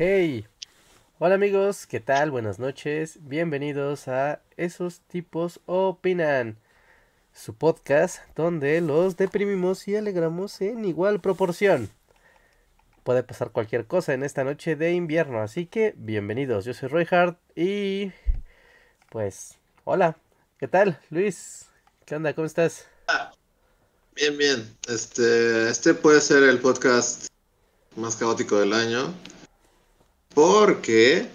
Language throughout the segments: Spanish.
Hey, hola amigos, ¿qué tal? Buenas noches, bienvenidos a Esos tipos opinan, su podcast donde los deprimimos y alegramos en igual proporción. Puede pasar cualquier cosa en esta noche de invierno, así que bienvenidos, yo soy Roy Hart y pues hola, ¿qué tal Luis? ¿Qué onda? ¿Cómo estás? Bien, bien. Este, este puede ser el podcast más caótico del año. Porque,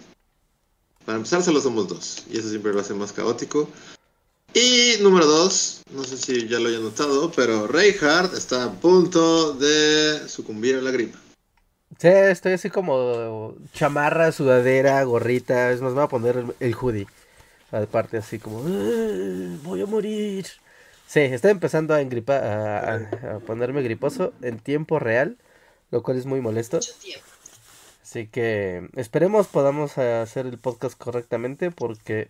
para empezar, solo somos dos. Y eso siempre lo hace más caótico. Y número dos, no sé si ya lo hayan notado, pero Reinhardt está a punto de sucumbir a la gripa. Sí, estoy así como chamarra, sudadera, gorrita. Es más, me voy a poner el, hoodie. Aparte, así como, "Ah, voy a morir. Sí, estoy empezando a, engripa- a, a- a ponerme griposo en tiempo real, lo cual es muy molesto. Así que esperemos podamos hacer el podcast correctamente porque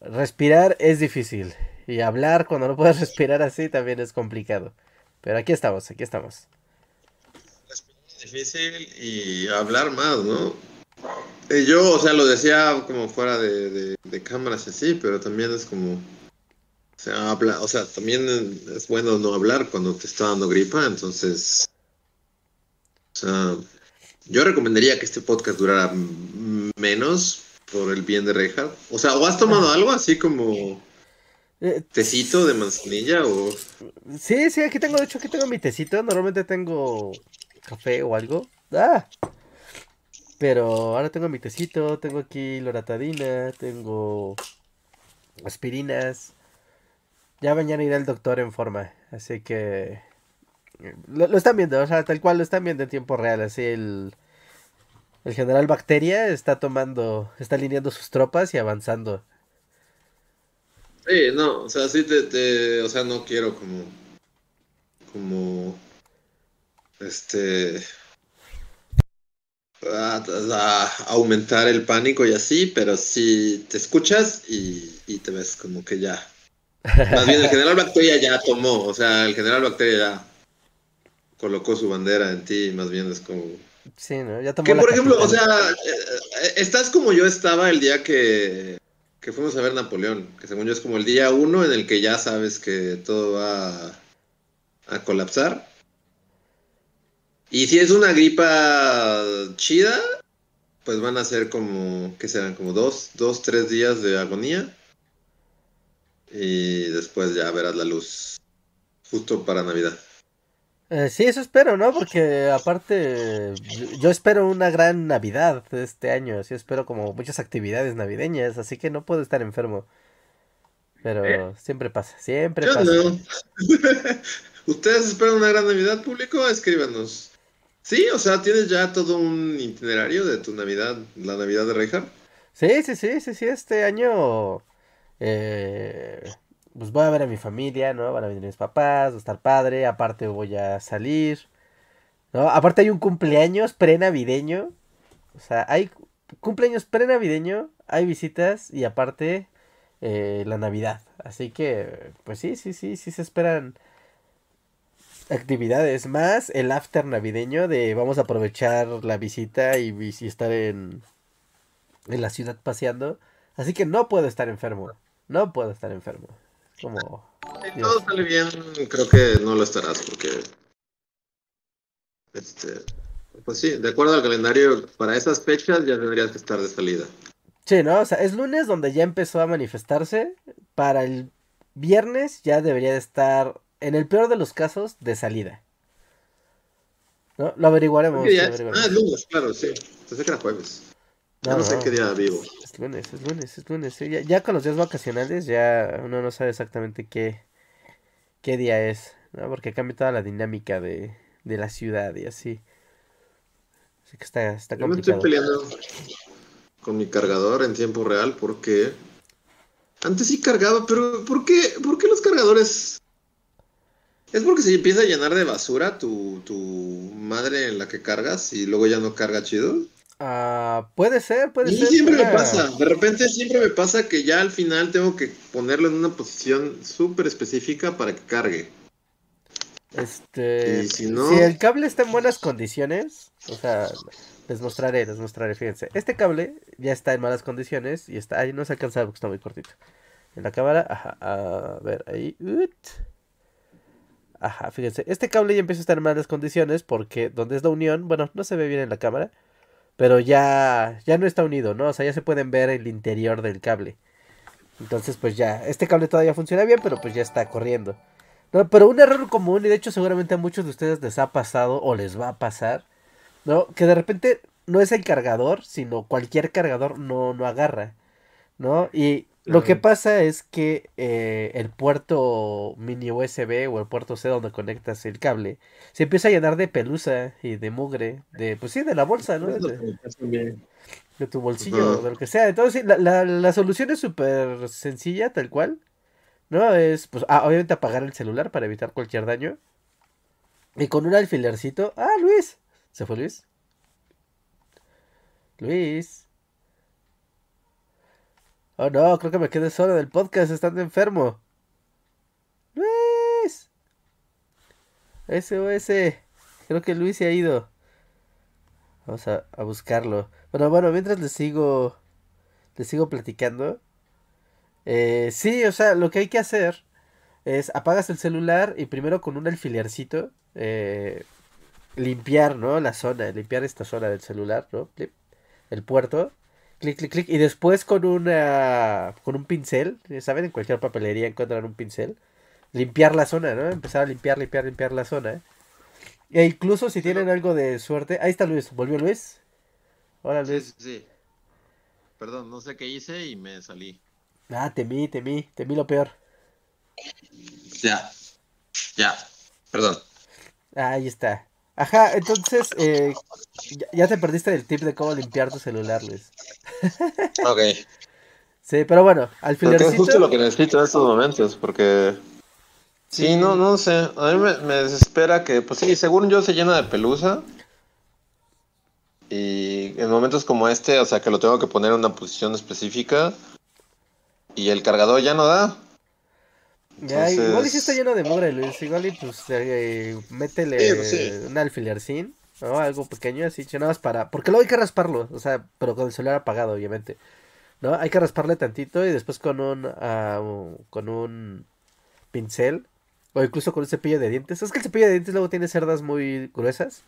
respirar es difícil y hablar cuando no puedes respirar así también es complicado. Pero aquí estamos, aquí estamos. Es difícil y hablar más, ¿no? Y yo, o sea, lo decía como fuera de, de, de cámaras así, pero también es como. O sea, o sea, también es bueno no hablar cuando te está dando gripa, entonces. O sea, yo recomendaría que este podcast durara menos por el bien de Reinhardt. O sea, ¿o has tomado algo así como Eh, tecito de manzanilla o Sí, sí, aquí tengo, de hecho, aquí tengo mi tecito. Normalmente tengo café o algo. Ah. Pero ahora tengo mi tecito, tengo aquí loratadina, tengo aspirinas. Ya mañana iré al doctor en forma, así que lo, lo están viendo, o sea, tal cual lo están viendo en tiempo real, así el el general Bacteria está tomando, está alineando sus tropas y avanzando. Sí, no, o sea, sí te, te- o sea, no quiero como, como, este, a, a- aumentar el pánico y así, pero sí te escuchas y, y te ves como que ya. Más bien el general Bacteria ya tomó, o sea, el general Bacteria ya colocó su bandera en ti, más bien es como... Sí, ¿no? Ya Que por ejemplo, o sea, eh, estás como yo estaba el día que, que fuimos a ver Napoleón, que según yo es como el día uno en el que ya sabes que todo va a, a colapsar. Y si es una gripa chida, pues van a ser como, ¿qué serán? Como dos, dos, tres días de agonía. Y después ya verás la luz justo para Navidad. Eh, sí, eso espero, ¿no? Porque aparte, yo, espero una gran Navidad este año, sí espero como muchas actividades navideñas, así que no puedo estar enfermo. Pero siempre pasa, siempre Yo pasa. no. ¿Ustedes esperan una gran Navidad público? Escríbanos. Sí, o sea, tienes ya todo un itinerario de tu Navidad, la Navidad de Reinhardt. Sí, sí, sí, sí, sí, este año eh, pues voy a ver a mi familia, ¿no? Van a venir mis papás, va a estar padre, aparte voy a salir, ¿no? Aparte hay un cumpleaños pre-navideño, o sea, hay cu- cumpleaños pre-navideño, hay visitas y aparte eh, la Navidad. Así que, pues sí, sí, sí, sí se esperan actividades más el after navideño de vamos a aprovechar la visita y, y estar en, en la ciudad paseando. Así que no puedo estar enfermo. No puedo estar enfermo. Como... Si todo sale bien, creo que no lo estarás porque, este, pues sí, de acuerdo al calendario, para esas fechas ya tendrías que estar de salida. Sí, ¿no? O sea, es lunes donde ya empezó a manifestarse. Para el viernes ya debería de estar, en el peor de los casos, de salida. ¿No? Lo averiguaremos. ¿Qué día lo averiguaremos. Ah, es lunes, claro, sí. Que era jueves. Ya No, no sé qué día vivo. Es lunes, es lunes, es lunes. Ya, ya con los días vacacionales ya uno no sabe exactamente qué, qué día es, ¿no? Porque cambia toda la dinámica de, de la ciudad y así. Así que está, está Yo me estoy complicado. peleando con mi cargador en tiempo real porque antes sí cargaba, pero ¿por qué, por qué los cargadores? ¿Es porque se empieza a llenar de basura tu, tu madre en la que cargas y luego ya no carga chido? Ah, puede ser, puede Y ser. siempre me pasa, de repente siempre me pasa que ya al final tengo que ponerlo en una posición súper específica para que cargue. Este, si no- si el cable está en buenas condiciones, o sea, les mostraré, les mostraré, fíjense. Este cable ya está en malas condiciones y está, ahí no se alcanza porque está muy cortito. En la cámara, ajá, a ver, ahí, ut. Ajá, fíjense, este cable ya empieza a estar en malas condiciones porque donde es la unión, bueno, no se ve bien en la cámara, pero ya, ya no está unido, ¿no? O sea, ya se pueden ver el interior del cable. Entonces, pues ya, este cable todavía funciona bien, pero pues ya está corriendo. No, pero un error común, y de hecho seguramente a muchos de ustedes les ha pasado o les va a pasar, ¿no? Que de repente no es el cargador, sino cualquier cargador no, no agarra, ¿no? Y lo que pasa es que eh, el puerto mini USB o el puerto C donde conectas el cable se empieza a llenar de pelusa y de mugre, de, pues sí, de la bolsa, ¿no? De- de tu bolsillo, de lo que sea. Entonces, sí, la, la, la solución es súper sencilla, tal cual. ¿No? Es, pues, ah, obviamente apagar el celular para evitar cualquier daño. Y con un alfilercito. ¡Ah, Luis! ¿Se fue Luis? Luis. Oh, no, creo que me quedé solo del podcast estando enfermo. Luis. SOS. Creo que Luis se ha ido. Vamos a, a buscarlo. Bueno, bueno, mientras les sigo, les sigo platicando. Eh, sí, o sea, lo que hay que hacer es apagas el celular y primero con un alfilercito eh, limpiar, ¿no? La zona, limpiar esta zona del celular, ¿no? El puerto. Clic, clic, clic. Y después con una, con un pincel, ¿saben? En cualquier papelería encuentran un pincel. Limpiar la zona, ¿no? Empezar a limpiar, limpiar, limpiar la zona. E incluso si tienen algo de suerte. Ahí está Luis. ¿Volvió Luis? Hola Luis. sí, sí. Perdón, no sé qué hice y me salí. Ah, temí, temí, temí lo peor. Ya. Ya. Perdón. Ah, ahí está. Ajá, entonces, eh, ya, ya te perdiste el tip de cómo limpiar tu celular, Luis. Ok. Sí, pero bueno, que es justo lo que necesito en estos momentos, porque... Sí, no, no sé. A mí me, me desespera que, pues sí, según yo se llena de pelusa. Y en momentos como este, o sea, que lo tengo que poner en una posición específica. Y el cargador ya no da. Ya, igual y entonces- está lleno de mugre, Luis. Igual y pues eh, métele Sí, pues sí. un alfilercín, ¿no? Algo pequeño así, nada más para. Porque luego hay que rasparlo, o sea, pero con el celular apagado, obviamente. ¿No? Hay que rasparle tantito y después con un, un- con un pincel o incluso con un cepillo de dientes. Es que el cepillo de dientes luego tiene cerdas muy gruesas,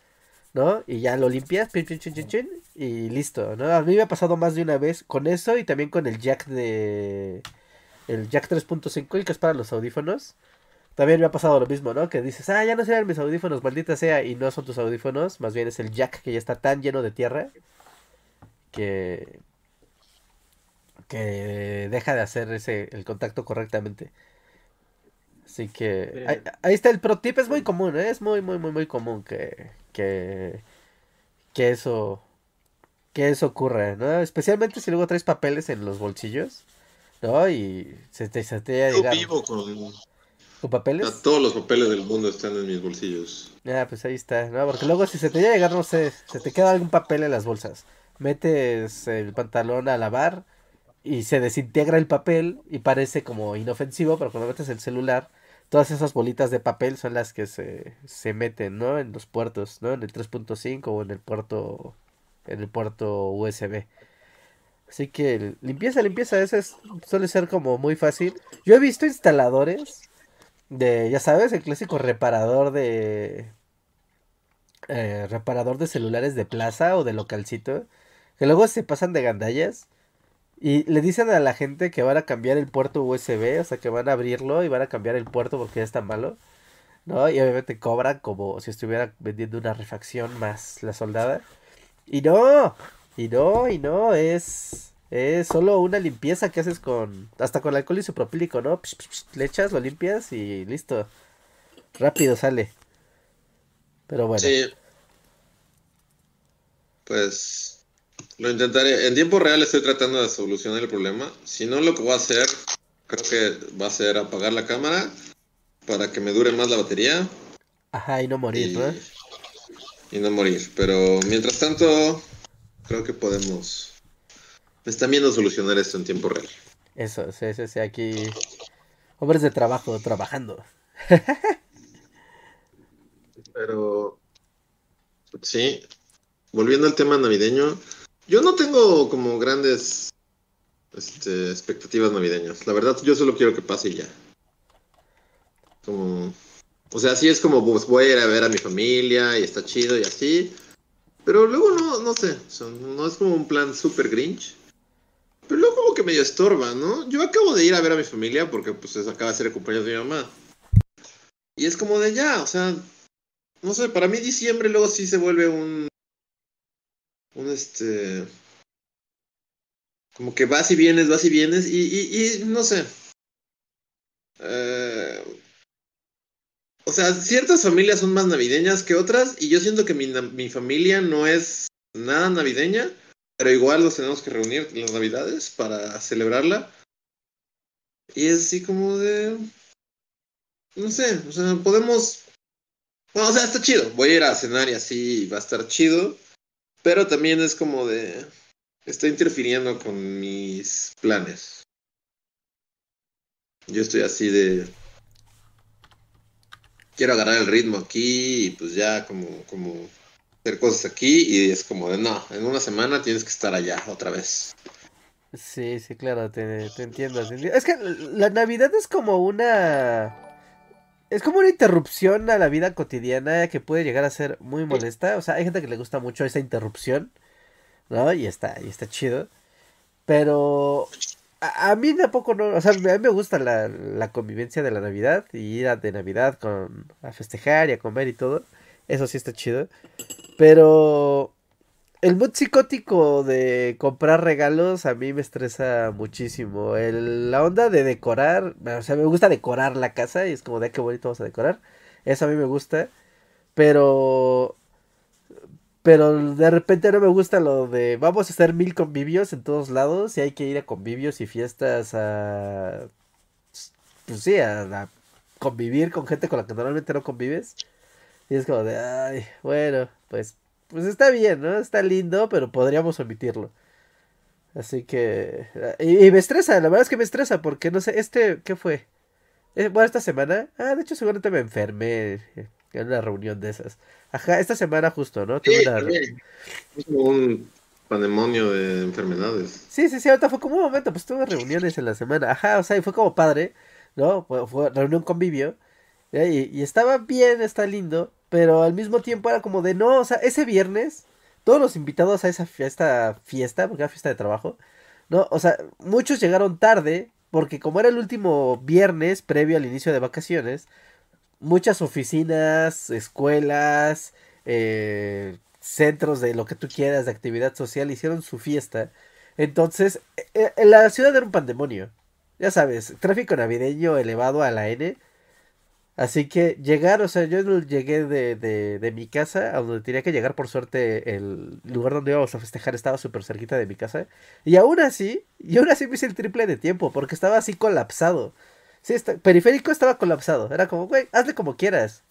¿no? Y ya lo limpias, chin, chin, chin, chin, y listo, ¿no? A mí me ha pasado más de una vez con eso y también con el jack de... El jack 3.5, el que es para los audífonos. También me ha pasado lo mismo, ¿no? Que dices, ah, ya no serán mis audífonos, maldita sea, y no son tus audífonos, más bien es el jack que ya está tan lleno de tierra que que deja de hacer ese el contacto correctamente. Así que ahí, ahí está el pro tip, es muy común, ¿eh? es muy muy muy muy común que que que eso que eso ocurra, ¿no? Especialmente si luego traes papeles en los bolsillos, ¿no? Y se te, se te llega a Yo vivo con... papeles. todos los papeles del mundo están en mis bolsillos. Ah, pues ahí está, ¿no? Porque luego si se te llega a llegar, no sé, se te queda algún papel en las bolsas, metes el pantalón a lavar y se desintegra el papel y parece como inofensivo, pero cuando metes el celular, todas esas bolitas de papel son las que se, se meten, ¿no? En los puertos, ¿no? En el 3.5 o en el puerto, en el puerto USB. Así que limpieza, limpieza, ese es- suele ser como muy fácil. Yo he visto instaladores de, ya sabes, el clásico reparador de eh, reparador de celulares de plaza o de localcito, que luego se pasan de gandallas y le dicen a la gente que van a cambiar el puerto USB, o sea, que van a abrirlo y van a cambiar el puerto porque ya está malo, ¿no? Y obviamente cobran como si estuviera vendiendo una refacción más la soldada. Y no, y no, y no, es, es solo una limpieza que haces con, hasta con alcohol isopropílico, ¿no? Psh, psh, psh, le echas, lo limpias y listo. Rápido sale. Pero bueno. Sí. Pues lo intentaré. En tiempo real estoy tratando de solucionar el problema. Si no, lo que voy a hacer, creo que va a ser apagar la cámara para que me dure más la batería Ajá, y no morir, y, ¿no? y no morir. Pero mientras tanto, creo que podemos. Me están viendo solucionar esto en tiempo real. Eso, sí, sí, sí, aquí. Hombres de trabajo, trabajando. Pero sí, volviendo al tema navideño, yo no tengo como grandes este, expectativas navideñas. La verdad, yo solo quiero que pase y ya. Como, o sea, sí es como, pues voy a ir a ver a mi familia y está chido y así. Pero luego no, no sé, no es como un plan super grinch. Pero luego como que medio estorba, ¿no? Yo acabo de ir a ver a mi familia porque pues acaba de ser el cumpleaños de mi mamá. Y es como de ya, o sea, no sé, para mí diciembre luego sí se vuelve un, un este, como que vas y vienes, vas y vienes y, y, no sé. Eh, o sea, ciertas familias son más navideñas que otras y yo siento que mi, mi familia no es nada navideña, pero igual nos tenemos que reunir las navidades para celebrarla. Y es así como de no sé, o sea, podemos... Bueno, o sea, está chido. Voy a ir a cenar y así va a estar chido. Pero también es como de... Está interfiriendo con mis planes. Yo estoy así de... Quiero agarrar el ritmo aquí y pues ya como, como cosas aquí y es como de no, en una semana tienes que estar allá otra vez. Sí, sí, claro, te, te entiendo. Es que la Navidad es como una es como una interrupción a la vida cotidiana que puede llegar a ser muy molesta. O sea, hay gente que le gusta mucho esa interrupción, ¿no? Y está, y está chido. Pero a, mí tampoco no, o sea, a mí me gusta la, la convivencia de la Navidad y ir a de Navidad con, a festejar y a comer y todo. Eso sí está chido. Pero el mood psicótico de comprar regalos a mí me estresa muchísimo. El, la onda de decorar, o sea, me gusta decorar la casa y es como de qué bonito vamos a decorar. Eso a mí me gusta. Pero. Pero de repente no me gusta lo de vamos a hacer mil convivios en todos lados y hay que ir a convivios y fiestas a. Pues sí, a convivir con gente con la que normalmente no convives. Y es como de, ay, bueno, pues pues está bien, ¿no? Está lindo, pero podríamos omitirlo. Así que... Y, me estresa, la verdad es que me estresa porque no sé, este, ¿qué fue? Eh, bueno, esta semana... Ah, de hecho seguramente me enfermé en una reunión de esas. Ajá, esta semana justo, ¿no? Sí, Es como un pandemonio de enfermedades. Sí, sí, sí, ahorita fue como un momento, pues tuve reuniones en la semana. Ajá, o sea, y fue como padre, ¿no? Fue, fue reunión convivio. Y, y estaba bien, está lindo. Pero al mismo tiempo era como de no, o sea, ese viernes, todos los invitados a esa fiesta, fiesta, porque era fiesta de trabajo, ¿no? O sea, muchos llegaron tarde, porque como era el último viernes previo al inicio de vacaciones, muchas oficinas, escuelas, eh, centros de lo que tú quieras, de actividad social, hicieron su fiesta. Entonces, en e, la ciudad era un pandemonio. Ya sabes, tráfico navideño elevado a la N. Así que llegar, o sea, yo llegué de, de, de, mi casa a donde tenía que llegar, por suerte, el lugar donde íbamos a festejar estaba súper cerquita de mi casa. Y aún así, y aún así me hice el triple de tiempo, porque estaba así colapsado. Sí, está, periférico estaba colapsado. Era como, güey, hazle como quieras.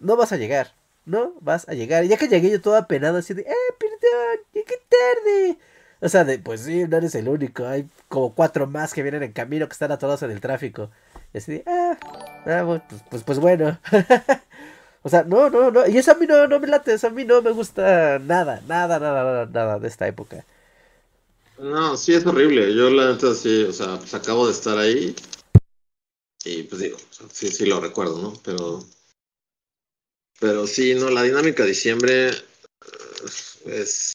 No vas a llegar. No vas a llegar. Y ya que llegué yo todo apenado, así de, eh, perdón, llegué tarde. O sea, de, pues sí, no eres el único. Hay como cuatro más que vienen en camino que están atorados en el tráfico. Y así ah, ah pues, pues, pues, bueno. o sea, no, no, no. Y eso a mí no, no me late, eso a mí no me gusta nada, nada, nada, nada, nada de esta época. No, sí es horrible. Yo la neta sí, o sea, pues acabo de estar ahí. Y pues digo, sí, sí lo recuerdo, ¿no? Pero. Pero sí, no, la dinámica de diciembre eh, es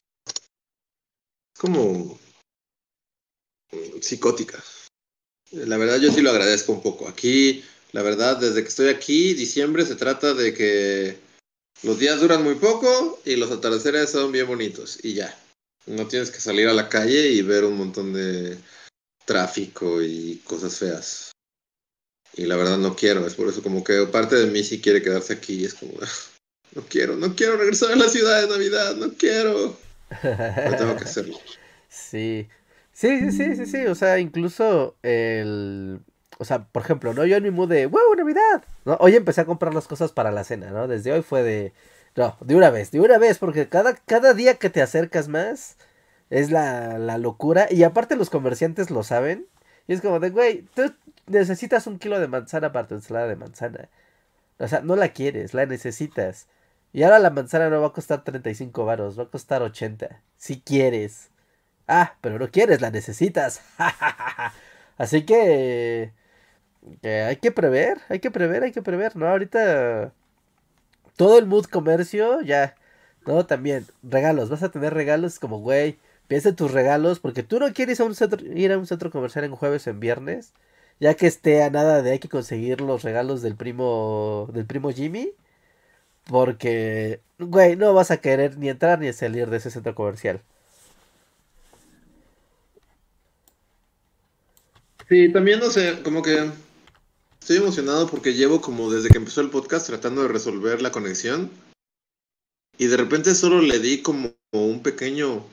como psicótica. La verdad yo sí lo agradezco un poco. Aquí, la verdad, desde que estoy aquí, diciembre se trata de que los días duran muy poco y los atardeceres son bien bonitos y ya. No tienes que salir a la calle y ver un montón de tráfico y cosas feas. Y la verdad no quiero, es por eso como que parte de mí sí quiere quedarse aquí, es como, no quiero, no quiero regresar a la ciudad de Navidad, no quiero. Pero tengo que hacerlo. Sí, Sí, sí, sí, sí, o sea, incluso el... O sea, por ejemplo, ¿no? Yo en mi mood de, ¡Wow, Navidad! Hoy empecé a comprar las cosas para la cena, ¿no? Desde hoy fue de... No, de una vez, de una vez, porque cada, cada día que te acercas más es la, la locura. Y aparte los comerciantes lo saben. Y es como de, güey, tú necesitas un kilo de manzana para tu ensalada de manzana. O sea, no la quieres, la necesitas. Y ahora la manzana no va a costar 35 varos, va a costar 80. Si quieres. Ah, pero no quieres, la necesitas. Así que, hay que prever, hay que prever, hay que prever, ¿no? Ahorita todo el mood comercio ya, ¿no? También regalos, vas a tener regalos como, güey, piensa en tus regalos porque tú no quieres ir a un centro comercial en jueves en viernes, ya que esté a nada de hay que conseguir los regalos del primo del primo Jimmy. Porque, güey, no vas a querer ni entrar ni salir de ese centro comercial. Sí, también no sé, como que estoy emocionado porque llevo como desde que empezó el podcast tratando de resolver la conexión. Y de repente solo le di como un pequeño...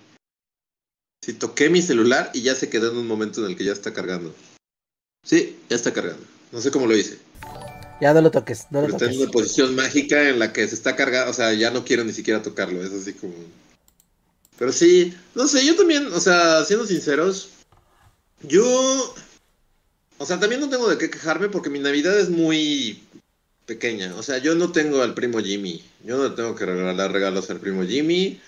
Si toqué mi celular y ya se quedó en un momento en el que ya está cargando. Sí, ya está cargando. No sé cómo lo hice. Ya no lo toques, no lo Está en una posición mágica en la que se está cargando, o sea, ya no quiero ni siquiera tocarlo, es así como... Pero sí, no sé, yo también, o sea, siendo sinceros, yo o sea, también no tengo de qué quejarme porque mi Navidad es muy pequeña. O sea, yo no tengo al primo Jimmy. Yo no tengo que regalar regalos al primo Jimmy.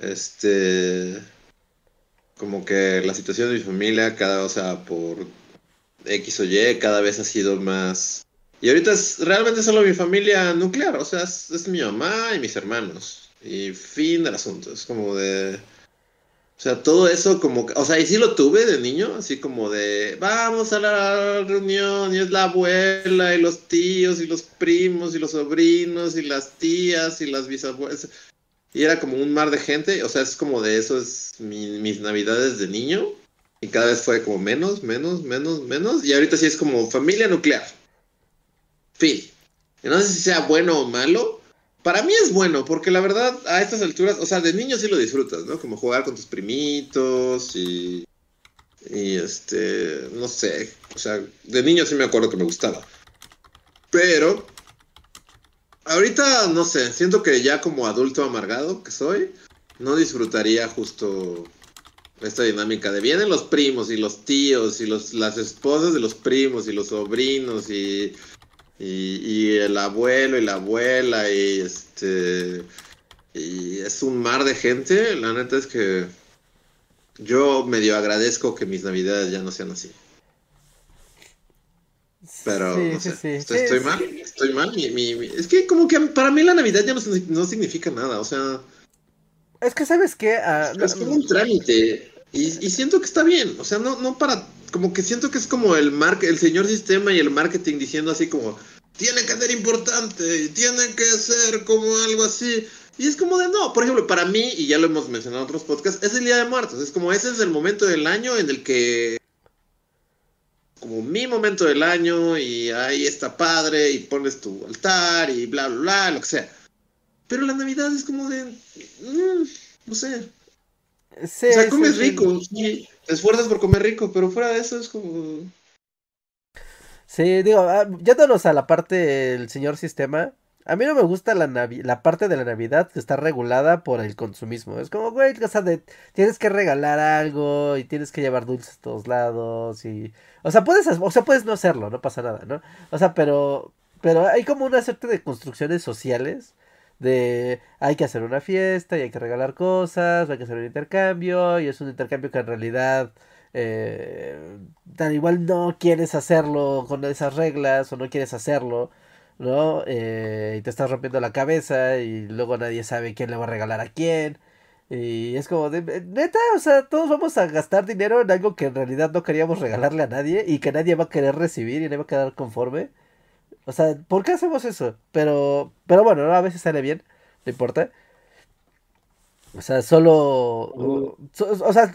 Este. Como que la situación de mi familia, cada, o sea, por X o Y, cada vez ha sido más. Y ahorita es realmente solo mi familia nuclear. O sea, es mi mamá y mis hermanos. Y fin del asunto. Es como de. O sea, todo eso como, o sea, y sí lo tuve de niño, así como de, vamos a la reunión y es la abuela y los tíos y los primos y los sobrinos y las tías y las bisabuelas. Y era como un mar de gente, o sea, es como de eso, es mis navidades de niño. Y cada vez fue como menos, menos, menos, menos. Y ahorita sí es como familia nuclear. Fin. no sé si sea bueno o malo, para mí es bueno, porque la verdad, a estas alturas, o sea, de niño sí lo disfrutas, ¿no? Como jugar con tus primitos y. Y este. No sé. O sea, de niño sí me acuerdo que me gustaba. Pero. Ahorita, no sé, siento que ya como adulto amargado que soy, no disfrutaría justo esta dinámica de vienen los primos y los tíos y los, las esposas de los primos y los sobrinos y y, el abuelo y la abuela y este y es un mar de gente. La neta es que yo medio agradezco que mis navidades ya no sean así. Pero no sé, estoy, mal estoy mal. Es que como que para mí la navidad ya no, significa nada o sea. Es que sabes que ah, es como un trámite y, y, siento que está bien o sea no no para como que siento que es como el mar el señor sistema y el marketing diciendo así como tiene que ser importante, tiene que ser como algo así. Y es como de no, por ejemplo, para mí, y ya lo hemos mencionado en otros podcasts, es el Día de Muertos. Es como ese es el momento del año en el que. Como mi momento del año, y ahí está padre, y pones tu altar, y bla, bla, bla, lo que sea. Pero la Navidad es como de. Mm, no sé. o sea, comes rico, te esfuerzas por comer rico, pero fuera de eso es como. Sí, digo, ah, yéndonos a la parte del señor sistema, a mí no me gusta la, la parte de la Navidad que está regulada por el consumismo. Es como, güey, o sea, de, tienes que regalar algo y tienes que llevar dulces a todos lados y... O sea, puedes, o sea, puedes no hacerlo, no pasa nada, ¿no? O sea, pero, pero hay como una suerte de construcciones sociales de hay que hacer una fiesta y hay que regalar cosas, hay que hacer un intercambio y es un intercambio que en realidad eh, tal igual no quieres hacerlo con esas reglas o no quieres hacerlo, ¿no? Eh, y te estás rompiendo la cabeza y luego nadie sabe quién le va a regalar a quién. Y es como de, neta, o sea, todos vamos a gastar dinero en algo que en realidad no queríamos regalarle a nadie y que nadie va a querer recibir y nadie va a quedar conforme. O sea, ¿por qué hacemos eso? Pero, pero bueno, a veces sale bien, no importa. O sea, solo. Uh. o sea,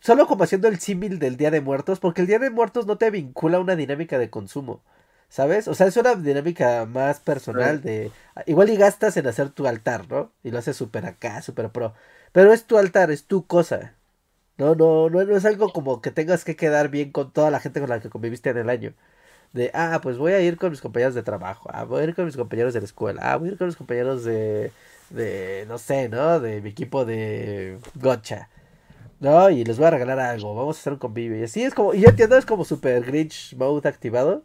solo como haciendo el símil del Día de Muertos, porque el Día de Muertos no te vincula a una dinámica de consumo. ¿Sabes? O sea, es una dinámica más personal de. Igual y gastas en hacer tu altar, ¿no? Y lo haces súper acá, súper pro. Pero es tu altar, es tu cosa. No, no, no, no es algo como que tengas que quedar bien con toda la gente con la que conviviste en el año. De, ah, pues voy a ir con mis compañeros de trabajo. Ah, voy a ir con mis compañeros de la escuela. Ah, voy a ir con mis compañeros de de, no sé, ¿no? De mi equipo de Gotcha. ¿No? Y les voy a regalar algo, vamos a hacer un convivio. Y así es como, y yo entiendo, es como super Grinch mode activado.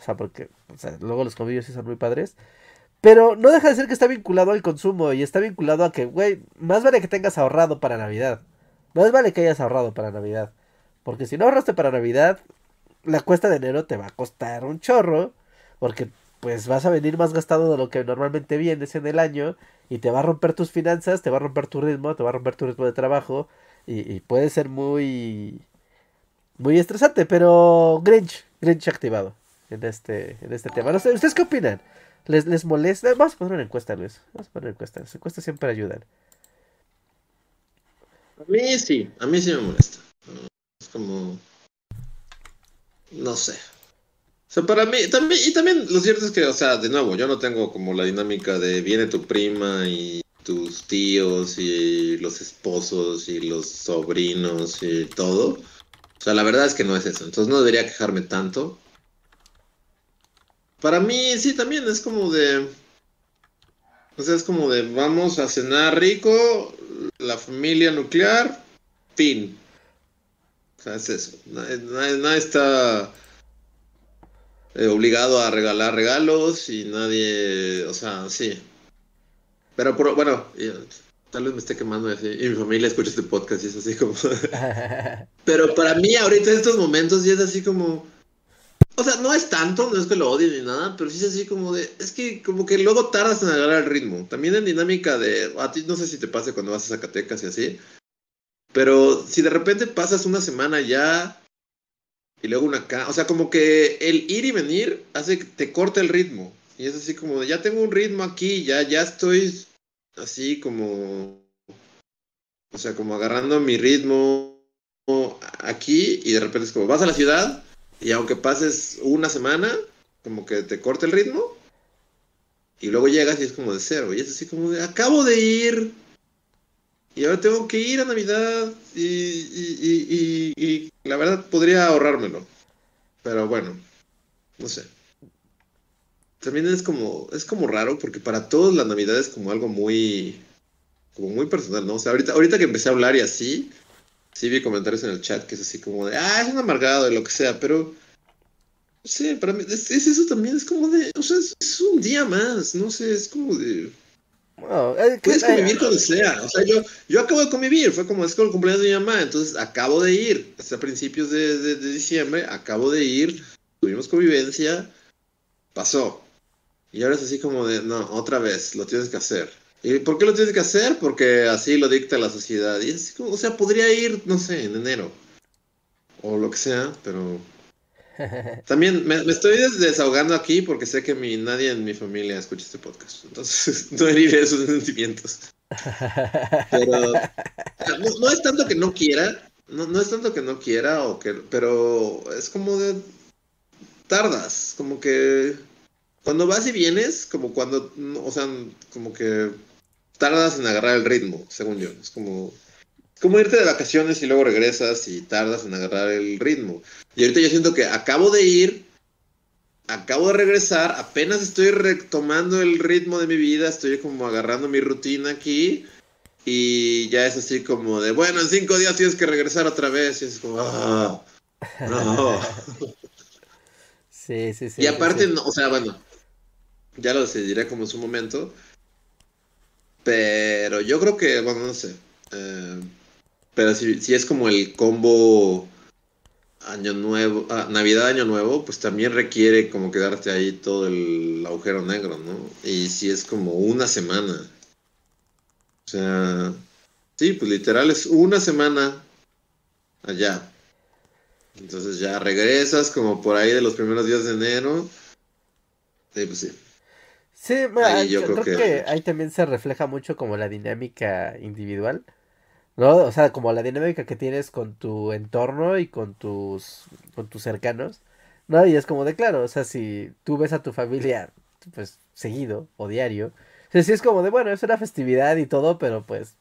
O sea, porque o sea, luego los convivios sí son muy padres. Pero no deja de ser que está vinculado al consumo y está vinculado a que, güey, más vale que tengas ahorrado para Navidad. Más vale que hayas ahorrado para Navidad. Porque si no ahorraste para Navidad, la cuesta de enero te va a costar un chorro. Porque pues vas a venir más gastado de lo que normalmente vienes en el año. Y te va a romper tus finanzas, te va a romper tu ritmo, te va a romper tu ritmo de trabajo. Y, puede ser muy... Muy estresante, pero Grinch, Grinch activado en este, en este tema. No sé, ¿ustedes qué opinan? ¿Les, ¿Les molesta? Vamos a poner una encuesta, Luis. Vamos a poner una encuesta. Las encuestas siempre ayudan. A mí sí, a mí sí me molesta. Es como. No sé. O sea, para mí, también, y también lo cierto es que, o sea, de nuevo, yo no tengo como la dinámica de viene tu prima y tus tíos y los esposos y los sobrinos y todo. O sea, la verdad es que no es eso. Entonces no debería quejarme tanto. Para mí, sí, también es como de. O sea, es como de vamos a cenar rico, la familia nuclear, fin. O sea, es eso. Nadie, está eh, obligado a regalar regalos y nadie, o sea, sí. Pero bueno, tal vez me esté quemando así, y mi familia escucha este podcast y es así como... Pero para mí ahorita en estos momentos ya es así como... O sea, no es tanto, no es que lo odie ni nada, pero sí es así como de. Es que como que luego tardas en agarrar el ritmo. También en dinámica de. A ti no sé si te pase cuando vas a Zacatecas y así. Pero si de repente pasas una semana ya. Y luego una acá. O sea, como que el ir y venir hace que te corte el ritmo. Y es así como. Ya tengo un ritmo aquí, ya, ya estoy así como. O sea, como agarrando mi ritmo aquí. Y de repente es como. Vas a la ciudad y aunque pases una semana, como que te corta el ritmo. Y luego llegas y es como de cero. Y es así como de, acabo de ir. Y ahora tengo que ir a Navidad. Y, y, la verdad podría ahorrármelo. Pero bueno, no sé. También es como, es como raro porque para todos la Navidad es como algo muy, como muy personal, ¿no? O sea, ahorita, ahorita que empecé a hablar y así, sí vi comentarios en el chat que es así como de, ah, es un amargado y lo que sea, pero sí, para mí es, eso también, es como de, o sea, es, un día más, no sé, es como de... Puedes convivir cuando sea, o sea, yo, yo acabo de convivir, fue como, es como el cumpleaños de mi mamá, entonces acabo de ir, hasta principios de, de, de diciembre, acabo de ir, tuvimos convivencia, pasó. Y ahora es así como de, no, otra vez, lo tienes que hacer. ¿Y por qué lo tienes que hacer? Porque así lo dicta la sociedad. Y es como, o sea, podría ir, no sé, en enero. O lo que sea, pero... También me, estoy desahogando aquí porque sé que mi, nadie en mi familia escucha este podcast. Entonces no heriré esos sentimientos. Pero no, es tanto que no quiera, no, no es tanto que no quiera, o que, pero es como de tardas, como que cuando vas y vienes, como cuando, o sea, como que tardas en agarrar el ritmo, según yo. Es como, como irte de vacaciones y luego regresas y tardas en agarrar el ritmo. Y ahorita yo siento que acabo de ir, acabo de regresar, apenas estoy retomando el ritmo de mi vida, estoy como agarrando mi rutina aquí. Y ya es así como de, bueno, en cinco días tienes que regresar otra vez. Y es como, ah, no. Sí, sí, sí. Y aparte, No, o sea, bueno, ya lo decidiré como en su momento. Pero yo creo que, bueno, no sé. Eh, pero si, si, es como el combo Año Nuevo, ah, Navidad, Año Nuevo, pues también requiere como quedarte ahí todo el agujero negro, ¿no? Y si es como una semana. O sea, sí, pues literal es una semana allá. Entonces ya regresas como por ahí de los primeros días de enero. Sí, pues sí. Sí, yo, creo, que... ahí también se refleja mucho como la dinámica individual, ¿no? O sea, como la dinámica que tienes con tu entorno y con tus, con tus cercanos, ¿no? Y es como de claro, o sea, si tú ves a tu familia, pues, seguido o diario, o sí es como de, bueno, es una festividad y todo, pero pues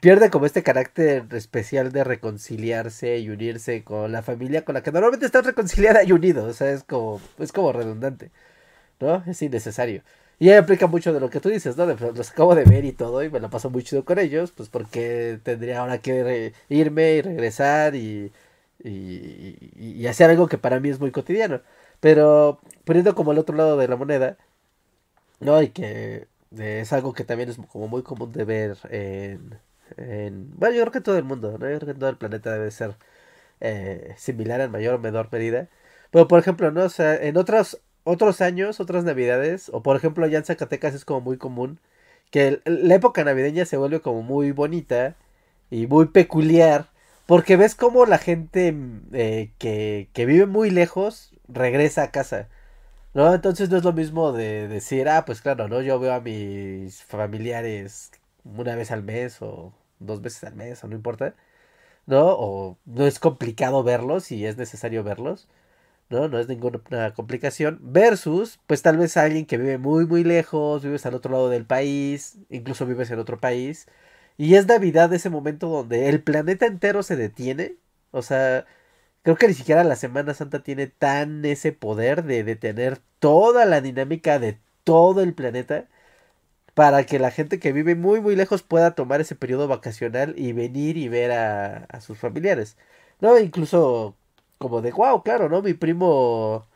pierde como este carácter especial de reconciliarse y unirse con la familia con la que normalmente estás reconciliada y unido, o sea, es como, es como redundante. ¿no? Es innecesario. Y ahí aplica mucho de lo que tú dices, ¿no? Los acabo de ver y todo y me lo paso muy chido con ellos, pues porque tendría ahora que irme y regresar y, y, hacer algo que para mí es muy cotidiano. Pero poniendo como el otro lado de la moneda, No, y que es algo que también es como muy común de ver en, Bueno, yo creo que todo el mundo, ¿no? Yo creo que todo el planeta debe ser eh, similar en mayor o menor medida. Pero, por ejemplo, ¿no? O sea, en otros, otros años, otras navidades, o por ejemplo allá en Zacatecas es como muy común que la época navideña se vuelve como muy bonita y muy peculiar. Porque ves como la gente eh, que, que vive muy lejos regresa a casa. ¿No? Entonces no es lo mismo de decir, ah, pues claro, ¿no? Yo veo a mis familiares una vez al mes o dos veces al mes, o no importa, ¿no? O no es complicado verlos y es necesario verlos, ¿no? No es ninguna complicación. Versus, pues tal vez alguien que vive muy, muy lejos, vives al otro lado del país, incluso vives en otro país. Y es Navidad ese momento donde el planeta entero se detiene. O sea, Creo que ni siquiera la Semana Santa tiene tan ese poder de detener toda la dinámica de todo el planeta para que la gente que vive muy muy lejos pueda tomar ese periodo vacacional y venir y ver a, a sus familiares. No, incluso como de wow, claro, ¿no? Mi primo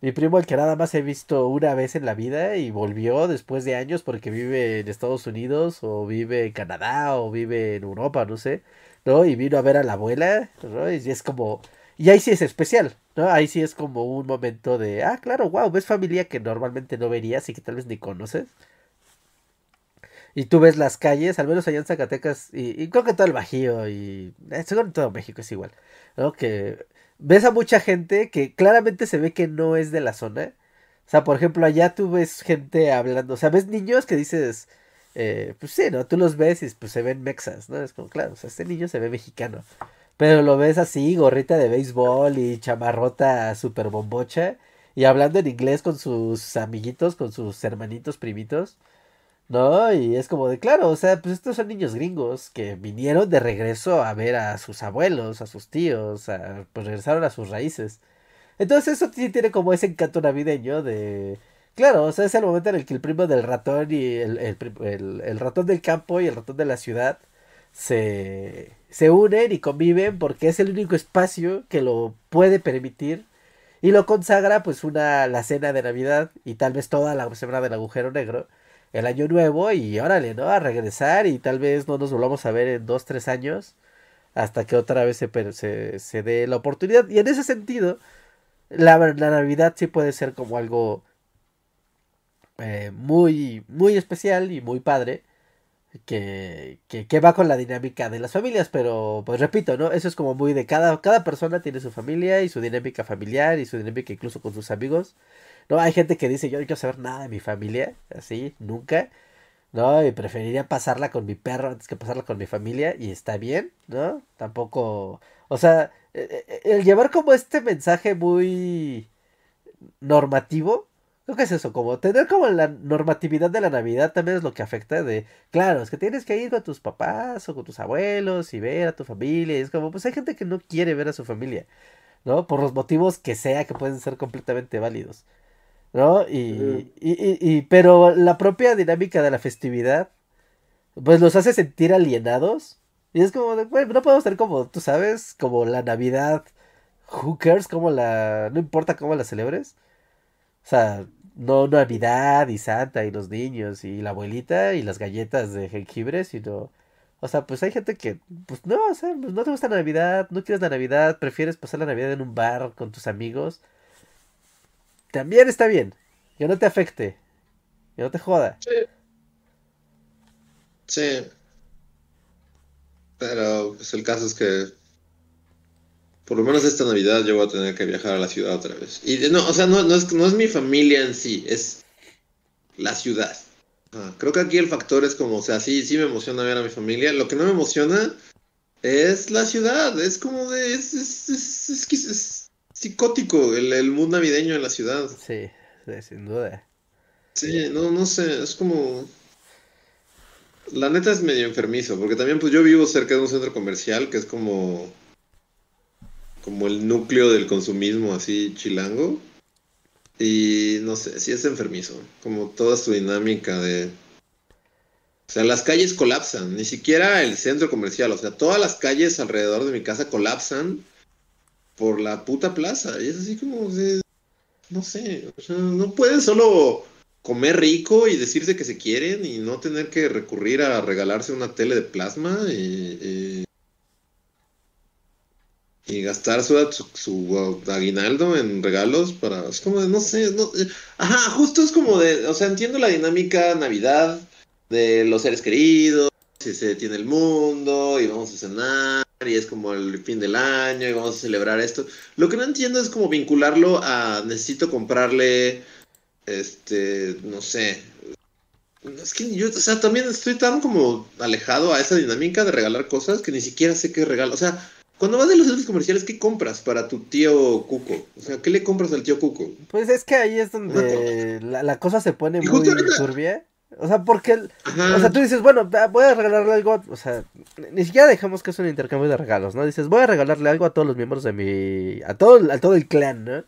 mi primo el que nada más he visto una vez en la vida y volvió después de años porque vive en Estados Unidos o vive en Canadá o vive en Europa, no sé, ¿no? Y vino a ver a la abuela, ¿no? Y es como y ahí sí es especial, ¿no? Ahí sí es como un momento de, ah, claro, wow, ves familia que normalmente no verías y que tal vez ni conoces. Y tú ves las calles, al menos allá en Zacatecas, y, creo que todo el Bajío, y eh, seguro en todo México es igual, ¿no? Que ves a mucha gente que claramente se ve que no es de la zona. O sea, por ejemplo, allá tú ves gente hablando, o sea, ves niños que dices, eh, pues sí, ¿no? Tú los ves y pues se ven mexas, ¿no? Es como, claro, o sea, este niño se ve mexicano. Pero lo ves así, gorrita de béisbol y chamarrota super bombocha. Y hablando en inglés con sus amiguitos, con sus hermanitos primitos. ¿No? Y es como de, claro, o sea, pues estos son niños gringos que vinieron de regreso a ver a sus abuelos, a sus tíos, a, pues regresaron a sus raíces. Entonces eso tiene como ese encanto navideño de... Claro, o sea, es el momento en el que el primo del ratón y el, el, el ratón del campo y el ratón de la ciudad se, se unen y conviven porque es el único espacio que lo puede permitir y lo consagra pues una la cena de Navidad y tal vez toda la semana del agujero negro el año nuevo y órale, ¿no? A regresar y tal vez no nos volvamos a ver en dos, tres años hasta que otra vez se, se, dé la oportunidad. Y en ese sentido, la, la Navidad sí puede ser como algo eh, muy, muy especial y muy padre que, que, va con la dinámica de las familias, pero pues repito, ¿no? Eso es como muy de cada, cada persona tiene su familia y su dinámica familiar y su dinámica incluso con sus amigos, ¿no? Hay gente que dice, yo no quiero saber nada de mi familia, así, nunca, ¿no? Y preferiría pasarla con mi perro antes que pasarla con mi familia y está bien, ¿no? Tampoco, o sea, e, e, el llevar como este mensaje muy normativo, Creo que es eso, como tener como la normatividad de la Navidad también es lo que afecta de, claro, es que tienes que ir con tus papás o con tus abuelos y ver a tu familia. Y es como, pues hay gente que no quiere ver a su familia, ¿no? Por los motivos que sea, que pueden ser completamente válidos, ¿no? Y, y, y, pero la propia dinámica de la festividad, pues los hace sentir alienados. Y es como, de, no podemos ser como, tú sabes, como la Navidad, who cares, como la, no importa cómo la celebres. O sea, no Navidad y Santa y los niños y la abuelita y las galletas de jengibre, sino... O sea, pues hay gente que, pues no, o sea, pues no te gusta Navidad, no quieres la Navidad, prefieres pasar la Navidad en un bar con tus amigos. También está bien, que no te afecte, que no te joda. Sí. Sí. Pero pues el caso es que por lo menos esta Navidad yo voy a tener que viajar a la ciudad otra vez. Y no, o sea, no, no, es, no es mi familia en sí, es la ciudad. creo que aquí el factor es como, o sea, sí, sí me emociona ver a mi familia. Lo que no me emociona es la ciudad. Es como de. Es, es, es, es psicótico el, el mood navideño en la ciudad. Sí, sin duda. Sí, no, no sé, es como. La neta es medio enfermizo, porque también pues yo vivo cerca de un centro comercial que es como como el núcleo del consumismo así chilango. Y no sé, sí es enfermizo, como toda su dinámica de... O sea, las calles colapsan, ni siquiera el centro comercial, o sea, todas las calles alrededor de mi casa colapsan por la puta plaza. Y es así como. No sé, o sea, no pueden solo comer rico y decirse que se quieren y no tener que recurrir a regalarse una tele de plasma y, y, gastar su, su, aguinaldo en regalos para... Es como de, no sé, no, ajá, justo es como de, o sea, entiendo la dinámica Navidad de los seres queridos, si se tiene el mundo y vamos a cenar y es como el fin del año y vamos a celebrar esto. Lo que no entiendo es como vincularlo a necesito comprarle este, no sé. Es que yo, o sea, también estoy tan como alejado a esa dinámica de regalar cosas que ni siquiera sé qué regalo. O sea, cuando vas de los centros comerciales, ¿qué compras para tu tío Cuco? O sea, ¿qué le compras al tío Cuco? Pues es que ahí es donde la, cosa se pone muy turbia. O sea, porque, o sea, tú dices, bueno, voy a regalarle algo, o sea, ni siquiera dejamos que es un intercambio de regalos, ¿no? Dices, voy a regalarle algo a todos los miembros de mi, a todo, a todo el clan, ¿no?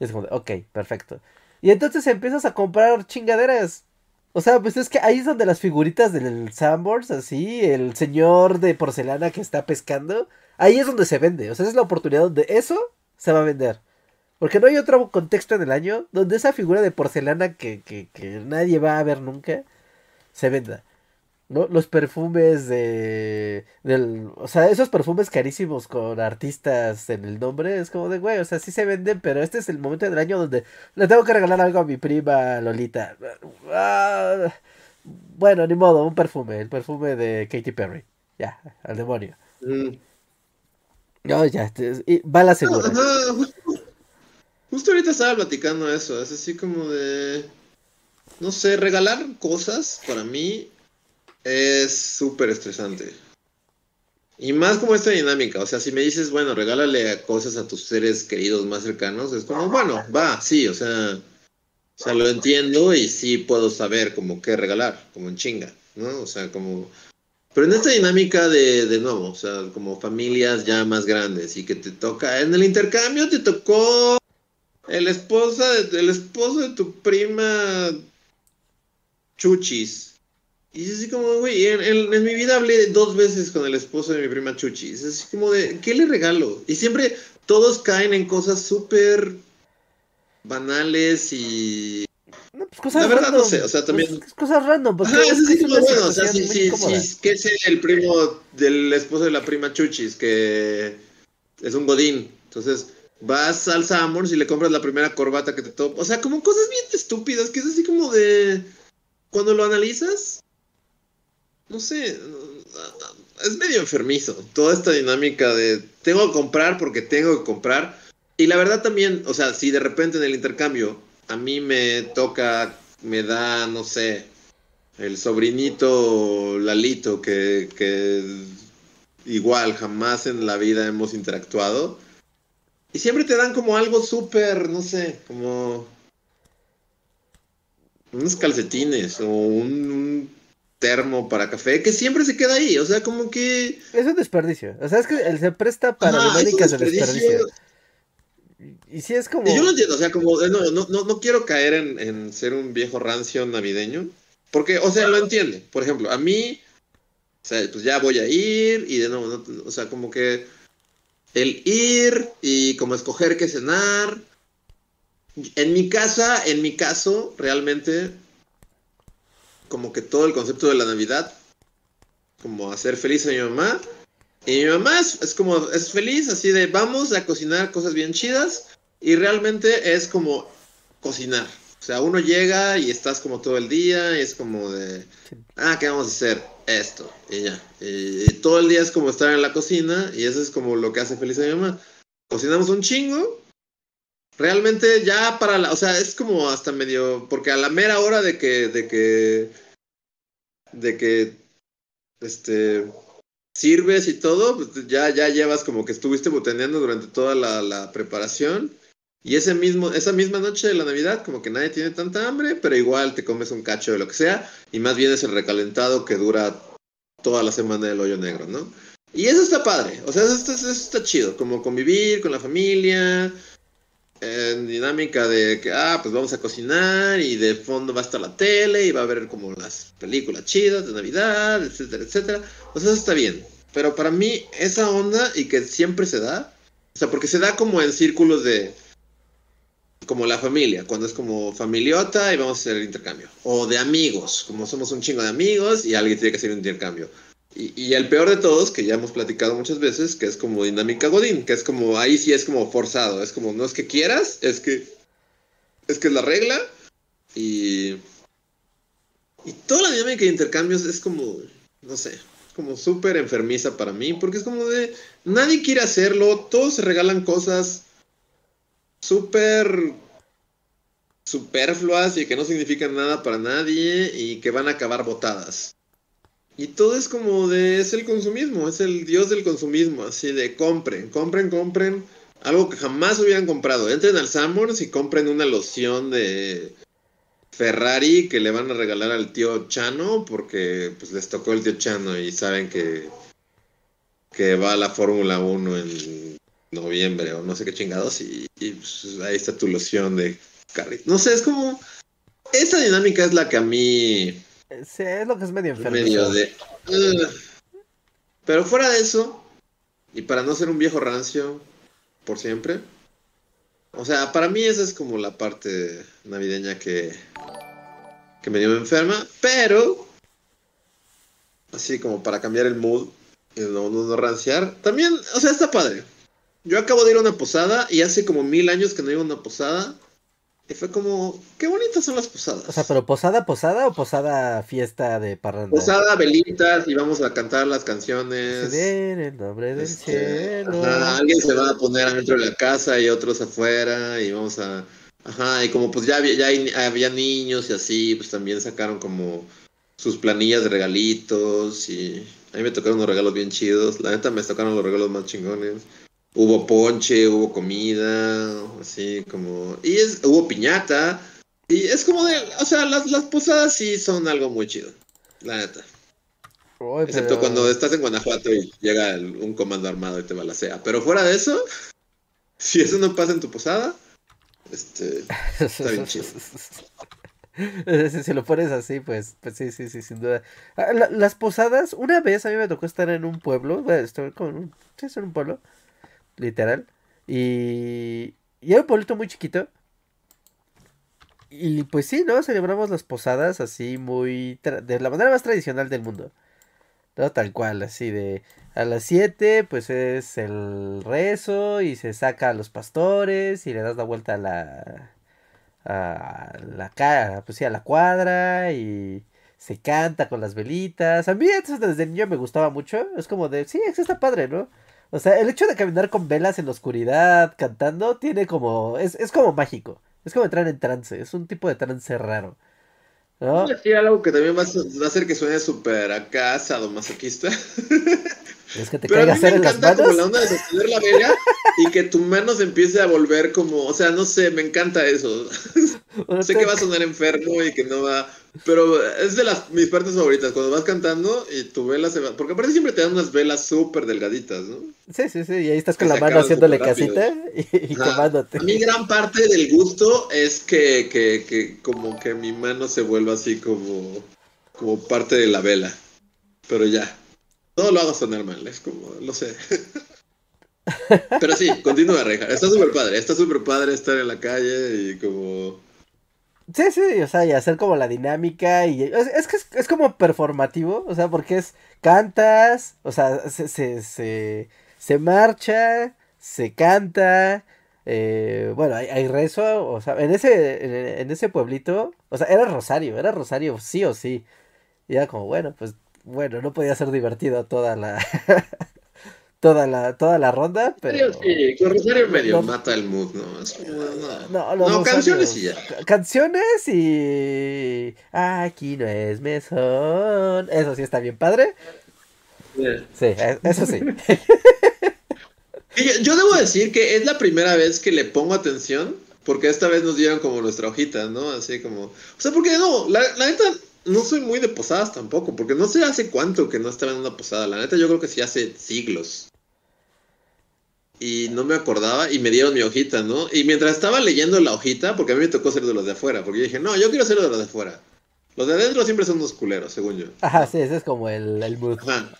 Y es como, ok, perfecto. Y entonces empiezas a comprar chingaderas. O sea, pues es que ahí es donde las figuritas del Sandbox, así, el señor de porcelana que está pescando, ahí es donde se vende. O sea, es la oportunidad donde eso se va a vender. Porque no hay otro contexto en el año donde esa figura de porcelana que, que, que nadie va a ver nunca se venda. ¿no? Los perfumes de, del, o sea, esos perfumes carísimos con artistas en el nombre, es como de, güey, o sea, sí se venden, pero este es el momento del año donde le tengo que regalar algo a mi prima Lolita. Ah, bueno, ni modo, un perfume, el perfume de Katy Perry. Ya, al demonio. Mm. No, ya, va la segura. justo ahorita estaba platicando eso, es así como de, no sé, regalar cosas para mí es súper estresante. Y más como esta dinámica, o sea, si me dices, bueno, regálale cosas a tus seres queridos más cercanos, es como, bueno, va, sí, o sea, o sea, lo entiendo y sí puedo saber como qué regalar, como en chinga, ¿no? O sea, como... Pero en esta dinámica de, de nuevo, o sea, como familias ya más grandes y que te toca, en el intercambio te tocó el esposa de, el esposo de tu prima Chuchis. Y es así como, güey, en, mi vida hablé dos veces con el esposo de mi prima Chuchi. Es así como de, ¿qué le regalo? Y siempre todos caen en cosas súper banales y... No, pues cosas La verdad no sé, o sea, también... Pues, cosas random. Porque es así como, bueno, o sea, sí, sí, sí, que es el primo del esposo de la prima Chuchis, que es un godín. Entonces, vas al Samors y le compras la primera corbata que te topa. O sea, como cosas bien estúpidas, que es así como de... Cuando lo analizas, no sé, es medio enfermizo toda esta dinámica de tengo que comprar porque tengo que comprar. Y la verdad también, o sea, si de repente en el intercambio a mí me toca, me da, no sé, el sobrinito Lalito que, que igual jamás en la vida hemos interactuado. Y siempre te dan como algo súper, no sé, como unos calcetines o un termo para café que siempre se queda ahí. O sea, como que. Es un desperdicio. O sea, es que él se presta para dinámicas de desperdicio. Y si es como. yo lo entiendo, o sea, como. Eh, no, no, no, quiero caer en, en, ser un viejo rancio navideño. Porque, o sea, lo entiende. Por ejemplo, a mí. O sea, pues ya voy a ir y de nuevo, o sea, como que. El ir y como escoger qué cenar. En mi casa, en mi caso, realmente como que todo el concepto de la Navidad, como hacer feliz a mi mamá. Y mi mamá es, como, es feliz, así de vamos a cocinar cosas bien chidas. Y realmente es como cocinar. O sea, uno llega y estás como todo el día y es como de, ah, ¿qué vamos a hacer? Esto. Y ya. Y, todo el día es como estar en la cocina y eso es como lo que hace feliz a mi mamá. Cocinamos un chingo. Realmente ya para la, o sea, es como hasta medio, porque a la mera hora de que, de que de que este sirves y todo, pues ya, ya llevas como que estuviste botaneando durante toda la, preparación. Y ese mismo, esa misma noche de la Navidad, como que nadie tiene tanta hambre, pero igual te comes un cacho de lo que sea, y más bien es el recalentado que dura toda la semana del hoyo negro, ¿no? Y eso está padre, o sea, eso eso está chido, como convivir con la familia, en dinámica de que, ah, pues vamos a cocinar y de fondo va a estar la tele y va a haber como las películas chidas de Navidad, etcétera, etcétera. O sea, eso está bien. Pero para mí, esa onda y que siempre se da, o sea, porque se da como en círculos de, como la familia, cuando es como familiota y vamos a hacer el intercambio. O de amigos, como somos un chingo de amigos y alguien tiene que hacer un intercambio. Y, y, el peor de todos, que ya hemos platicado muchas veces, que es como dinámica Godín, que es como, ahí sí es como forzado, es como, no es que quieras, es que es que es la regla. Y, y toda la dinámica de intercambios es como, no sé, como súper enfermiza para mí, porque es como de, nadie quiere hacerlo, todos se regalan cosas súper superfluas y que no significan nada para nadie y que van a acabar botadas. Y todo es como de, es el consumismo, es el dios del consumismo, así de compren, compren, compren, algo que jamás hubieran comprado. Entren al Summers y compren una loción de Ferrari que le van a regalar al tío Chano porque pues les tocó el tío Chano y saben que, que va a la Fórmula 1 en noviembre o no sé qué chingados y, pues, ahí está tu loción de carrito. No sé, es como... Esa dinámica es la que a mí... Sí, es lo que es medio enfermo. Medio de... pero fuera de eso, y para no ser un viejo rancio, por siempre. O sea, para mí esa es como la parte navideña que, que me dio enferma, pero así como para cambiar el mood y no, no, ranciar, también, o sea, está padre. Yo acabo de ir a una posada y hace como mil años que no iba a una posada y fue como, qué bonitas son las posadas. O sea, pero posada, posada o posada fiesta de parranda. Posada, velitas y vamos a cantar las canciones. En el nombre del este, cielo. alguien se va a poner adentro de la casa y otros afuera y vamos a... Ajá, y como pues ya había, ya había niños y así, pues también sacaron como sus planillas de regalitos y a mí me tocaron unos regalos bien chidos. La neta me tocaron los regalos más chingones. Hubo ponche, hubo comida, así como... Y es, hubo piñata. Y es como de... O sea, las, las posadas sí son algo muy chido. La neta. Excepto cuando estás en Guanajuato y llega un comando armado y te balacea. Pero fuera de eso, si eso no pasa en tu posada, este, está bien chido. Si lo pones así, pues, pues sí, sí, sí, sin duda. Ah, las posadas, una vez a mí me tocó estar en un pueblo, bueno, estoy con un, sí, en un pueblo, literal. Y, y era un pueblito muy chiquito. Y pues sí, ¿no? Celebramos las posadas así muy... de la manera más tradicional del mundo. ¿No? Tal cual, así de... A las 7 pues es el rezo y se saca a los pastores y le das la vuelta a la... A la cara, pues sí, a la cuadra y se canta con las velitas. A mí eso desde niño me gustaba mucho. Es como de, sí, está padre, ¿no? O sea, el hecho de caminar con velas en la oscuridad cantando tiene como. Es, es como mágico. Es como entrar en trance. Es un tipo de trance raro. ¿No? decir algo que también va a, hacer que suene súper acá sadomasoquista. Es que te Pero a mí me encanta como la onda de sostener la vela y que tu mano se empiece a volver como, o sea, no sé, me encanta eso. sé que va a sonar enfermo y que no va, pero es de las mis partes favoritas, cuando vas cantando y tu vela se va, porque aparte siempre te dan unas velas súper delgaditas, ¿no? Sí, sí, sí, y ahí estás con la mano haciéndole casita y, quemándote. A mí gran parte del gusto es que, que, que como que mi mano se vuelva así como, como parte de la vela, pero ya. Todo lo hago sonar mal, es como, lo sé. Pero sí, continúa, Reja. Está súper padre, está súper padre estar en la calle y como... Sí, sí, o sea, y hacer como la dinámica y... Es, que es, como performativo, o sea, porque es... Cantas, o sea, se, se, se, se marcha, se canta, eh, bueno, hay, hay, rezo, o sea, en ese, en, en, ese pueblito, o sea, era Rosario, era Rosario sí o sí. Y era como, bueno, pues bueno, no podía ser divertido toda la toda la toda la ronda, pero sí, con Rosario medio mata el mood, ¿no? Es no, no, no canciones y ya. Canciones y aquí no es mesón. Eso sí está bien padre. Sí, e, eso sí. Yo debo decir que es la primera vez que le pongo atención, porque esta vez nos dieron como nuestra hojita, ¿no? Así como... O sea, porque no, la, la neta, no soy muy de posadas tampoco, porque no sé hace cuánto que no estaba en una posada. La neta, yo creo que sí hace siglos. Y no me acordaba y me dieron mi hojita, ¿no? Y mientras estaba leyendo la hojita, porque a mí me tocó ser de los de afuera, porque yo dije, no, yo quiero ser de los de afuera. Los de adentro siempre son unos culeros, según yo. Ajá, sí, ese es como el, el mood. Ajá.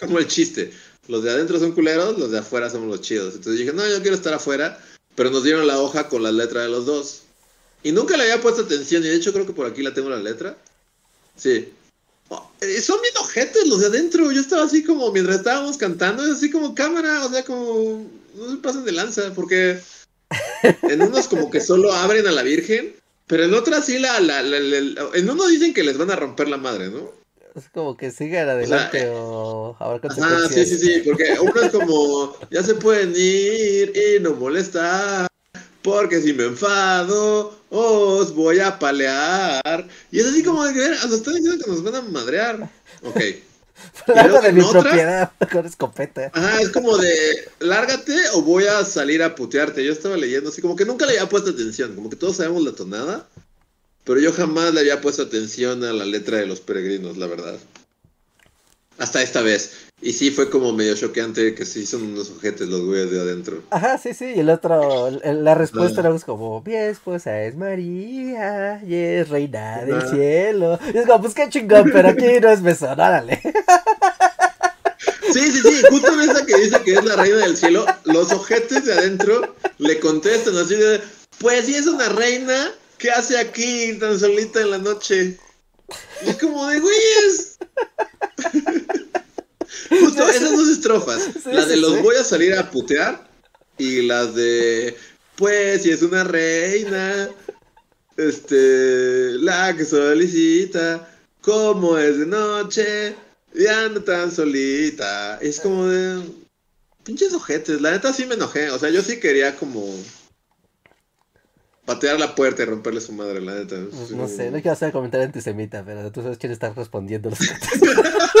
Como el chiste. Los de adentro son culeros, los de afuera somos los chidos. Entonces dije, no, yo quiero estar afuera. pero nos dieron la hoja con la letra de los dos. Y nunca le había puesto atención, y de hecho creo que por aquí la tengo la letra. Sí. Oh, eh, son bien ojetes los de adentro. Yo estaba así como, mientras estábamos cantando, es así como cámara, o sea, como, no se pasen de lanza, porque en unos como que solo abren a la Virgen, pero en otras sí la, la, la, la- en uno dicen que les van a romper la madre, ¿no? Es como que sigan adelante o, habrá Ajá, consecuencias. sí, sí, sí, porque uno es como, ya se pueden ir y no molestar, porque si me enfado, os voy a palear. Y es así como de que, nos están diciendo que nos van a madrear. Ok. Luego de mi otra- propiedad con escopeta. Ajá, es como de, lárgate o voy a salir a putearte. Yo estaba leyendo así, como que nunca le había puesto atención, como que todos sabemos la tonada, pero yo jamás le había puesto atención a la letra de los peregrinos, la verdad. Hasta esta vez. Y sí fue como medio choqueante que sí son unos ojetes los güeyes de adentro. Ajá, sí, sí. Y el otro, la respuesta era como, mi esposa es María y es reina del cielo. Y es como, pues qué chingón, pero aquí no es mesón, órale. Sí, sí, sí, justo en esa que dice que es la reina del cielo, los ojetes de adentro le contestan así de, pues sí es una reina, ¿qué hace aquí tan solita en la noche? Y es como de güeyes. Justo esas dos estrofas, Sí, la de sí, los sí. voy a salir a putear y las de, pues si es una reina, este, la que solicita, como es de noche, y anda tan solita. Es como de. Pinches ojetes. La neta sí me enojé. O sea, yo sí quería como. Patear la puerta y romperle su madre, la neta. Pues, no sé, no quiero hacer comentario antisemita, pero tú sabes quién está respondiendo los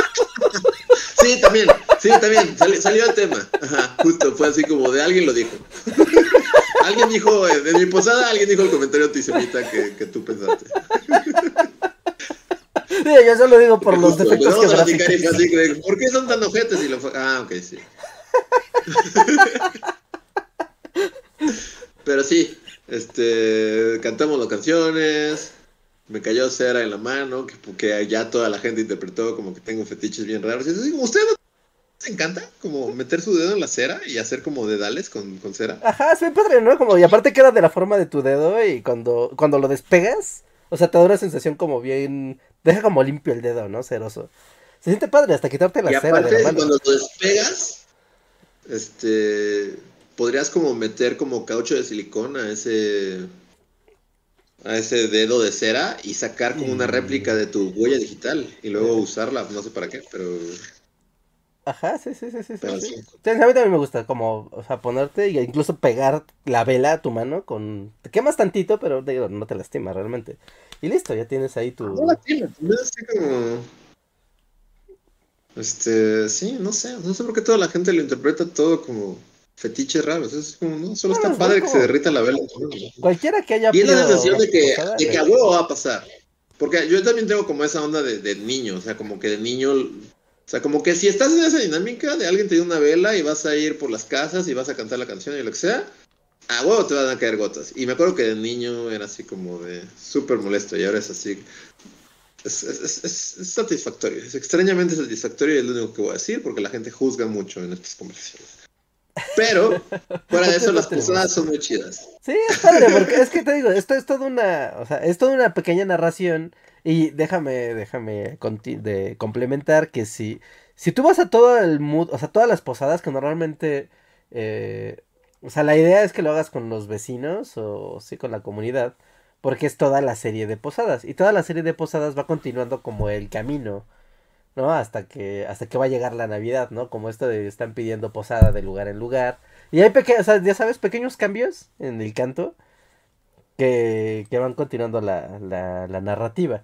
Sí, también. Sí, también. sali- salió el tema. Ajá, justo. Fue así como de alguien lo dijo. alguien dijo. eh, En mi posada, alguien dijo el comentario antisemita que, que tú pensaste. Sí, yo solo digo por los Justo, defectos a platicar y fue geográficos. así de, ¿Por qué son tan ojetes? Y lo fue. Ah, ok, sí. Pero sí, este, cantamos las canciones, me cayó cera en la mano, que, ya toda la gente interpretó como que tengo fetiches bien raros. Y es así como, ¿usted no les encanta como meter su dedo en la cera y hacer como dedales con, con cera? Ajá, es bien padre, ¿no? Como, y aparte queda de la forma de tu dedo y cuando, cuando lo despegas, o sea, te da una sensación como bien, deja como limpio el dedo, ¿no? Ceroso. Se siente padre hasta quitarte la y cera de aparte, la mano. cuando lo despegas, este, podrías como meter como caucho de silicón a ese, a ese dedo de cera y sacar como una Mm. réplica de tu huella digital y luego usarla, no sé para qué, pero Ajá, sí, sí, sí, sí. Pero sí. sí. Sí, a mí también me gusta como, o sea, ponerte y incluso pegar la vela a tu mano con... Te quemas tantito, pero digo, no te lastima realmente. Y listo, ya tienes ahí tu... no la tiene, es así como este, sí, no sé, no sé por qué toda la gente lo interpreta todo como fetiches raros, es como, no, solo Bueno, está es padre que se derrita la vela. Cualquiera que haya Y es la sensación de que, de que a huevo va a pasar. Porque yo también tengo como esa onda de, de niño, o sea, como que de niño, o sea, como que si estás en esa dinámica de alguien te dio una vela y vas a ir por las casas y vas a cantar la canción y lo que sea, a huevo te van a caer gotas. Y me acuerdo que de niño era así como de súper molesto y ahora es así. Es- es- es- es satisfactorio, es extrañamente satisfactorio y es lo único que voy a decir porque la gente juzga mucho en estas conversaciones. Pero, fuera de eso, las posadas son muy chidas. Sí, es padre, porque es que te digo, esto es toda una, o sea, es toda una pequeña narración y déjame, déjame de complementar que si, si tú vas a todo el mood, o sea, todas las posadas que normalmente, eh, o sea, la idea es que lo hagas con los vecinos o sí con la comunidad, porque es toda la serie de posadas y toda la serie de posadas va continuando como el camino. ¿No? Hasta que, hasta que va a llegar la Navidad, ¿no? Como esto de están pidiendo posada de lugar en lugar. Y hay pequeños, o sea, ya sabes, pequeños cambios en el canto que, que van continuando la, la, la narrativa,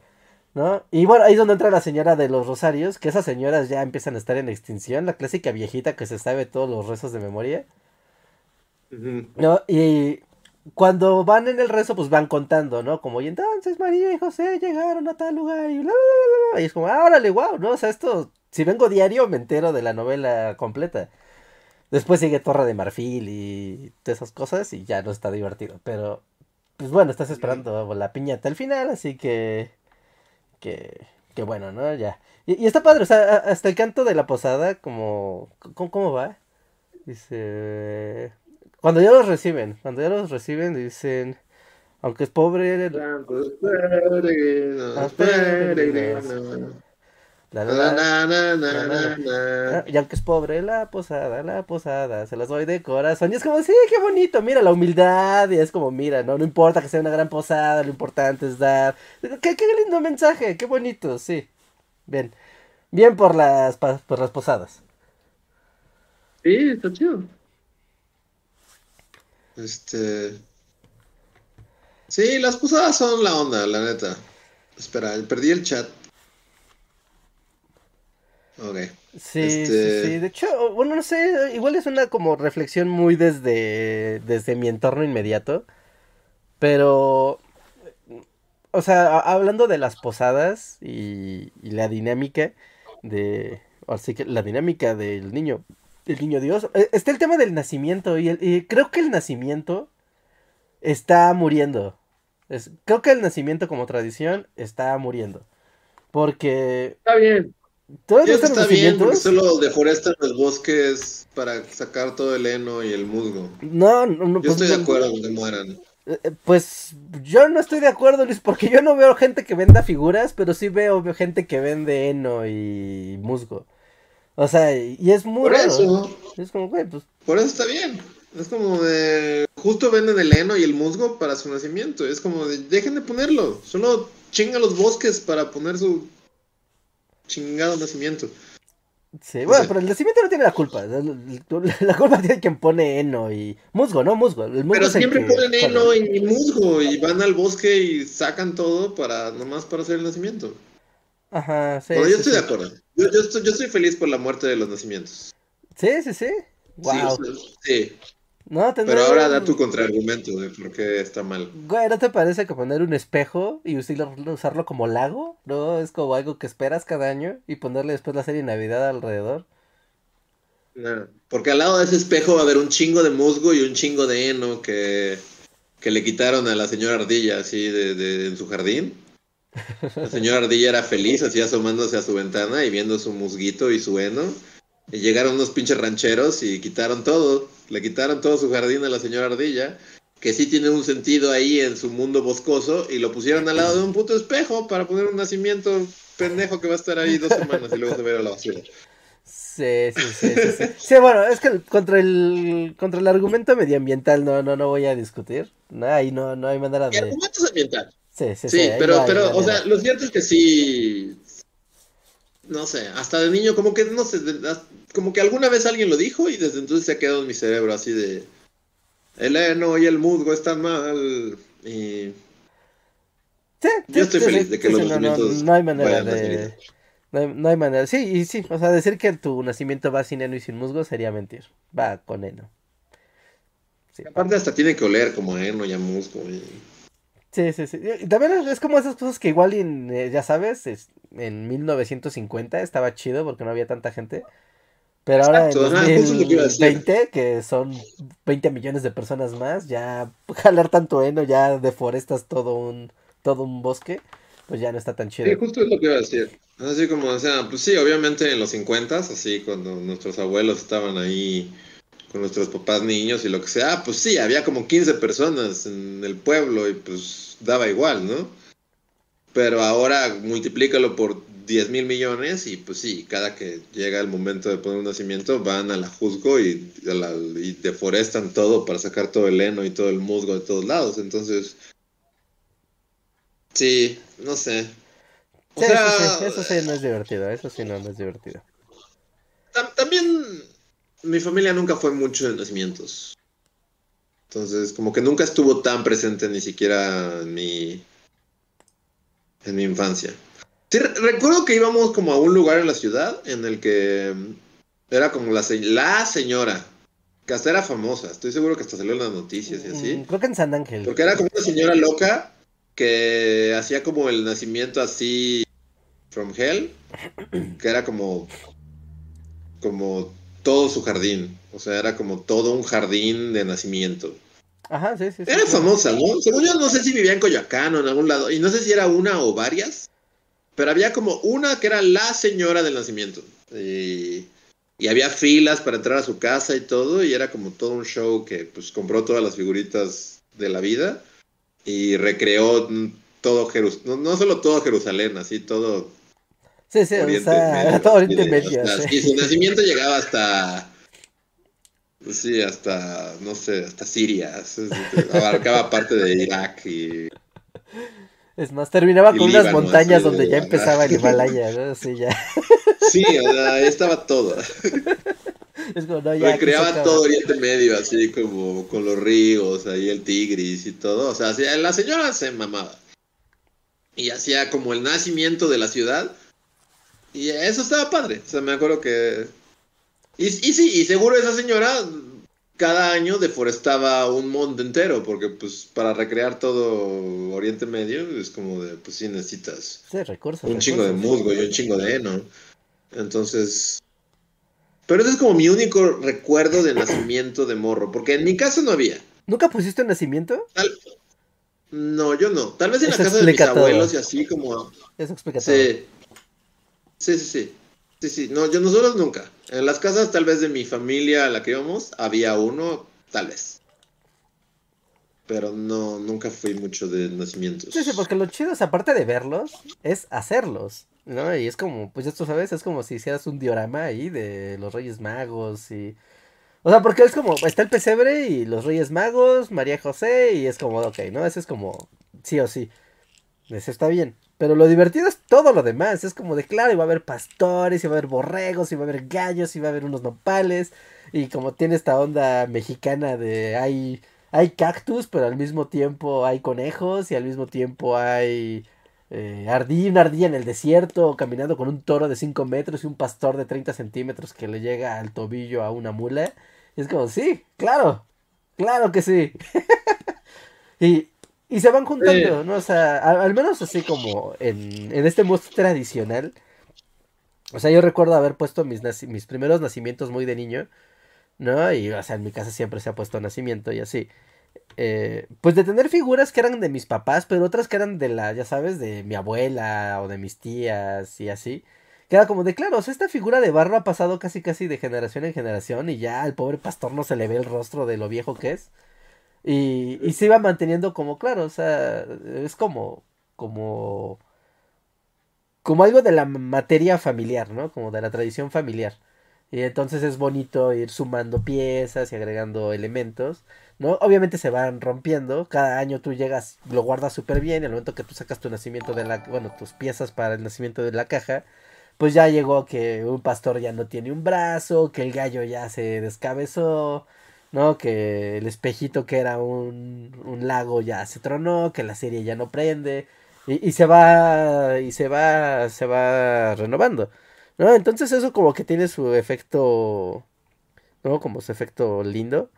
¿no? Y bueno, ahí es donde entra la señora de los rosarios, que esas señoras ya empiezan a estar en extinción, la clásica viejita que se sabe todos los rezos de memoria. ¿no? Y cuando van en el rezo, pues van contando, ¿no? Como, y entonces María y José llegaron a tal lugar y bla, bla, bla, bla. Y es como, ah, órale, wow, ¿no? O sea, esto, si vengo diario, me entero de la novela completa. Después sigue Torre de Marfil y todas esas cosas y ya no está divertido. Pero, pues bueno, estás esperando la piñata al final, así que, que, que bueno, ¿no? Ya. Y, y está padre, o sea, hasta el canto de la posada, como, ¿cómo, cómo va? Dice, Cuando ya los reciben, cuando ya los reciben dicen, aunque es pobre, peregrinos, Los peregrinos. la, la, la, Y aunque es pobre, la posada, la posada, se las doy de corazón. Y es como, sí, qué bonito, mira la humildad. Y es como, mira, no, no importa que sea una gran posada, lo importante es dar. Qué, qué lindo mensaje, qué bonito, sí. Bien, bien por las, por las posadas. Sí, está chido. Este. Sí, las posadas son la onda, la neta. Espera, perdí el chat. Ok. Sí, Este- sí, sí. De hecho, bueno, no sé, igual es una como reflexión muy desde, desde mi entorno inmediato. Pero, o sea, hablando de las posadas y, y la dinámica de, así que la dinámica del niño, del niño Dios, eh, está el tema del nacimiento y, el- y creo que el nacimiento está muriendo. Es- creo que el nacimiento como tradición está muriendo. Porque Está bien. todos nuestros está bien porque solo deforestan los bosques para sacar todo el heno y el musgo. No, no, no, Yo pues, estoy de acuerdo con que mueran. eh, eh, Pues yo no estoy de acuerdo, Luis, porque yo no veo gente que venda figuras, pero sí veo gente que vende heno y musgo. O sea, y es muy Por raro. eso, Es como, güey, pues por eso está bien. Es como de. Justo venden el heno y el musgo para su nacimiento. Es como de. Dejen de ponerlo. Solo chinga los bosques para poner su chingado nacimiento. sí. Bueno, pero el nacimiento no tiene la culpa. La, la- la culpa tiene quien pone heno y musgo, no musgo. El musgo Pero siempre que ponen pone. heno y musgo y van al bosque y sacan todo para nomás para hacer el nacimiento. Ajá, sí. Bueno, yo sí, estoy sí. de acuerdo. Yo, yo estoy, yo estoy feliz por la muerte de los nacimientos. Sí, sí, sí. Wow. Sí. No, Pero ahora da tu contraargumento de por qué está mal. Güey, ¿no te parece que poner un espejo y usarlo, usarlo como lago? ¿No? Es como algo que esperas cada año y ponerle después la serie Navidad alrededor. No, Porque al lado de ese espejo va a haber un chingo de musgo y un chingo de heno que, que le quitaron a la señora Ardilla así de, de- en su jardín. La señora Ardilla era feliz así asomándose a su ventana y viendo su musguito y su heno. Y llegaron unos pinches rancheros y quitaron todo. Le quitaron todo su jardín a la señora Ardilla, que sí tiene un sentido ahí en su mundo boscoso, y lo pusieron al lado de un puto espejo para poner un nacimiento pendejo que va a estar ahí dos semanas y luego se va a ir a la basura. Sí, sí, sí, sí, sí. Sí, bueno, es que el- contra el contra el argumento medioambiental no no no voy a discutir. No, ahí no no hay manera El de argumento es ambiental. Sí, sí, sí. Sí, pero, pero, o sea, lo cierto es que sí. No sé, hasta de niño, como que, no sé, como que alguna vez alguien lo dijo y desde entonces se ha quedado en mi cerebro así de. El heno y el musgo están mal. Y. Sí, Yo estoy feliz de que los sí, no, no, nacimientos no hay manera de no hay, no hay manera. Sí, y sí, o sea, decir que tu nacimiento va sin heno y sin musgo sería mentir. Va con heno. Sí, Aparte, hasta tiene que oler como heno y a musgo. y- Sí, sí, sí. También es- como esas cosas que igual, en, eh, ya sabes, es- en 1950 estaba chido porque no había tanta gente. Pero ahora Exacto, en ajá, justo lo que. 2020, que son 20 millones de personas más, ya jalar tanto heno, ya deforestas todo un, todo un bosque, pues ya no está tan chido. Sí, justo es lo que iba a decir. Así como, o sea, pues sí, obviamente en los 50 así cuando nuestros abuelos estaban ahí con nuestros papás niños y lo que sea, pues sí, había como 15 personas en el pueblo y pues daba igual, ¿no? Pero ahora multiplícalo por 10 mil millones y pues sí, cada que llega el momento de poner un nacimiento van a la juzgo y, a la- y deforestan todo para sacar todo el heno y todo el musgo de todos lados. Entonces, sí, no sé. O Sí, sea, sí, eso sí no es divertido, eso sí no, no es divertido. Tam- También mi familia nunca fue mucho de nacimientos. Entonces, como que nunca estuvo tan presente ni siquiera en mi en mi infancia. Sí, re- recuerdo que íbamos como a un lugar en la ciudad en el que mm, era como la, la señora, que hasta era famosa, estoy seguro que hasta salió en las noticias y así. Mm, Creo que en San Ángel. Porque era como una señora loca que hacía como el nacimiento así from hell, que era como como todo su jardín, o sea, era como todo un jardín de nacimiento. Ajá, sí, sí. Era sí. famosa, ¿no? Según yo no sé si vivía en Coyoacán o en algún lado, y no sé si era una o varias, pero había como una que era la señora del nacimiento. Y y había filas para entrar a su casa y todo, y era como todo un show que pues compró todas las figuritas de la vida y recreó todo Jerusalén, no, solo todo Jerusalén, así todo... Sí, sí, o sea, todo Oriente Medio. Sí. su nacimiento llegaba hasta... Sí, hasta, no sé, hasta Siria, abarcaba parte de Irak y... Es más, terminaba con unas montañas donde ya empezaba el Himalaya, ¿no? Sí, ya. Sí, ahí estaba todo. Es como, no, ya. Recreaba todo Oriente Medio, así como con los ríos, ahí el Tigris y todo. O sea, la señora se mamaba. Y hacía como el nacimiento de la ciudad. Y eso estaba padre. O sea, me acuerdo que. Y, y sí, y seguro esa señora cada año deforestaba un monte entero, porque pues para recrear todo Oriente Medio es como de, pues sí necesitas recursos, un chingo de musgo y un chingo de heno. Entonces... Pero ese es como mi único recuerdo de nacimiento de morro, porque en mi casa no había. ¿Nunca pusiste nacimiento? No, yo no. Tal vez en la casa de mis abuelos y así como... Eso explica sí. Sí, sí, sí. Sí, sí, no, yo nosotros nunca. En las casas tal vez de mi familia a la que íbamos, había uno, tal vez. Pero no, nunca fui mucho de nacimientos. Sí, sí, porque lo chido es, aparte de verlos, es hacerlos, ¿no? Y es como, pues ya tú sabes, es como si hicieras un diorama ahí de los Reyes Magos y... O sea, porque es como, está el pesebre y los Reyes Magos, María José, y es como, ok, ¿no? Ese es como, sí o sí. Ese está bien. Pero lo divertido es todo lo demás. Es como de claro, iba a haber pastores, iba a haber borregos, iba a haber gallos, iba a haber unos nopales. Y como tiene esta onda mexicana de hay, hay cactus, pero al mismo tiempo hay conejos y al mismo tiempo hay eh, ardilla, una ardilla en el desierto caminando con un toro de 5 metros y un pastor de 30 centímetros que le llega al tobillo a una mula. Y es como, sí, claro, claro que sí. y, y se van juntando, ¿no? O sea, al, menos así como en, en este mood tradicional. O sea, yo recuerdo haber puesto mis, mis primeros nacimientos muy de niño, ¿no? Y, o sea, en mi casa siempre se ha puesto nacimiento y así. Eh, pues de tener figuras que eran de mis papás, pero otras que eran de la, ya sabes, de mi abuela o de mis tías y así. Que era como de, claro, o sea, esta figura de barro ha pasado casi casi de generación en generación y ya al pobre pastor no se le ve el rostro de lo viejo que es. Y, y se iba manteniendo como, claro, o sea, es como, como, como algo de la materia familiar, ¿no? Como de la tradición familiar. Y entonces es bonito ir sumando piezas y agregando elementos, ¿no? Obviamente se van rompiendo, cada año tú llegas, lo guardas súper bien, al momento que tú sacas tu nacimiento de la, bueno, tus piezas para el nacimiento de la caja, pues ya llegó que un pastor ya no tiene un brazo, que el gallo ya se descabezó, ¿no? Que el espejito que era un, un lago ya se tronó, que la serie ya no prende, y, y, se va, y se va, se va renovando, ¿no? Entonces eso como que tiene su efecto, ¿no? Como su efecto lindo,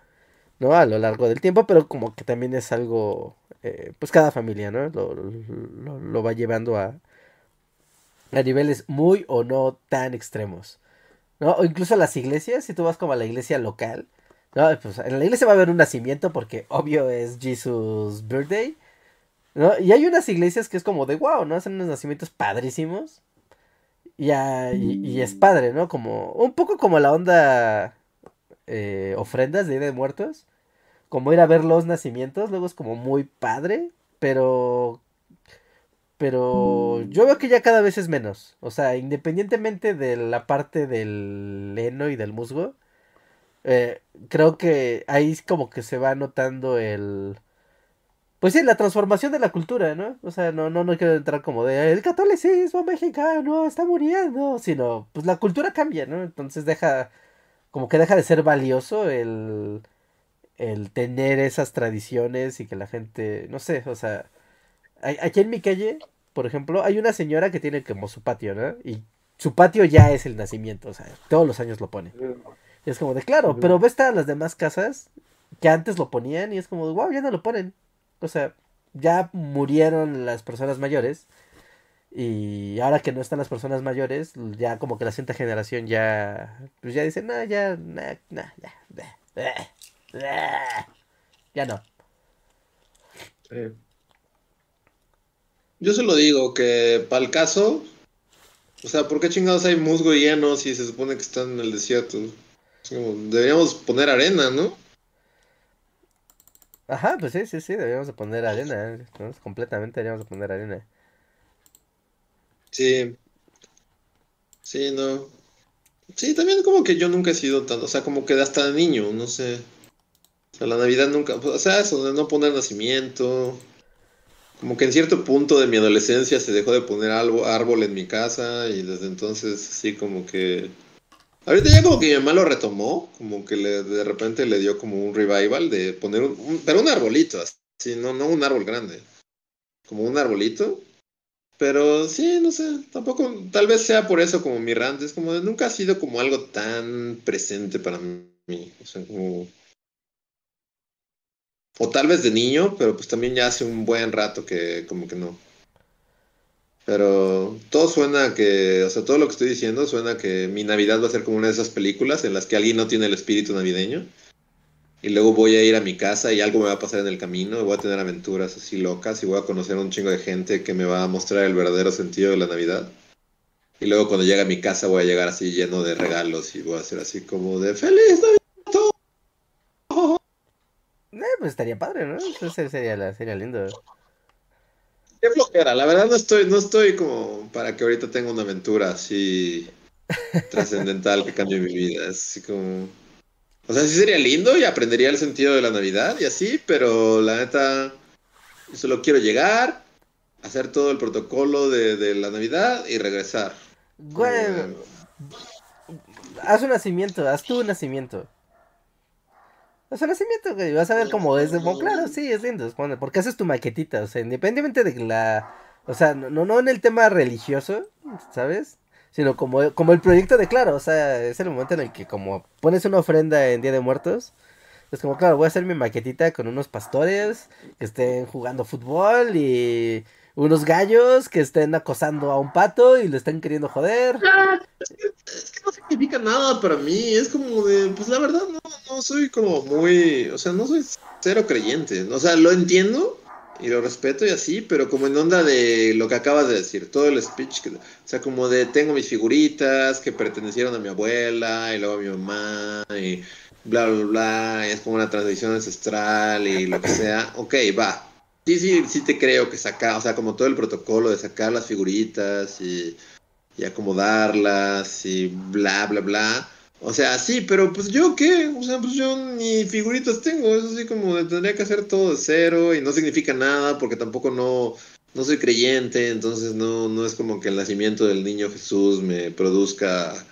¿no? A lo largo del tiempo, pero como que también es algo, eh, pues cada familia, ¿no? Lo, lo, lo va llevando a, a niveles muy o no tan extremos. ¿no? O incluso las iglesias, si tú vas como a la iglesia local, no, pues en la iglesia va a haber un nacimiento porque obvio es Jesus' birthday. ¿no? Y hay unas iglesias que es como de wow, ¿no? Hacen unos nacimientos padrísimos. Y, y, es padre, ¿no? Como un poco como la onda eh, ofrendas de Día de Muertos. Como ir a ver los nacimientos, luego es como muy padre, pero... Pero yo veo que ya cada vez es menos. O sea, independientemente de la parte del heno y del musgo, eh, creo que ahí como que se va notando el... Pues sí, la transformación de la cultura, ¿no? O sea, no, no, no quiero entrar como de el catolicismo mexicano está muriendo, sino pues la cultura cambia, ¿no? Entonces deja, como que deja de ser valioso el, el tener esas tradiciones y que la gente, no sé, o sea, aquí en mi calle, por ejemplo, hay una señora que tiene como su patio, ¿no? Y su patio ya es el nacimiento, o sea, todos los años lo pone. Y es como de, claro, pero ves a las demás casas que antes lo ponían y es como de, wow, ya no lo ponen. O sea, ya murieron las personas mayores. Y ahora que no están las personas mayores, ya como que la siguiente generación ya, pues ya dicen, no, ya, no, no, ya, ya no. Yo se lo digo que para el caso, O sea, ¿por qué chingados hay musgo y heno si se supone que están en el desierto? Deberíamos poner arena, ¿no? Ajá, pues sí, sí, sí, deberíamos de poner arena. Completamente deberíamos de poner arena. Sí. Sí, no. Sí, también como que yo nunca he sido tan, o sea, como que hasta niño, no sé. O sea, la Navidad nunca, o sea, eso de no poner nacimiento. Como que en cierto punto de mi adolescencia se dejó de poner algo, árbol en mi casa y desde entonces sí como que... Ahorita ya como que mi mamá lo retomó, como que le, de repente le dio como un revival de poner un, pero un arbolito, así, no, no un árbol grande, como un arbolito. Pero sí, no sé, tampoco, tal vez sea por eso como mi rant, es como nunca ha sido como algo tan presente para mí, o sea, como o tal vez de niño, pero pues también ya hace un buen rato que como que no. Pero todo suena que, o sea, todo lo que estoy diciendo suena que mi Navidad va a ser como una de esas películas en las que alguien no tiene el espíritu navideño. Y luego voy a ir a mi casa y algo me va a pasar en el camino, voy a tener aventuras así locas y voy a conocer a un chingo de gente que me va a mostrar el verdadero sentido de la Navidad. Y luego cuando llegue a mi casa voy a llegar así lleno de regalos y voy a ser así como de feliz Navidad. Eh, pues estaría padre, ¿no? Sería, sería lindo. Qué flojera, la verdad no estoy, no estoy como para que ahorita tenga una aventura así trascendental que cambie mi vida. Así como. O sea, sí sería lindo y aprendería el sentido de la Navidad y así, pero la neta, solo quiero llegar, hacer todo el protocolo de, la Navidad y regresar. Güey, haz un nacimiento, haz tu nacimiento. O sea, nacimiento, güey. Vas a ver cómo es. Bueno, claro, sí, es lindo. porque haces tu maquetita. O sea, independientemente de la. O sea, no, no en el tema religioso, ¿sabes? Sino como, como el proyecto de claro. O sea, es el momento en el que, como pones una ofrenda en Día de Muertos. Es como, claro, voy a hacer mi maquetita con unos pastores que estén jugando fútbol y unos gallos que estén acosando a un pato y lo estén queriendo joder. es, que, no significa nada para mí, es como de, pues la verdad no, no soy como muy, o sea, no soy cero creyente, o sea, lo entiendo y lo respeto y así, pero como en onda de lo que acabas de decir, todo el speech, que, o sea, como de tengo mis figuritas que pertenecieron a mi abuela y luego a mi mamá y bla, bla, bla, y es como una tradición ancestral y lo que sea, ok, va, Sí, sí, sí te creo que saca, o sea, como todo el protocolo de sacar las figuritas y, acomodarlas y bla, bla, bla. O sea, sí, pero pues yo qué, o sea, pues yo ni figuritas tengo, eso sí como tendría que hacer todo de cero y no significa nada porque tampoco no, no soy creyente, entonces no, no es como que el nacimiento del niño Jesús me produzca...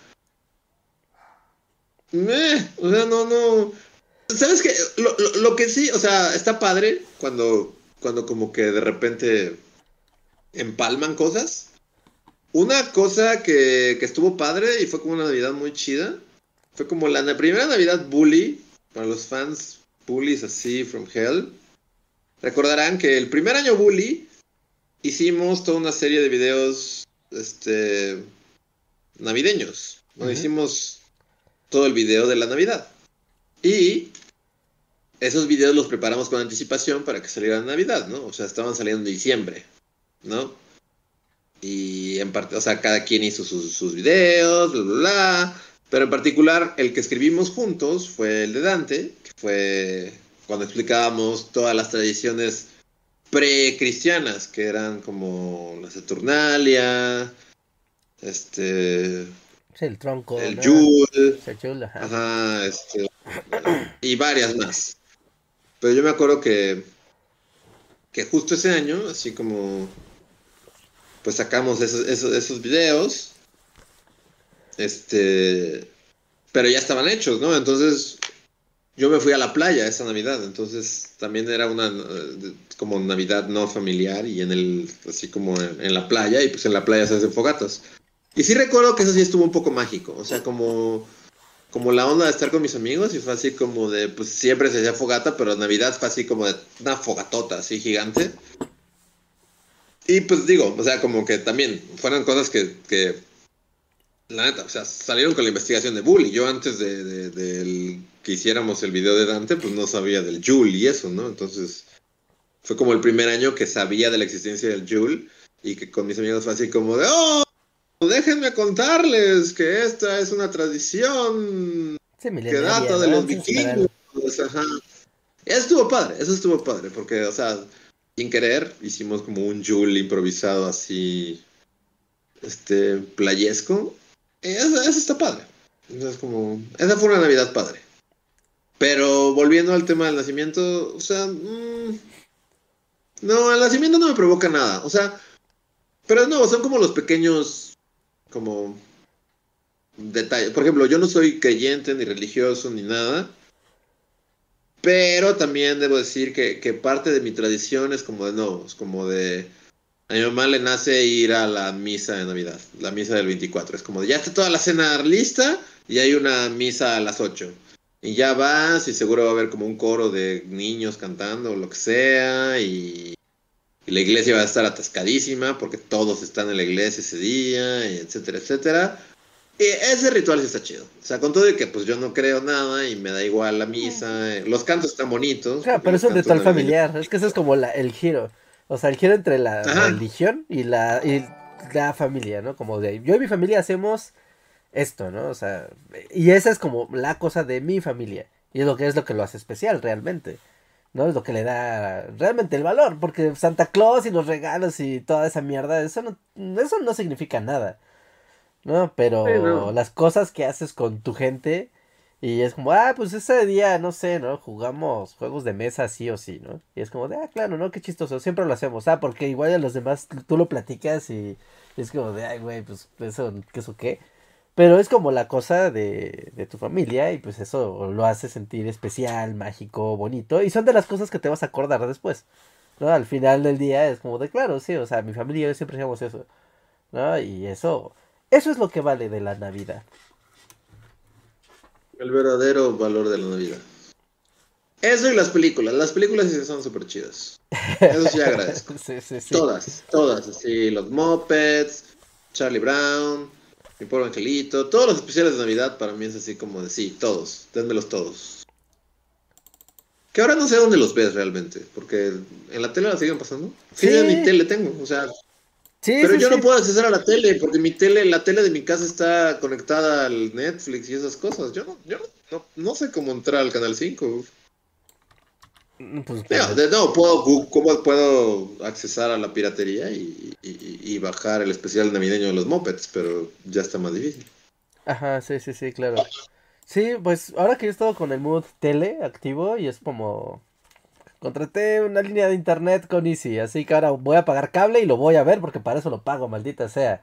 Eh, o sea, no, no... ¿Sabes qué? Lo, lo que sí, o sea, está padre cuando cuando como que de repente empalman cosas. Una cosa que, que estuvo padre y fue como una Navidad muy chida. Fue como la primera Navidad Bully, para los fans Bullies así from hell. Recordarán que el primer año Bully hicimos toda una serie de videos este navideños. Hicimos todo el video de la Navidad. Y esos videos los preparamos con anticipación para que salieran en Navidad, ¿no? O sea, estaban saliendo en diciembre, ¿no? Y en parte, o sea, cada quien hizo sus, sus videos, bla, bla, bla. Pero en particular, el que escribimos juntos fue el de Dante, que fue cuando explicábamos todas las tradiciones pre-cristianas, que eran como la Saturnalia, este... el tronco. El Yule. ajá, este, y varias más. Pero yo me acuerdo que, que justo ese año, así como, pues sacamos esos, esos, esos videos, este, pero ya estaban hechos, ¿no? Entonces yo me fui a la playa esa Navidad, entonces también era una como Navidad no familiar y en el, así como en, en la playa, y pues en la playa se hacen fogatas. Y sí recuerdo que eso sí estuvo un poco mágico, o sea, como como la onda de estar con mis amigos y fue así como de, pues siempre se hacía fogata, pero Navidad fue así como de una fogatota así gigante. Y pues digo, o sea, como que también fueron cosas que, que la neta, o sea, salieron con la investigación de Bully. Yo antes de, que hiciéramos el video de Dante, pues no sabía del Joule y eso, ¿no? Entonces, fue como el primer año que sabía de la existencia del Joule y que con mis amigos fue así como de, ¡oh! Déjenme contarles que esta es una tradición que data de los vikingos. Ajá. Eso estuvo padre, eso estuvo padre, porque, o sea, sin querer, hicimos como un Jul improvisado así, este, playesco. Eso, eso está padre. Es como, esa fue una Navidad padre. Pero volviendo al tema del nacimiento, o sea, mmm, no, el nacimiento no me provoca nada. O sea, pero no, son como los pequeños, como detalles. Por ejemplo, yo no soy creyente ni religioso ni nada. Pero también debo decir que, que parte de mi tradición es como de no, es como de... A mi mamá le nace ir a la misa de Navidad, la misa del 24. Es como de ya está toda la cena lista y hay una misa a las 8. Y ya vas y seguro va a haber como un coro de niños cantando o lo que sea y, la iglesia va a estar atascadísima porque todos están en la iglesia ese día, y etcétera, etcétera. Y ese ritual sí está chido. O sea, con todo de que pues yo no creo nada y me da igual la misa. Eh, los cantos están bonitos. Claro, pero eso es ritual familiar. Es que eso es como la, el giro. O sea, el giro entre la religión y la, y la familia, ¿no? Como de yo y mi familia hacemos esto, ¿no? O sea, y esa es como la cosa de mi familia. Y es lo que es lo que lo hace especial realmente. ¿No? Es lo que le da realmente el valor. Porque Santa Claus y los regalos y toda esa mierda, eso no, eso no significa nada. ¿No? Pero las cosas que haces con tu gente. Y es como, ah, pues ese día, no sé, ¿no? Jugamos juegos de mesa sí o sí, ¿no? Y es como de, ah, claro, ¿no? Qué chistoso, siempre lo hacemos, ah, porque igual a los demás tú lo platicas y, es como de, ay, güey, pues eso, ¿qué eso qué? Pero es como la cosa de, de tu familia y pues eso lo hace sentir especial, mágico, bonito. Y son de las cosas que te vas a acordar después. ¿no? Al final del día es como de claro, sí, o sea, mi familia y yo siempre hacemos eso. ¿no? Y eso, eso es lo que vale de la Navidad. El verdadero valor de la Navidad. Eso y las películas. Las películas sí son súper chidas. Eso sí agradezco. sí, sí, sí. Todas, todas. Así, los Muppets, Charlie Brown, mi pobre angelito, todos los especiales de Navidad para mí es así como de sí, todos, denmelos todos. Que ahora no sé dónde los ves realmente, porque en la tele la siguen pasando. Sí, en mi tele tengo, o sea. Sí, pero yo no puedo acceder a la tele, porque mi tele, la tele de mi casa está conectada al Netflix y esas cosas. Yo no, yo no, no sé cómo entrar al canal 5. Mm, pues, no, puedo, ¿cómo puedo accesar a la piratería y, bajar el especial navideño de los mopeds? Pero ya está más difícil. Ajá, sí, sí, sí, claro. Sí, pues ahora que yo he estado con el mood tele activo y es como... Contraté una línea de internet con Easy, así que ahora voy a pagar cable y lo voy a ver porque para eso lo pago, maldita sea.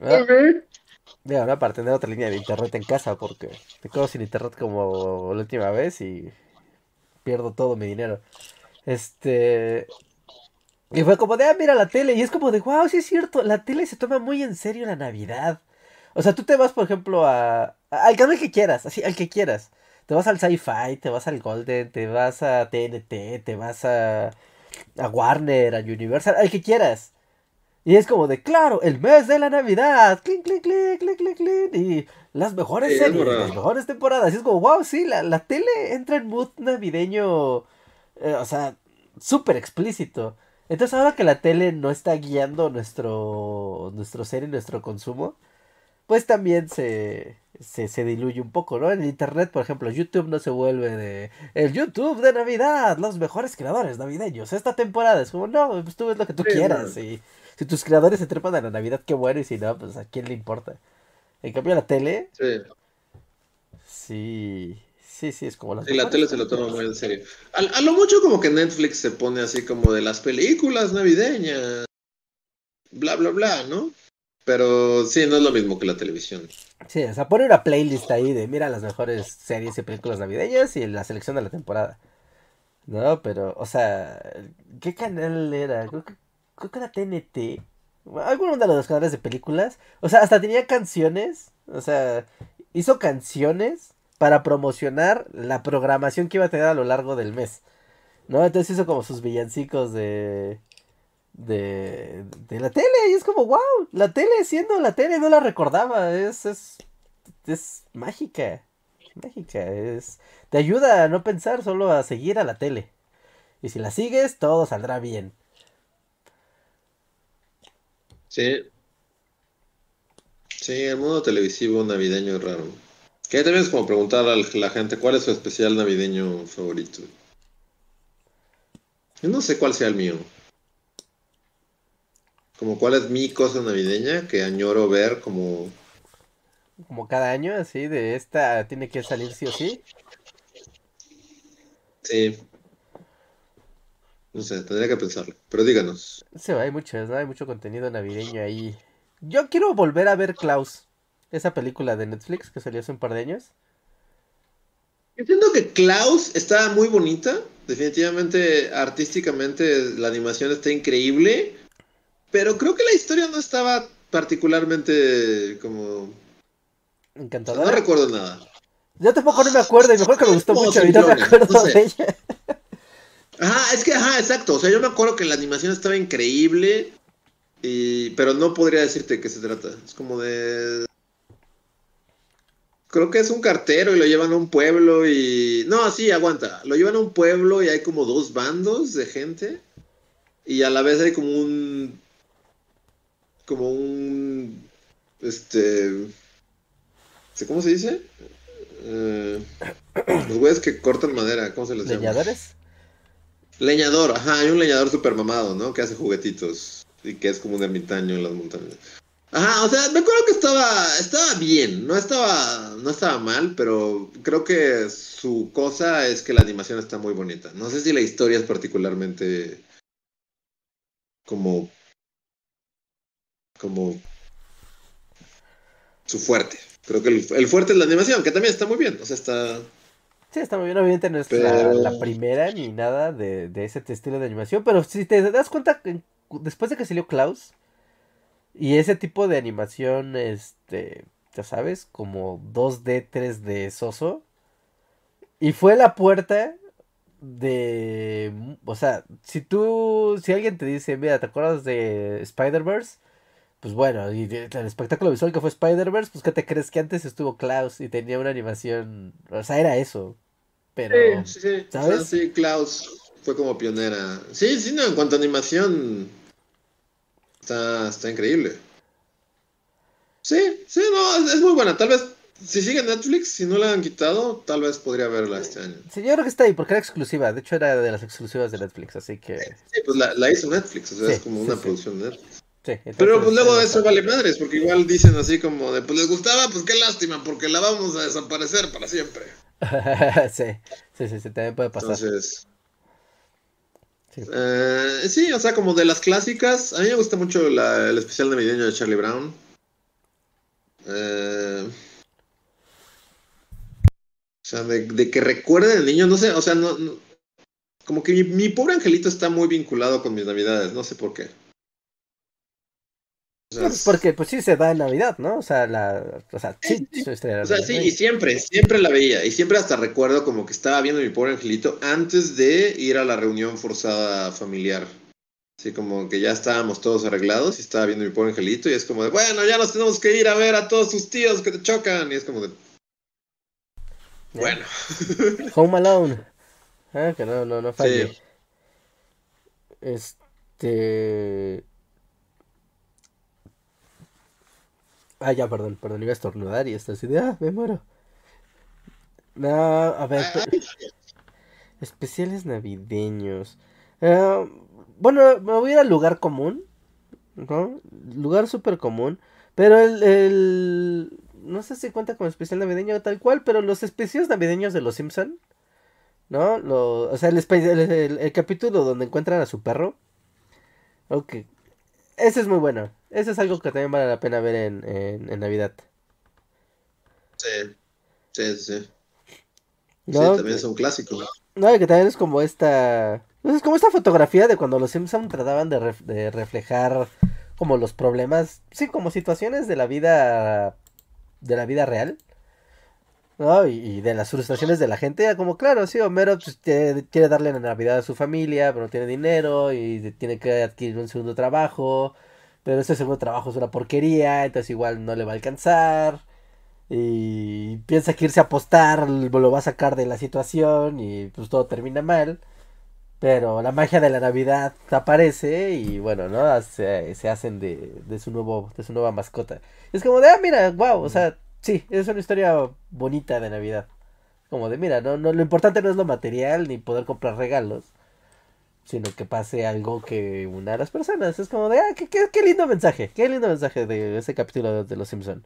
¿Ah? para tener otra línea de internet en casa porque te quedo sin internet como la última vez y pierdo todo mi dinero. Este. Y fue como de, ah, mira la tele. Y es como de, wow, sí es cierto. La tele se toma muy en serio la Navidad. O sea, tú te vas, por ejemplo, a. al canal que quieras, así, al que quieras. Te vas al Sci-Fi, te vas al Golden, te vas a TNT, te vas a. a Warner, a Universal, al que quieras. Y es como de, claro, el mes de la Navidad. Clic, clic, clic, clic, clic, clic. Y las mejores series, las mejores temporadas. Y es como, wow, sí, la, la tele entra en mood navideño. Eh, o sea, súper explícito. Entonces ahora que la tele no está guiando nuestro, nuestro ser y nuestro consumo, pues también se, se, se, diluye un poco, ¿no? En internet, por ejemplo, YouTube no se vuelve de el YouTube de Navidad, los mejores creadores navideños. Esta temporada es como, no, pues tú ves lo que tú quieras. Y si tus creadores se trepan a la Navidad, qué bueno, y si no, pues a quién le importa. En cambio, la tele. Sí. Sí. Sí, sí, es como la. Sí, la tele se lo toma muy en serio. A, lo mucho, como que Netflix se pone así como de las películas navideñas. Bla, bla, bla, ¿no? Pero sí, no es lo mismo que la televisión. Sí, o sea, pone una playlist ahí de mira las mejores series y películas navideñas y la selección de la temporada. No, pero, o sea, ¿qué canal era? Creo que creo que era TNT, alguno de los canales de películas, o sea, hasta tenía canciones, o sea, hizo canciones para promocionar la programación que iba a tener a lo largo del mes. ¿No? Entonces hizo como sus villancicos de de, de la tele y es como wow, la tele siendo la tele no la recordaba, es es es mágica. Mágica, es te ayuda a no pensar, solo a seguir a la tele. Y si la sigues, todo saldrá bien. Sí. Sí, el mundo televisivo navideño es raro. Que también es como preguntar a la gente cuál es su especial navideño favorito. Yo no sé cuál sea el mío. Como cuál es mi cosa navideña que añoro ver como... Como cada año, así, de esta tiene que salir sí o sí. Sí. No sé, tendría que pensarlo. Pero díganos. Sí, hay mucho, ¿no? Hay mucho contenido navideño ahí. Yo quiero volver a ver Klaus. Esa película de Netflix que salió hace un par de años. Entiendo que Klaus está muy bonita. Definitivamente, artísticamente, la animación está increíble. Pero creo que la historia no estaba particularmente como. Encantadora. no recuerdo nada. Yo tampoco no me acuerdo, y mejor que me gustó mucho y no me acuerdo de ella. Ajá, es que, ajá, exacto. O sea, yo me acuerdo que la animación estaba increíble, y, pero no podría decirte qué se trata. Es como de... Creo que es un cartero y lo llevan a un pueblo y... No, sí, aguanta. Lo llevan a un pueblo y hay como dos bandos de gente. Y a la vez hay como un... Como un... Este... ¿Cómo se dice? Eh, los güeyes que cortan madera, ¿cómo se les llama? ¿Leñadores? Leñador, ajá, hay un leñador super mamado, ¿no? Que hace juguetitos y que es como un ermitaño en las montañas. Ajá, o sea, me acuerdo que estaba, estaba bien, no estaba, no estaba mal, pero creo que su cosa es que la animación está muy bonita. No sé si la historia es particularmente como, como su fuerte. Creo que el, el fuerte es la animación, que también está muy bien, o sea, está, Sí, está muy bien, obviamente no es la, primera ni nada de, ese estilo de animación, pero si te das cuenta, después de que salió Klaus, y ese tipo de animación, este, ya sabes, como 2D, 3D soso, y fue la puerta de, o sea, si tú, si alguien te dice, mira, ¿te acuerdas de Spider-Verse? Pues bueno, y el espectáculo visual que fue Spider-Verse, pues ¿qué te crees que antes estuvo Klaus y tenía una animación? O sea, era eso. Pero, sí, sí, ¿sabes? sí, Klaus fue como pionera. Sí, sí, no, en cuanto a animación, está, está increíble. Sí, sí, no, es, muy buena. Tal vez, si sigue Netflix, si no la han quitado, tal vez podría verla este año. Sí, yo creo que está ahí, porque era exclusiva. De hecho, era de las exclusivas de Netflix, así que... Sí, pues la, hizo Netflix, o sea, es como una producción de Netflix. Pero pues luego eso vale madres, porque igual dicen así como de, pues les gustaba, pues qué lástima, porque la vamos a desaparecer para siempre. sí, sí, sí, también puede pasar. Entonces. Eh, sí. o sea, como de las clásicas. A mí me gusta mucho el especial navideño de Charlie Brown. Eh, o sea, de, que recuerden el niño, no sé, o sea, no, como que mi, mi, pobre angelito está muy vinculado con mis navidades, no sé por qué. Porque pues sí se da en Navidad, ¿no? O sea, la, o sea, sí, o sea, sí, y siempre, siempre la veía. Y siempre hasta recuerdo como que estaba viendo mi pobre angelito antes de ir a la reunión forzada familiar. Así como que ya estábamos todos arreglados y estaba viendo mi pobre angelito y es como de, bueno, ya nos tenemos que ir a ver a todos tus tíos que te chocan. Y es como de... Bueno. Home Alone. Ah, que no, no, no falle. Este... Ah, ya, perdón, perdón, iba a estornudar y esta así de, ah, me muero. No, a ver. Especiales navideños. Eh, bueno, me voy a ir al lugar común. ¿no? Lugar súper común. Pero el, el, No sé si cuenta como especial navideño tal cual, pero los especiales navideños de Los Simpson. ¿No? Lo, o sea, el, el, el, capítulo donde encuentran a su perro. Ok. Ese es muy bueno. Ese es algo que también vale la pena ver en, en, Navidad. Sí, sí, sí. ¿No? Sí, también es un clásico. No, que también es como esta... Es como esta fotografía de cuando los Simpsons trataban de, de reflejar como los problemas, sí, como situaciones de la vida de la vida real. ¿No? Y, de las frustraciones de la gente, como, claro, sí, Homero pues, quiere darle la Navidad a su familia, pero no tiene dinero y tiene que adquirir un segundo trabajo pero ese segundo trabajo es una porquería, entonces igual no le va a alcanzar. Y piensa que irse a apostar lo va a sacar de la situación y pues todo termina mal. Pero la magia de la Navidad aparece y bueno, ¿no? Se, se hacen de, de, su nuevo, de su nueva mascota. Es como de, ah, mira, wow, o sea, sí, es una historia bonita de Navidad. Como de, mira, no, no, lo importante no es lo material ni poder comprar regalos, sino que pase algo que una a las personas. Es como de, ah, qué, qué, qué lindo mensaje, qué lindo mensaje de ese capítulo de Los Simpson.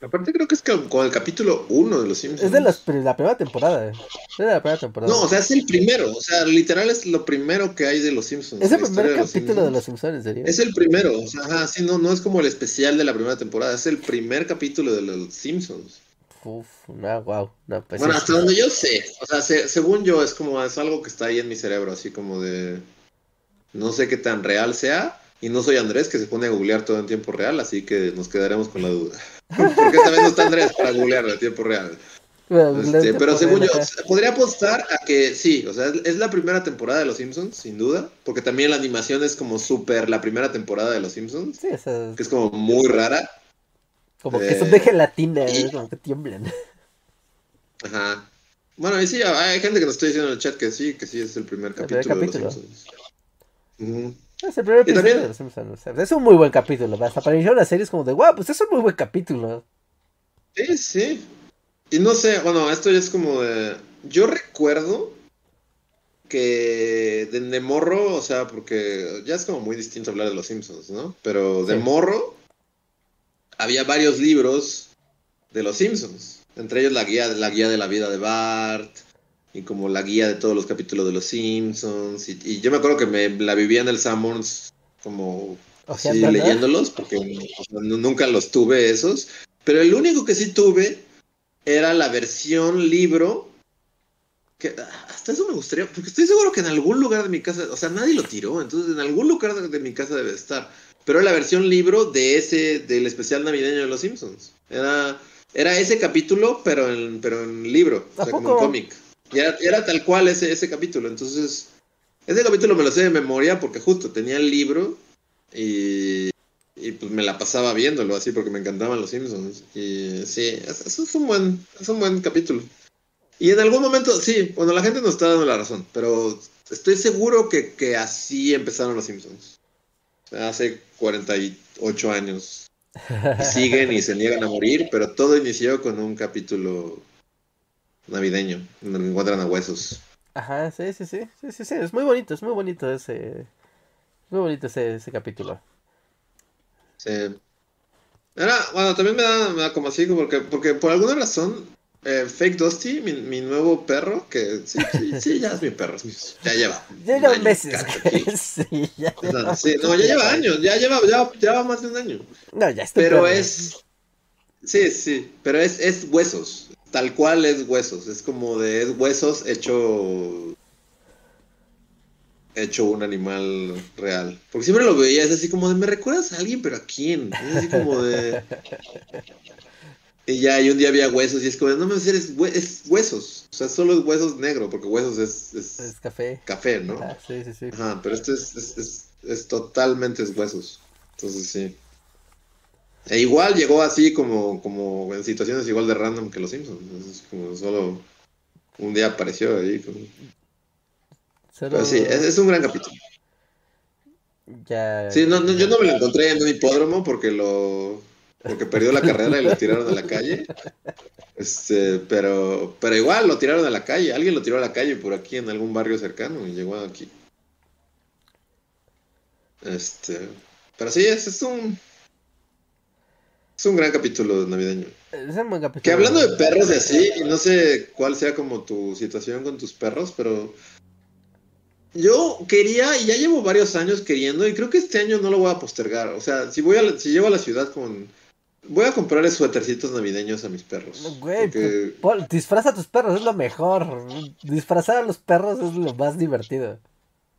Aparte creo que es con el capítulo 1 de Los Simpsons. Es de la primera temporada. Es de la primera temporada. No, o sea, es el primero. O sea, literal es lo primero que hay de Los Simpsons. Es el primer capítulo de Los Simpsons, ¿en serio? Es el primero. O sea, ajá, sí, no, no es como el especial de la primera temporada. Es el primer capítulo de Los Simpsons. Uf, no, wow. No, pues bueno, hasta donde yo sé. O sea, según yo, es como, es algo que está ahí en mi cerebro, así como de... No sé qué tan real sea. Y no soy Andrés, que se pone a googlear todo en tiempo real, así que nos quedaremos con la duda. Porque esta vez no está Andrés para googlear en tiempo real. Este, pero según yo, podría apostar a que sí, o sea, es la primera temporada de Los Simpsons, sin duda, porque también la animación es como súper la primera temporada de Los Simpsons, sí, esa... que es como muy rara. Como que son de gelatina, como que tiemblan. Ajá. Bueno, y sí, hay gente que nos está diciendo en el chat que sí, que sí es el primer capítulo, de Los Simpsons. Es el primer episodio de Los Simpsons. Es un muy buen capítulo. Hasta para iniciar la serie es como de, wow, pues es un muy buen capítulo. Sí, sí. Y no sé, bueno, esto ya es como de. Yo recuerdo que de, morro, o sea, porque ya es como muy distinto hablar de los Simpsons, ¿no? Pero de morro había varios libros de los Simpsons. Entre ellos la guía, la guía de la vida de Bart y como la guía de todos los capítulos de los Simpsons. Y, yo me acuerdo que me la vivía en el Summons como leyéndolos, porque nunca los tuve esos. Pero el único que sí tuve era la versión libro. Que hasta eso me gustaría, porque estoy seguro que en algún lugar de mi casa, o sea, nadie lo tiró, entonces en algún lugar de, mi casa debe estar. Pero la versión libro de ese, del especial navideño de los Simpsons. Era, era ese capítulo, pero en, pero en libro, o sea, como en cómic. Y era, tal cual ese, ese capítulo. Entonces, ese capítulo me lo sé de memoria porque justo tenía el libro y y pues me la pasaba viéndolo así porque me encantaban los Simpsons. Y sí, eso es un buen, es un buen capítulo. Y en algún momento, sí, bueno, la gente nos está dando la razón, pero estoy seguro que, que así empezaron los Simpsons. Hace 48 años. Siguen y se niegan a morir, pero todo inició con un capítulo navideño, donde encuentran a huesos. Ajá, sí, sí, sí, sí, sí, sí, es muy bonito, es muy bonito ese, muy bonito ese, ese capítulo. Sí. Era, bueno, también me da, me da como así, porque, porque por alguna razón, eh, Fake Dusty, mi, mi, nuevo perro, que sí, sí, sí, ya es mi perro, ya lleva. Ya lleva meses. sí, ya no, sí, no, ya lleva años, ya lleva, ya, ya más de un año. No, ya está. Pero es, sí, sí, pero es, es huesos, tal cual es huesos, es como de, es huesos hecho hecho un animal real. Porque siempre lo veía, es así como de, ¿me recuerdas a alguien? ¿Pero a quién? Es así como de... Y ya, y un día había huesos, y es como, no me sé, es, es huesos. O sea, solo es huesos negro, porque huesos es... Es, café. Café, ¿no? Ah, sí, sí, sí. Ajá, pero esto es, es, es, totalmente es huesos. Entonces, sí. E igual llegó así como, como en situaciones igual de random que los Simpsons. Es como solo un día apareció ahí. Como... Pues sí, es, un gran capítulo. Ya, sí, no, yo no me lo encontré en un hipódromo porque lo porque perdió la carrera y lo tiraron a la calle. Este, pero pero igual lo tiraron a la calle, alguien lo tiró a la calle por aquí en algún barrio cercano y llegó aquí. Este, pero sí, es, es un es un gran capítulo navideño. Es un buen capítulo. Que hablando de perros y así, no sé cuál sea como tu situación con tus perros, pero yo quería, y ya llevo varios años queriendo, y creo que este año no lo voy a postergar. O sea, si voy a si llevo a la ciudad con. Voy a comprarle suétercitos navideños a mis perros. Güey, disfraza a tus perros, es lo mejor. Disfrazar a los perros es lo más divertido.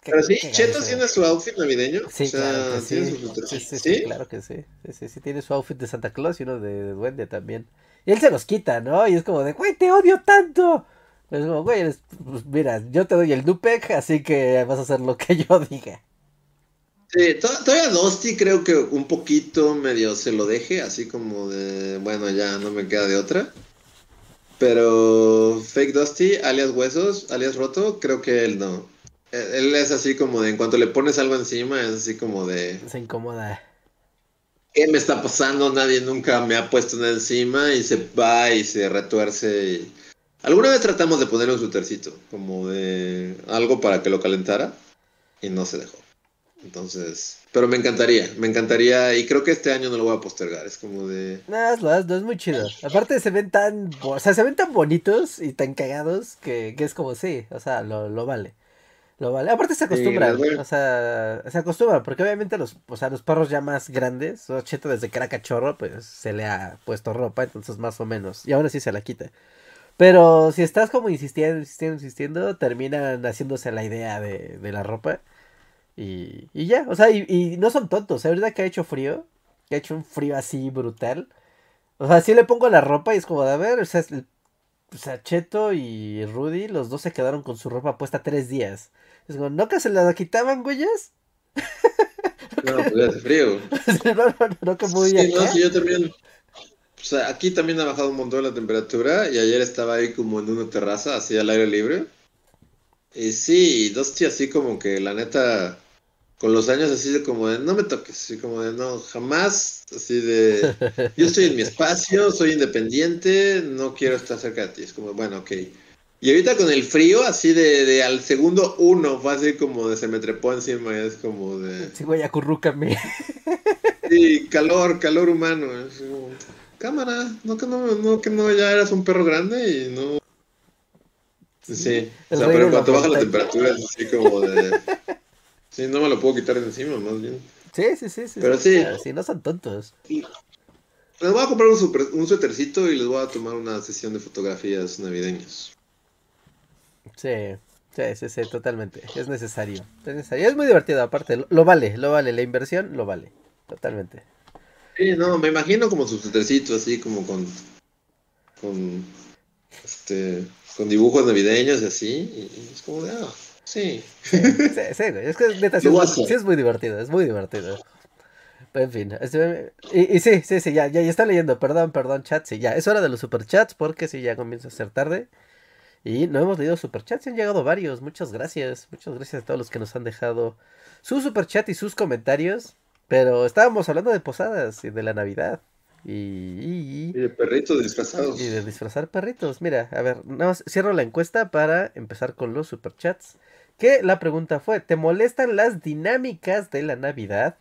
Pero sí, Cheto tiene su outfit navideño. Sí, claro que sí. Sí, sí, claro que sí. Sí, tiene su outfit de Santa Claus y uno de, de Duende también. Y él se los quita, ¿no? Y es como de, güey, te odio tanto. Es como, güey, pues mira, yo te doy el Dupec, así que vas a hacer lo que yo diga. Sí, todavía Dosti creo que un poquito medio se lo deje, así como de, bueno, ya no me queda de otra. Pero Fake Dusty, alias Huesos, alias Roto, creo que él no. Él es así como de, en cuanto le pones algo encima, es así como de... Se incomoda. ¿Qué me está pasando? Nadie nunca me ha puesto nada encima y se va y se retuerce. Y... Alguna vez tratamos de ponerle un sutercito, como de algo para que lo calentara y no se dejó. Entonces, pero me encantaría, me encantaría y creo que este año no lo voy a postergar, es como de... No, hazlo, hazlo, es muy chido. Aparte se ven tan, o sea, se ven tan bonitos y tan cagados que, que es como, sí, o sea, lo, lo vale. Lo vale. Aparte se acostumbran, o sea, se acostumbran, porque obviamente los, o sea, los perros ya más grandes, o Cheto desde que era cachorro, pues se le ha puesto ropa, entonces más o menos, y ahora sí se la quita. Pero si estás como insistiendo, insistiendo, insistiendo, terminan haciéndose la idea de, de la ropa. Y, y ya, o sea, y, y no son tontos, ¿eh? verdad que ha hecho frío, que ha hecho un frío así brutal. O sea, si le pongo la ropa y es como de, a ver, o sea, o sea, Cheto y Rudy, los dos se quedaron con su ropa puesta tres días. Es como, ¿no que se la quitaban, güeyes? No, pues hace frío. no, no, no, que muy Sí, no, sí, yo también. O sea, aquí también ha bajado un montón la temperatura y ayer estaba ahí como en una terraza, así al aire libre. Y sí, Dusty así como que la neta, con los años así de como de, no me toques, así como de, no, jamás, así de, yo estoy en mi espacio, soy independiente, no quiero estar cerca de ti. Es como, bueno, ok. Y ahorita con el frío, así de, de al segundo uno, fue así como de se me trepó encima y es como de... Sí, güey, acurrúcame. Sí, calor, calor humano. es como, cámara, no que no, no que no, ya eras un perro grande y no. Sí, o El sea, pero cuando baja la temperatura es así como de. Sí, no me lo puedo quitar de encima, más bien. Sí, sí, sí, sí. Pero sí, sí. o sí, no son tontos. Les voy a comprar un, super, un suétercito y les voy a tomar una sesión de fotografías navideñas. Sí, sí, sí, sí, totalmente. Es necesario. Es necesario. Es muy divertido, aparte. Lo, lo vale, lo vale. La inversión lo vale. Totalmente. Sí, no, me imagino como su suétercito, así como con. con. este. con dibujos navideños y así. Y, es como de, ah, sí. Sí, sí, sí, güey. Es que neta, es, sí es muy divertido. Es muy divertido. Pero en fin. este, y, y sí, sí, sí, ya, ya, ya está leyendo. Perdón, perdón, chat. Sí, ya. Es hora de los superchats porque sí, ya comienza a ser tarde. Y no hemos leído superchats. Han llegado varios. Muchas gracias. Muchas gracias a todos los que nos han dejado su superchat y sus comentarios. Pero estábamos hablando de posadas y de la Navidad. Y, y- Y de perritos disfrazados. y de disfrazar perritos. Mira, a ver, nada más cierro la encuesta para empezar con los superchats. Que la pregunta fue, ¿te molestan las dinámicas de la Navidad?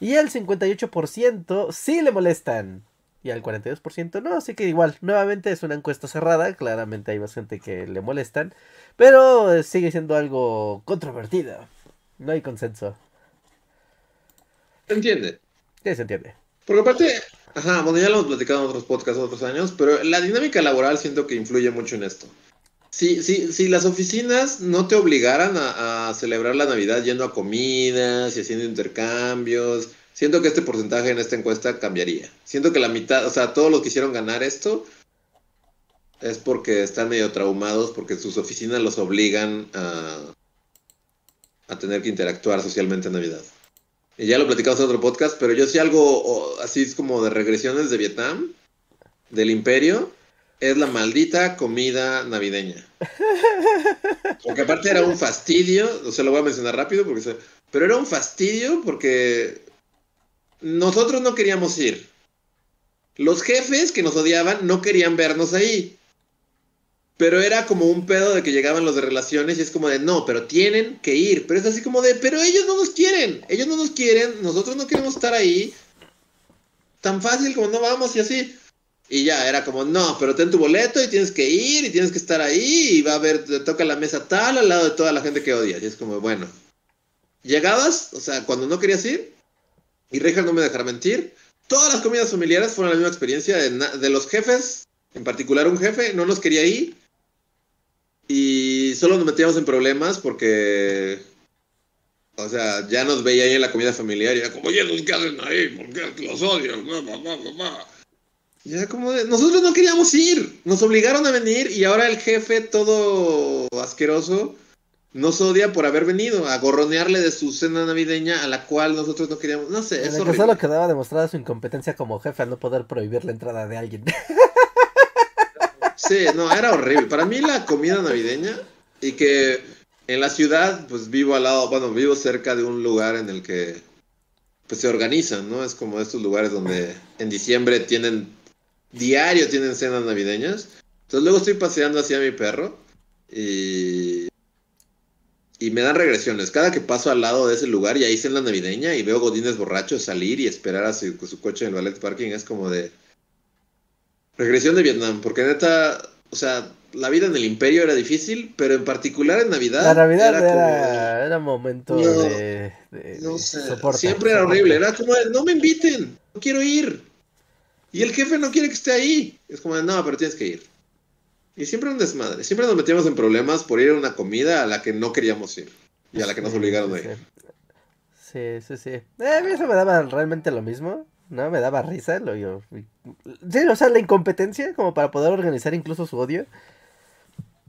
Y el 58% sí le molestan. Y al 42% no, así que igual, nuevamente es una encuesta cerrada, claramente hay más gente que le molestan, pero sigue siendo algo controvertido. No hay consenso. ¿Se entiende? ¿Qué se entiende? Porque aparte, ajá, bueno, ya lo hemos platicado en otros podcasts otros años, pero la dinámica laboral siento que influye mucho en esto. Si, si, si las oficinas no te obligaran a, a celebrar la Navidad yendo a comidas y haciendo intercambios, siento que este porcentaje en esta encuesta cambiaría. Siento que la mitad, o sea, todos los que hicieron ganar esto es porque están medio traumados, porque sus oficinas los obligan a, a tener que interactuar socialmente en Navidad. Y ya lo platicamos en otro podcast, pero yo sí algo o, así es como de regresiones de Vietnam, del imperio, es la maldita comida navideña. Porque aparte era un fastidio, o sea, lo voy a mencionar rápido, porque pero era un fastidio porque nosotros no queríamos ir. Los jefes que nos odiaban no querían vernos ahí. Pero era como un pedo de que llegaban los de relaciones y es como de, no, pero tienen que ir. Pero es así como de, pero ellos no nos quieren. Ellos no nos quieren, nosotros no queremos estar ahí. Tan fácil como no vamos y así. Y ya, era como, no, pero ten tu boleto y tienes que ir y tienes que estar ahí y va a haber, te toca la mesa tal al lado de toda la gente que odias. Y es como, bueno. Llegabas, o sea, cuando no querías ir, y Reja no me dejará mentir, todas las comidas familiares fueron la misma experiencia de, los jefes, en particular un jefe, no nos quería ir. Y solo nos metíamos en problemas porque, o sea, ya nos veía ahí en la comida familiar y era como, oye, ¿qué hacen ahí? ¿Por qué los bla". Y era como de, nosotros no queríamos ir, nos obligaron a venir y ahora el jefe todo asqueroso nos odia por haber venido a gorronearle de su cena navideña a la cual nosotros no queríamos, no sé, En es el que solo quedaba demostrada su incompetencia como jefe al no poder prohibir la entrada de alguien. Sí, Sí, no, era horrible. Para mí la comida navideña y que en la ciudad, pues vivo al lado, bueno, vivo cerca de un lugar en el que pues se organizan, ¿no? Es como estos lugares donde en diciembre tienen, diario tienen cenas navideñas. Entonces luego estoy paseando hacia mi perro y, y me dan regresiones. Cada que paso al lado de ese lugar y ahí cena navideña y veo godines borrachos salir y esperar a su, su coche en el ballet parking, es como de regresión de Vietnam, porque neta, o sea, la vida en el imperio era difícil, pero en particular en Navidad. La Navidad era, era, momento de, no sé, Siempre era horrible. Era como, no me inviten, no quiero ir. Y el jefe no quiere que esté ahí. Es como, no, pero tienes que ir. Y siempre un desmadre. Siempre nos metíamos en problemas por ir a una comida a la que no queríamos ir. Y a la que nos obligaron a ir. Sí, sí, sí. Eh, a mí eso me daba realmente lo mismo. ¿no? Me daba risa. Lo, yo, sí, o sea, la incompetencia como para poder organizar incluso su odio.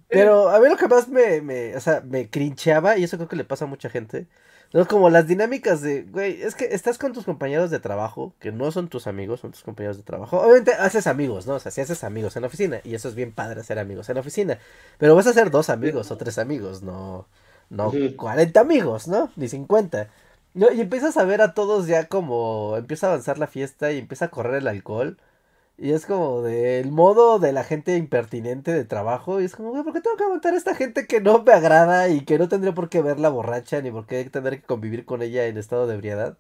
Pero a mí lo que más me, me, o sea, me crincheaba, y eso creo que le pasa a mucha gente, ¿no? Como las dinámicas de, güey, es que estás con tus compañeros de trabajo, que no son tus amigos, son tus compañeros de trabajo. Obviamente haces amigos, ¿no? O sea, si haces amigos en la oficina, y eso es bien padre hacer amigos en la oficina. Pero vas a hacer dos amigos o tres amigos, no, no 40 amigos, ¿no? Ni 50. No, y empiezas a ver a todos ya como empieza a avanzar la fiesta y empieza a correr el alcohol. Y es como del modo de la gente impertinente de trabajo. Y es como, güey, ¿por qué tengo que aguantar a esta gente que no me agrada y que no tendría por qué verla borracha ni por qué tener que convivir con ella en estado de ebriedad?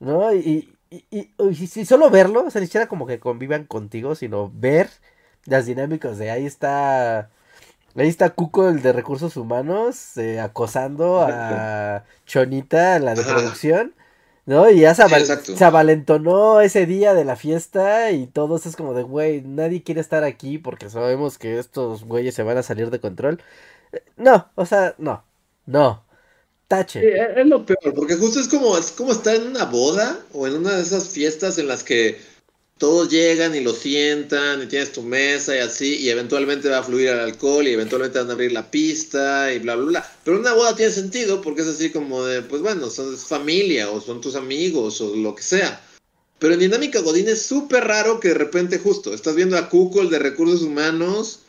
¿No? Y, y, y, y, solo verlo, o sea, ni siquiera como que convivan contigo, sino ver las dinámicas de ahí está. Ahí está Cuco, el de recursos humanos, eh, acosando a Chonita, la de producción. ¿No? Y ya se, avalentonó ese día de la fiesta y todos es como de, güey, nadie quiere estar aquí porque sabemos que estos güeyes se van a salir de control. Eh, no, o sea, no, no. Tache. Sí, es lo peor, porque justo es como, es como estar en una boda o en una de esas fiestas en las que todos llegan y lo sientan y tienes tu mesa y así, y eventualmente va a fluir el alcohol y eventualmente van a abrir la pista y bla, bla, bla. Pero una boda tiene sentido porque es así como de, pues bueno, son familia o son tus amigos o lo que sea. Pero en Dinámica Godín es súper raro que de repente justo estás viendo a Cuco, el de recursos humanos,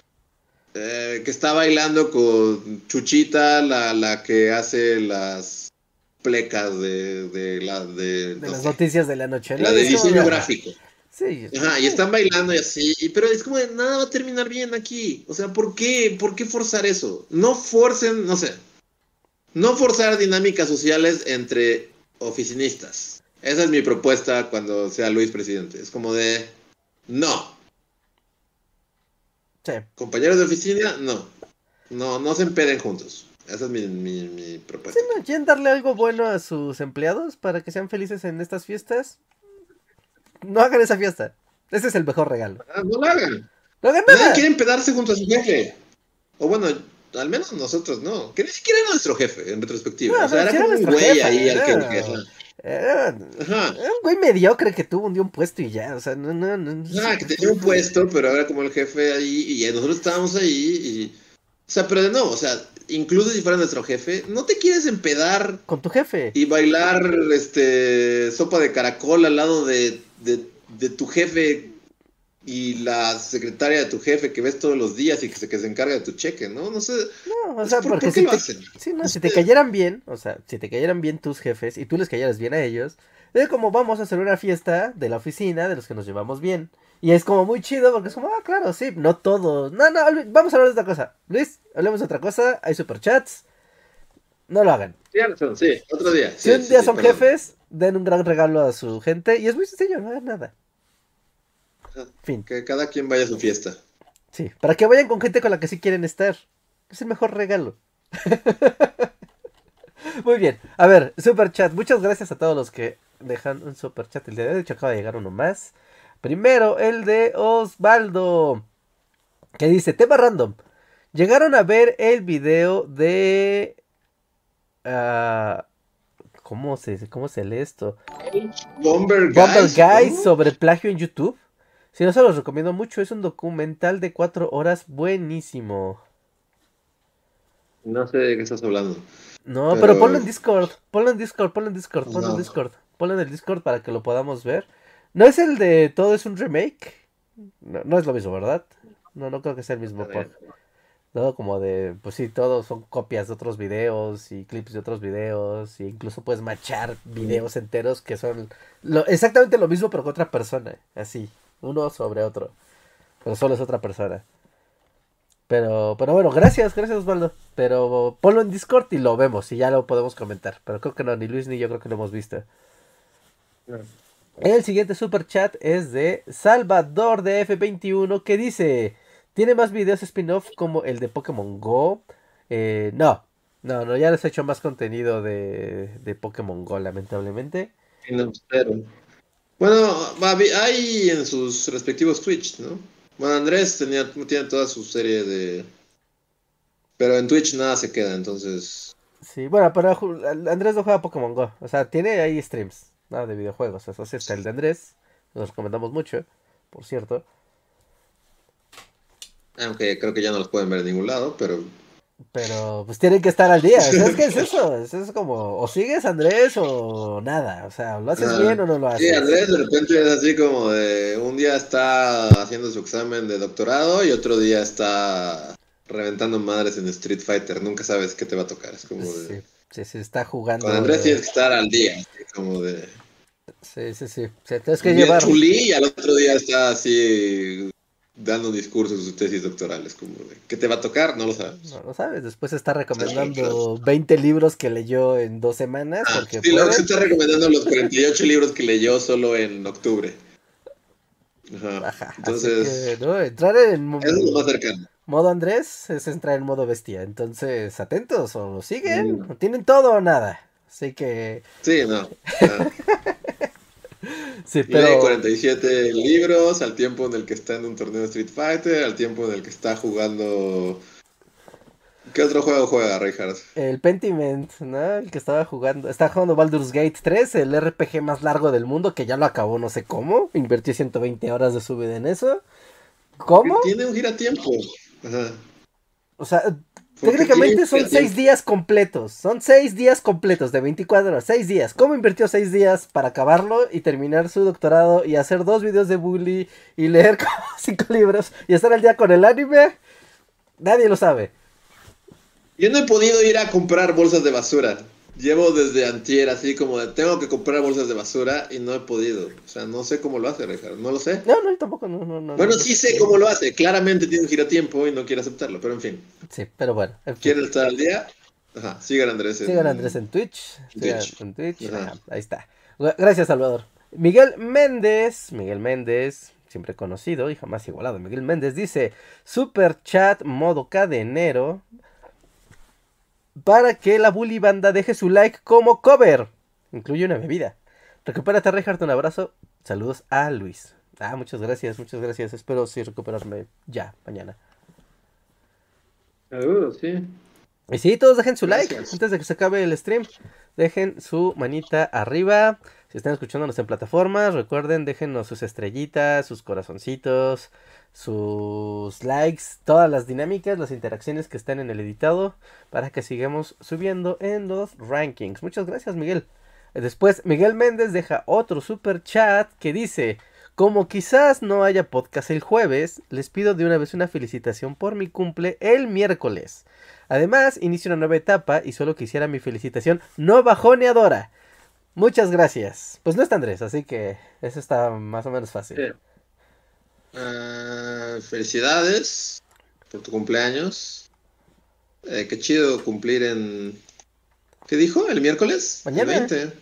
eh, que está bailando con Chuchita, la, la que hace las plecas de, de, la, de, las noticias de la noche. La de diseño gráfico. Sí. Ajá, y están bailando y así, pero es como de nada va a terminar bien aquí. O sea, ¿por qué? ¿Por qué forzar eso? No forcen, no sé. No forzar dinámicas sociales entre oficinistas. Esa es mi propuesta cuando sea Luis presidente. Es como de no. Sí. Compañeros de oficina, no. No, no se empeden juntos. Esa es mi, mi, propuesta. ¿no? ¿Quieren darle algo bueno a sus empleados para que sean felices en estas fiestas? No hagan esa fiesta. Ese es el mejor regalo. Ah, no lo hagan. No hagan nada. Nadie quiere empedarse junto a su jefe. O bueno, al menos nosotros no. Que ni siquiera era nuestro jefe, en retrospectiva. o sea, era como un güey ahí al que. Era, un güey mediocre que tuvo un día un puesto y ya, o sea, no, no, no. Ah, que tenía un puesto, pero era como el jefe ahí y nosotros estábamos ahí y. O sea, pero no, o sea, incluso si fuera nuestro jefe, no te quieres empedar. Con tu jefe. Y bailar, este, sopa de caracol al lado de de, tu jefe y la secretaria de tu jefe que ves todos los días y que se, que se encarga de tu cheque, ¿no? No sé. No, o sea, porque si, te, sí, no, si te cayeran bien, o sea, si te cayeran bien tus jefes y tú les cayeras bien a ellos, es como vamos a hacer una fiesta de la oficina de los que nos llevamos bien. Y es como muy chido porque es como, ah, claro, sí, no todos. No, no, vamos a hablar de otra cosa. Luis, hablemos de otra cosa. Hay superchats. No lo hagan. Sí, sí otro día. si un día son jefes, den un gran regalo a su gente y es muy sencillo, no hagan nada. Fin. Que cada quien vaya a su fiesta. Sí, para que vayan con gente con la que sí quieren estar. Es el mejor regalo. Muy bien. A ver, super chat. Muchas gracias a todos los que dejan un super chat. El de hecho acaba de llegar uno más. Primero, el de Osvaldo. Que dice, tema random. Llegaron a ver el video de... Uh, ¿Cómo se, cómo se lee esto? Bomber, Guys, sobre plagio en YouTube. Si no se los recomiendo mucho, es un documental de cuatro horas buenísimo. No sé de qué estás hablando. No, pero, ponlo en Discord, ponlo en Discord, ponlo en Discord, ponlo en Discord. Ponlo en el Discord para que lo podamos ver. ¿No es el de todo es un remake? No, es lo mismo, ¿verdad? No, no creo que sea el mismo ver. Todo como de, pues sí, todos son copias de otros videos y clips de otros videos. E incluso puedes machar videos enteros que son lo, exactamente lo mismo pero con otra persona. Así, uno sobre otro. Pero solo es otra persona. Pero, pero bueno, gracias, gracias Osvaldo. Pero ponlo en Discord y lo vemos y ya lo podemos comentar. Pero creo que no, ni Luis ni yo creo que lo hemos visto. El siguiente super chat es de Salvador de F21 que dice, ¿tiene más videos spin-off como el de Pokémon Go? Eh, no, no, no, ya les he hecho más contenido de, de Pokémon Go, lamentablemente. No, cero. Bueno, hay en sus respectivos Twitch, ¿no? Bueno, Andrés tenía, tiene toda su serie de... Pero en Twitch nada se queda, entonces... Sí, bueno, pero Andrés no juega Pokémon Go, o sea, tiene ahí streams, ¿no? De videojuegos, eso sí está el de Andrés, los recomendamos mucho, por cierto. Aunque creo que ya no los pueden ver en ningún lado, pero... Pero pues tienen que estar al día. O sea, es eso. Es, como, o sigues Andrés o nada. O sea, ¿lo haces Ah, bien o no lo Sí, haces? Andrés de repente es así como de... Un día está haciendo su examen de doctorado y otro día está reventando madres en Street Fighter. Nunca sabes qué te va a tocar. Es como Sí, de... sí, sí, está jugando. Con Andrés tienes que estar al día. así como de... Sí, sí, sí. O sea, tienes que llevar. Chulí y al otro día está así dando discursos de sus tesis doctorales. Como de, ¿Qué te va a tocar? No lo sabes. No lo sabes. Después está recomendando 20 libros que leyó en dos semanas. Ah, Porque sí, luego se está recomendando los 48 libros que leyó solo en octubre. Ajá. Ajá. Entonces, que, ¿no? Entrar en eso es lo más cercano. Modo Andrés es entrar en modo bestia. Entonces, atentos. O lo siguen. Mm. O tienen todo o nada. Así que. Sí, no. Sí, pero. 47 libros al tiempo en el que está en un torneo de Street Fighter, al tiempo en el que está jugando... ¿Qué otro juego juega, Reinhardt? El Pentiment, ¿no? El que estaba jugando. Está jugando Baldur's Gate 3, el RPG más largo del mundo, que ya lo acabó no sé cómo. Invirtió 120 horas de su vida en eso. ¿Cómo? Tiene un giratiempo. Ajá. O sea, Porque técnicamente son 6 días completos. Son 6 días completos de 24 horas. 6 días. ¿Cómo invirtió 6 días para acabarlo y terminar su doctorado y hacer dos videos de bully y leer como 5 libros y estar al día con el anime? Nadie lo sabe. Yo no he podido ir a comprar bolsas de basura. Llevo desde antier así como de tengo que comprar bolsas de basura y no he podido. O sea, no sé cómo lo hace, Ricardo. No lo sé. No, no, tampoco. No, no, no, Bueno, no, sí sé cómo lo hace. Claramente tiene un giratiempo y no quiere aceptarlo. Pero en fin, Sí, pero bueno. en fin. quiere estar al día. Ajá, sigan Andrés. en- Sigan Andrés en Twitch. sigan Twitch. en Twitch. Ajá. Ajá, ahí está. Gracias, Salvador. Miguel Méndez. Miguel Méndez, siempre conocido y jamás igualado. Miguel Méndez dice: Super chat modo cadenero. Para que la bully banda deje su like como cover. Incluye una bebida. Recupérate, Reinhardt. Un abrazo. Saludos a Luis. Ah, muchas gracias, muchas gracias. Espero sí recuperarme ya, mañana. Saludos, sí. Y sí, todos dejen su like antes de que se acabe el stream. Dejen su manita arriba. Si están escuchándonos en plataformas, recuerden, déjenos sus estrellitas, sus corazoncitos, sus likes, todas las dinámicas, las interacciones que están en el editado para que sigamos subiendo en los rankings. Muchas gracias, Miguel. Después, Miguel Méndez deja otro super chat que dice: Como quizás no haya podcast el jueves, les pido de una vez una felicitación por mi cumple el miércoles. Además, inicio una nueva etapa y solo quisiera mi felicitación no bajoneadora. Muchas gracias. Pues no está Andrés, así que eso está más o menos fácil. Ah, felicidades por tu cumpleaños. Eh, qué chido cumplir en. ¿Qué dijo? ¿El miércoles? Mañana. El 20.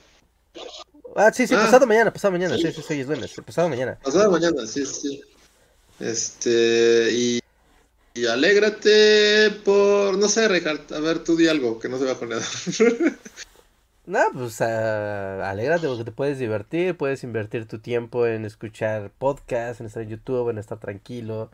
Ah, sí, sí, Ah. pasado mañana, pasado mañana, sí, sí, sí, es lunes, pasado mañana. Pasado mañana, sí, sí. Este. Y. Y alégrate por. No sé, Richard. A ver, tú di algo que no se va a poner. No, pues ah, alégrate porque te puedes divertir, puedes invertir tu tiempo en escuchar podcasts, en estar en YouTube, en estar tranquilo.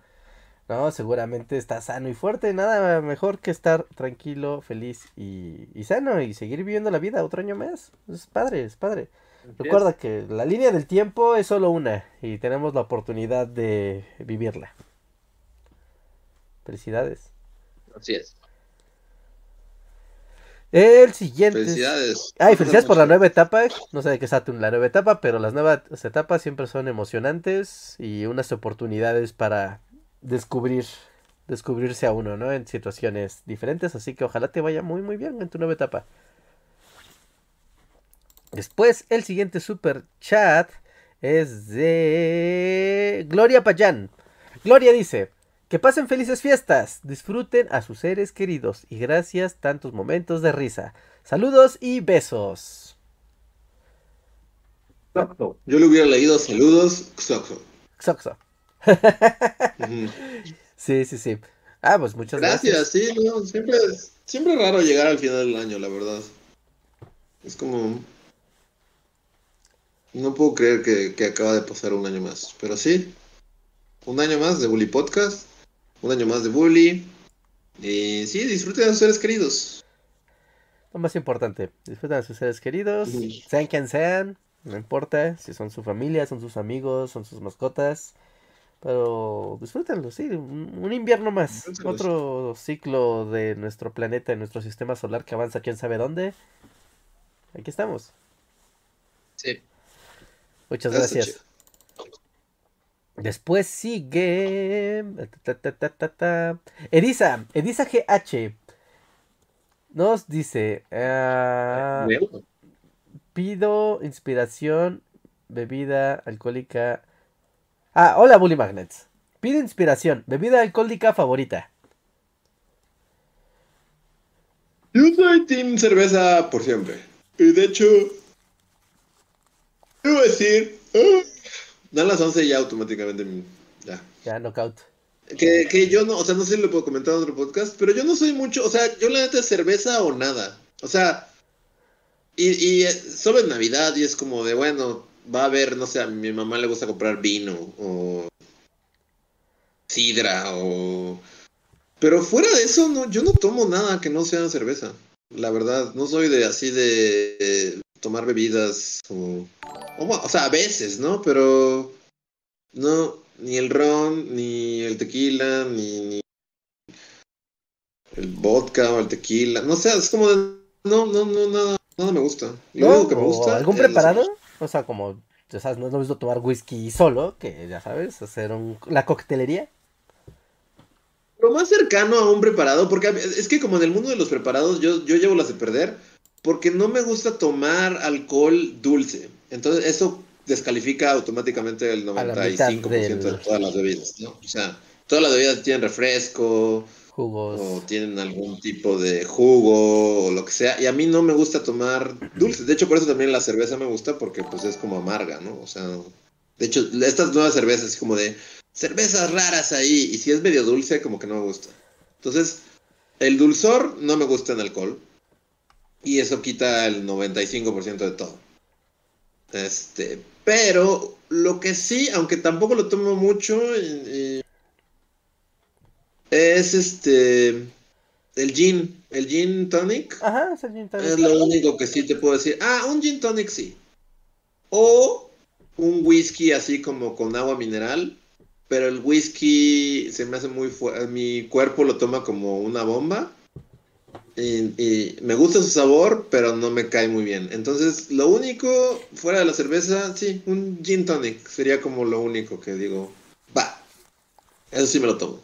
No, seguramente estás sano y fuerte, nada mejor que estar tranquilo, feliz y, y sano y seguir viviendo la vida otro año más. Es padre, es padre. Recuerda que la línea del tiempo es solo una y tenemos la oportunidad de vivirla. Felicidades. Así es. El siguiente. es- Felicidades. Ay, felicidades por la nueva etapa. No sé de qué es Saturn la nueva etapa, pero las nuevas etapas siempre son emocionantes y unas oportunidades para descubrir, descubrirse a uno, ¿no? En situaciones diferentes, así que ojalá te vaya muy, muy bien en tu nueva etapa. Después, el siguiente super chat es de Gloria Payán. Gloria dice, que pasen felices fiestas, disfruten a sus seres queridos y gracias tantos momentos de risa. Saludos y besos. Yo le hubiera leído saludos, Xoxo. Xoxo. sí, sí, sí. Ah, pues muchas gracias. Gracias, sí, no, siempre, siempre es raro llegar al final del año, la verdad. Es como... No puedo creer que, que acaba de pasar un año más, pero sí. Un año más de Bully Podcast, un año más de Bully. Y sí, disfruten a sus seres queridos. Lo más importante, disfruten a sus seres queridos, sean quien sean, no importa si son su familia, son sus amigos, son sus mascotas. Pero disfrútenlo, sí, un, invierno más. Otro ciclo de nuestro planeta, de nuestro sistema solar que avanza quién sabe dónde. Aquí estamos. Sí. Muchas gracias. Después sigue. Edisa, Edisa GH. Nos dice. Ah, pido inspiración, bebida alcohólica. Ah, hola Bully Magnets. Pido inspiración, bebida alcohólica favorita. Yo soy team cerveza por siempre. Y de hecho, a decir, dan las 11 ya automáticamente, ya. Ya, knockout. Que, que yo no, o sea, no sé si lo puedo comentar en otro podcast, pero yo no soy mucho, o sea, yo la neta cerveza o nada. O sea, y, y solo en Navidad y es como de, bueno, va a haber, no sé, a mi mamá le gusta comprar vino o sidra o... Pero fuera de eso, no, yo no tomo nada que no sea cerveza. La verdad, no soy de así de tomar bebidas o, o, sea, a veces, ¿no? Pero no, ni el ron, ni el tequila, ni, el vodka o el tequila. No sé, es como de, no, no, no, nada, nada me gusta. Lo que me gusta. ¿Algún preparado? O sea, como, ya sabes, no es lo mismo tomar whisky solo, que ya sabes, hacer un, la coctelería. Lo más cercano a un preparado, porque es que como en el mundo de los preparados yo, yo llevo las de perder, porque no me gusta tomar alcohol dulce. Entonces eso descalifica automáticamente el 95% de todas las bebidas, ¿no? O sea, todas las bebidas tienen refresco, jugos o tienen algún tipo de jugo o lo que sea, y a mí no me gusta tomar dulce. De hecho, por eso también la cerveza me gusta porque pues es como amarga, ¿no? O sea, de hecho, estas nuevas cervezas como de cervezas raras ahí y si es medio dulce como que no me gusta. Entonces, el dulzor no me gusta en alcohol. Y eso quita el 95% de todo. Este, pero lo que sí, aunque tampoco lo tomo mucho, es este el gin, el gin tonic. Ajá, es el gin tonic. Es lo único que sí te puedo decir. Ah, un gin tonic sí. O un whisky así como con agua mineral, pero el whisky se me hace muy fuerte, mi cuerpo lo toma como una bomba y, me gusta su sabor, pero no me cae muy bien. Entonces, lo único, fuera de la cerveza, sí, un gin tonic sería como lo único que digo, va. Eso sí me lo tomo.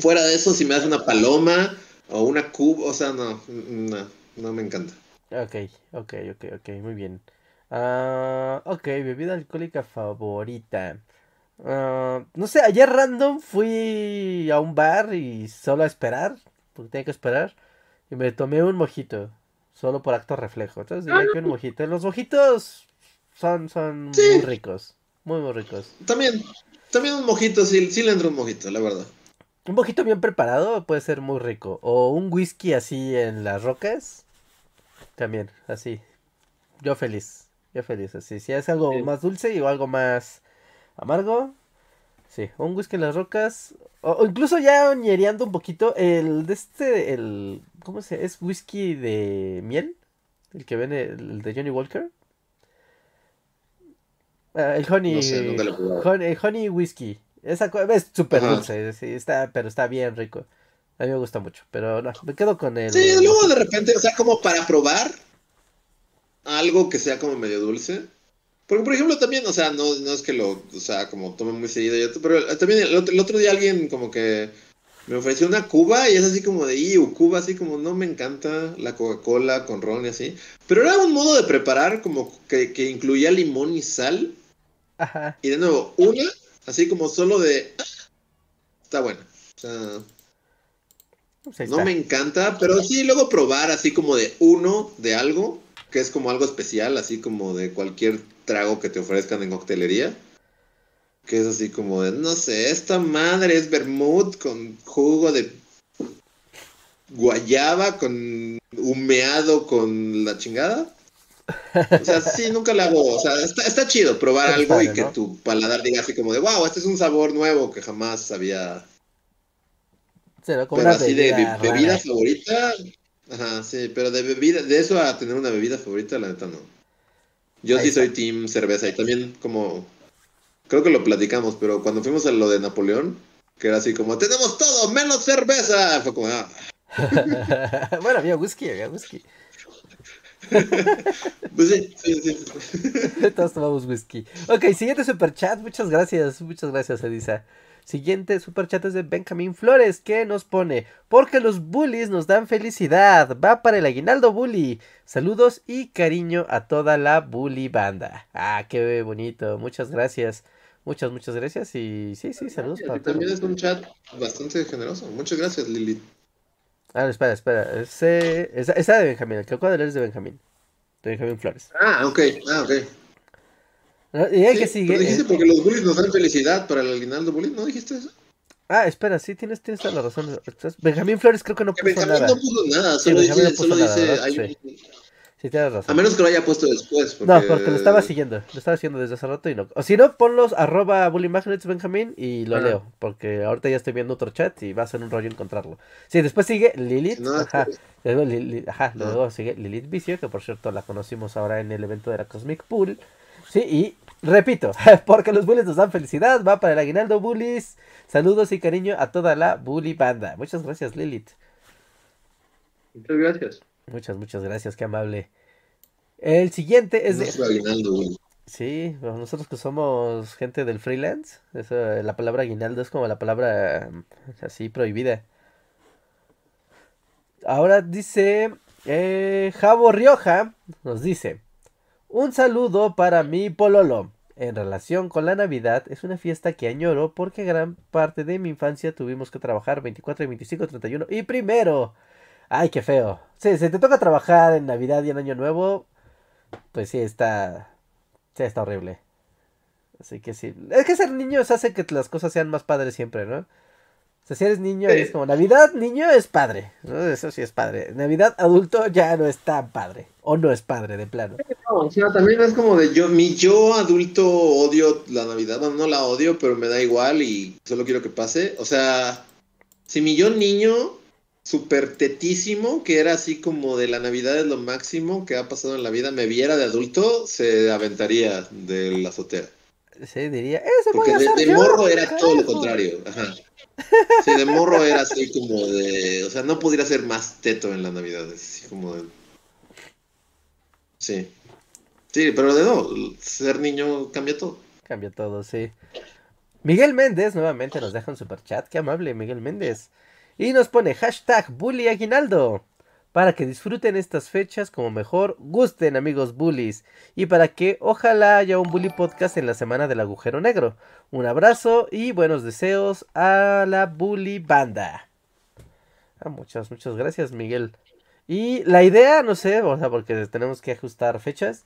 Fuera de eso, si me das una paloma o una cuba, o sea, no, no, no me encanta. Ok, ok, ok, ok, muy bien. Uh, ok, bebida alcohólica favorita. Uh, no sé, ayer random fui a un bar y solo a esperar, porque tenía que esperar. Y me tomé un mojito. Solo por acto reflejo. Entonces diría que un ah. mojito. Los mojitos son, son muy ricos. Muy, muy ricos. También, también un mojito, sí, sí le entra un mojito, la verdad. Un mojito bien preparado puede ser muy rico. O un whisky así en las rocas. También, así. Yo feliz. Yo feliz, así. Si es algo más dulce o algo más amargo, Sí, un whisky en las rocas. O, incluso ya ñereando un poquito, el de este, el. ¿Cómo se ¿Es whisky de miel? El que ven, el, de Johnny Walker. Ah, el honey, honey, honey, whisky. Esa es súper dulce, sí, está, pero está bien rico. A mí me gusta mucho, pero no, me quedo con el. Sí, luego de repente, o sea, como para probar algo que sea como medio dulce. Porque, por ejemplo, también, o sea, no, no es que lo, o sea, como tome muy seguido, yo, pero también el otro, el otro día alguien como que me ofreció una cuba y es así como de, Iu, cuba, así como no me encanta la Coca-Cola con ron y así. Pero era un modo de preparar como que, que incluía limón y sal. Ajá. Y de nuevo, una, así como solo de... Está buena. O sea, Pues no me encanta, pero sí luego probar así como de uno de algo, que es como algo especial, así como de cualquier trago que te ofrezcan en coctelería. Que es así como de, no sé, esta madre es vermouth con jugo de guayaba, con humeado con la chingada. O sea, sí, nunca la hago. O sea, está, está chido probar algo padre, y que ¿no? tu paladar diga así como de, wow, este es un sabor nuevo que jamás había pero una así de bebida be- bebida rara. favorita. Ajá, sí, pero de bebida, de eso a tener una bebida favorita, la neta no. Yo Ahí sí está. soy team cerveza y también como, creo que lo platicamos, pero cuando fuimos a lo de Napoleón, que era así como, tenemos todo menos cerveza, fue como, ah, bueno, había whisky, había whisky. pues sí, sí, sí. Todos tomamos whisky. Ok, siguiente superchat. Muchas gracias, muchas gracias, Elisa. Siguiente superchat es de Benjamín Flores, que nos pone, porque los bullies nos dan felicidad. Va para el aguinaldo bully. Saludos y cariño a toda la bully banda. Ah, qué bonito. Muchas gracias. Muchas, muchas gracias. Y sí, sí, saludos para todos. también es un chat bastante generoso. Muchas gracias, Lili. Ah, espera, espera. Ese, esa, esa de Benjamín. El que acabo de leer es de Benjamín. De Benjamín Flores. Ah, ok, ah, ok. ¿No? Y el Sí, que sigue. pero dijiste eh, porque los bullies nos dan felicidad para el aguinaldo bully, ¿no dijiste eso? Ah, espera, sí, tienes, tienes toda la razón. Benjamín Flores creo que no puso Benjamín nada. no puso nada, Sí, solo Benjamín dice, solo nada, dice, hay un- Sí, tienes A razón. menos que lo haya puesto después. Porque... No, porque lo estaba siguiendo. Lo estaba siguiendo desde hace rato y no. O si no, ponlos arroba Bully Magnets Benjamín y lo Ajá. leo. Porque ahorita ya estoy viendo otro chat y va a ser un rollo encontrarlo. Sí, después sigue Lilith. No, ajá. después- Luego, Lili- ajá, No. luego sigue Lilith Vicio, que por cierto la conocimos ahora en el evento de la Cosmic Pool. Sí, y repito, porque los bullies nos dan felicidad, va para el aguinaldo bullies. Saludos y cariño a toda la bully banda. Muchas gracias, Lilith. Muchas gracias. Muchas, muchas gracias, qué amable. El siguiente es de... Aguinaldo, güey. Sí, bueno, nosotros que somos gente del freelance, eso, la palabra aguinaldo es como la palabra mm, así prohibida. Ahora dice eh, Javo Rioja, nos dice, un saludo para mi pololo. En relación con la Navidad, es una fiesta que añoro porque gran parte de mi infancia tuvimos que trabajar 24 y 25, 31 y primero. Ay, qué feo. Sí, si te toca trabajar en Navidad y en Año Nuevo, pues sí, está, Sí, está horrible. Así que sí. Es que ser niños hace que las cosas sean más padres siempre, ¿no? Sea, si eres niño Sí. es como Navidad, niño es padre. ¿no? Eso sí es padre. Navidad adulto ya no es tan padre. O no es padre, de plano. No, o sea, también es como de yo, mi yo adulto odio la Navidad. Bueno, no la odio, pero me da igual y solo quiero que pase. O sea, si mi yo niño, súper tetísimo, que era así como de la Navidad es lo máximo que ha pasado en la vida, me viera de adulto, se aventaría de la azotea. Sí, diría, ese voy Porque a de, morro era todo lo carajo". contrario. Ajá. Sí, de morro era así como de. O sea, no pudiera ser más teto en la Navidad. es Así como de. Sí. Sí, pero de no, ser niño cambia todo. Cambia todo, sí. Miguel Méndez nuevamente nos deja un super chat. Qué amable, Miguel Méndez. Y nos pone hashtag bully aguinaldo. Para que disfruten estas fechas como mejor gusten, amigos bullies. Y para que ojalá haya un bully podcast en la semana del agujero negro. Un abrazo y buenos deseos a la bully banda. Ah, muchas, muchas gracias, Miguel. Y la idea, no sé, o sea, porque tenemos que ajustar fechas.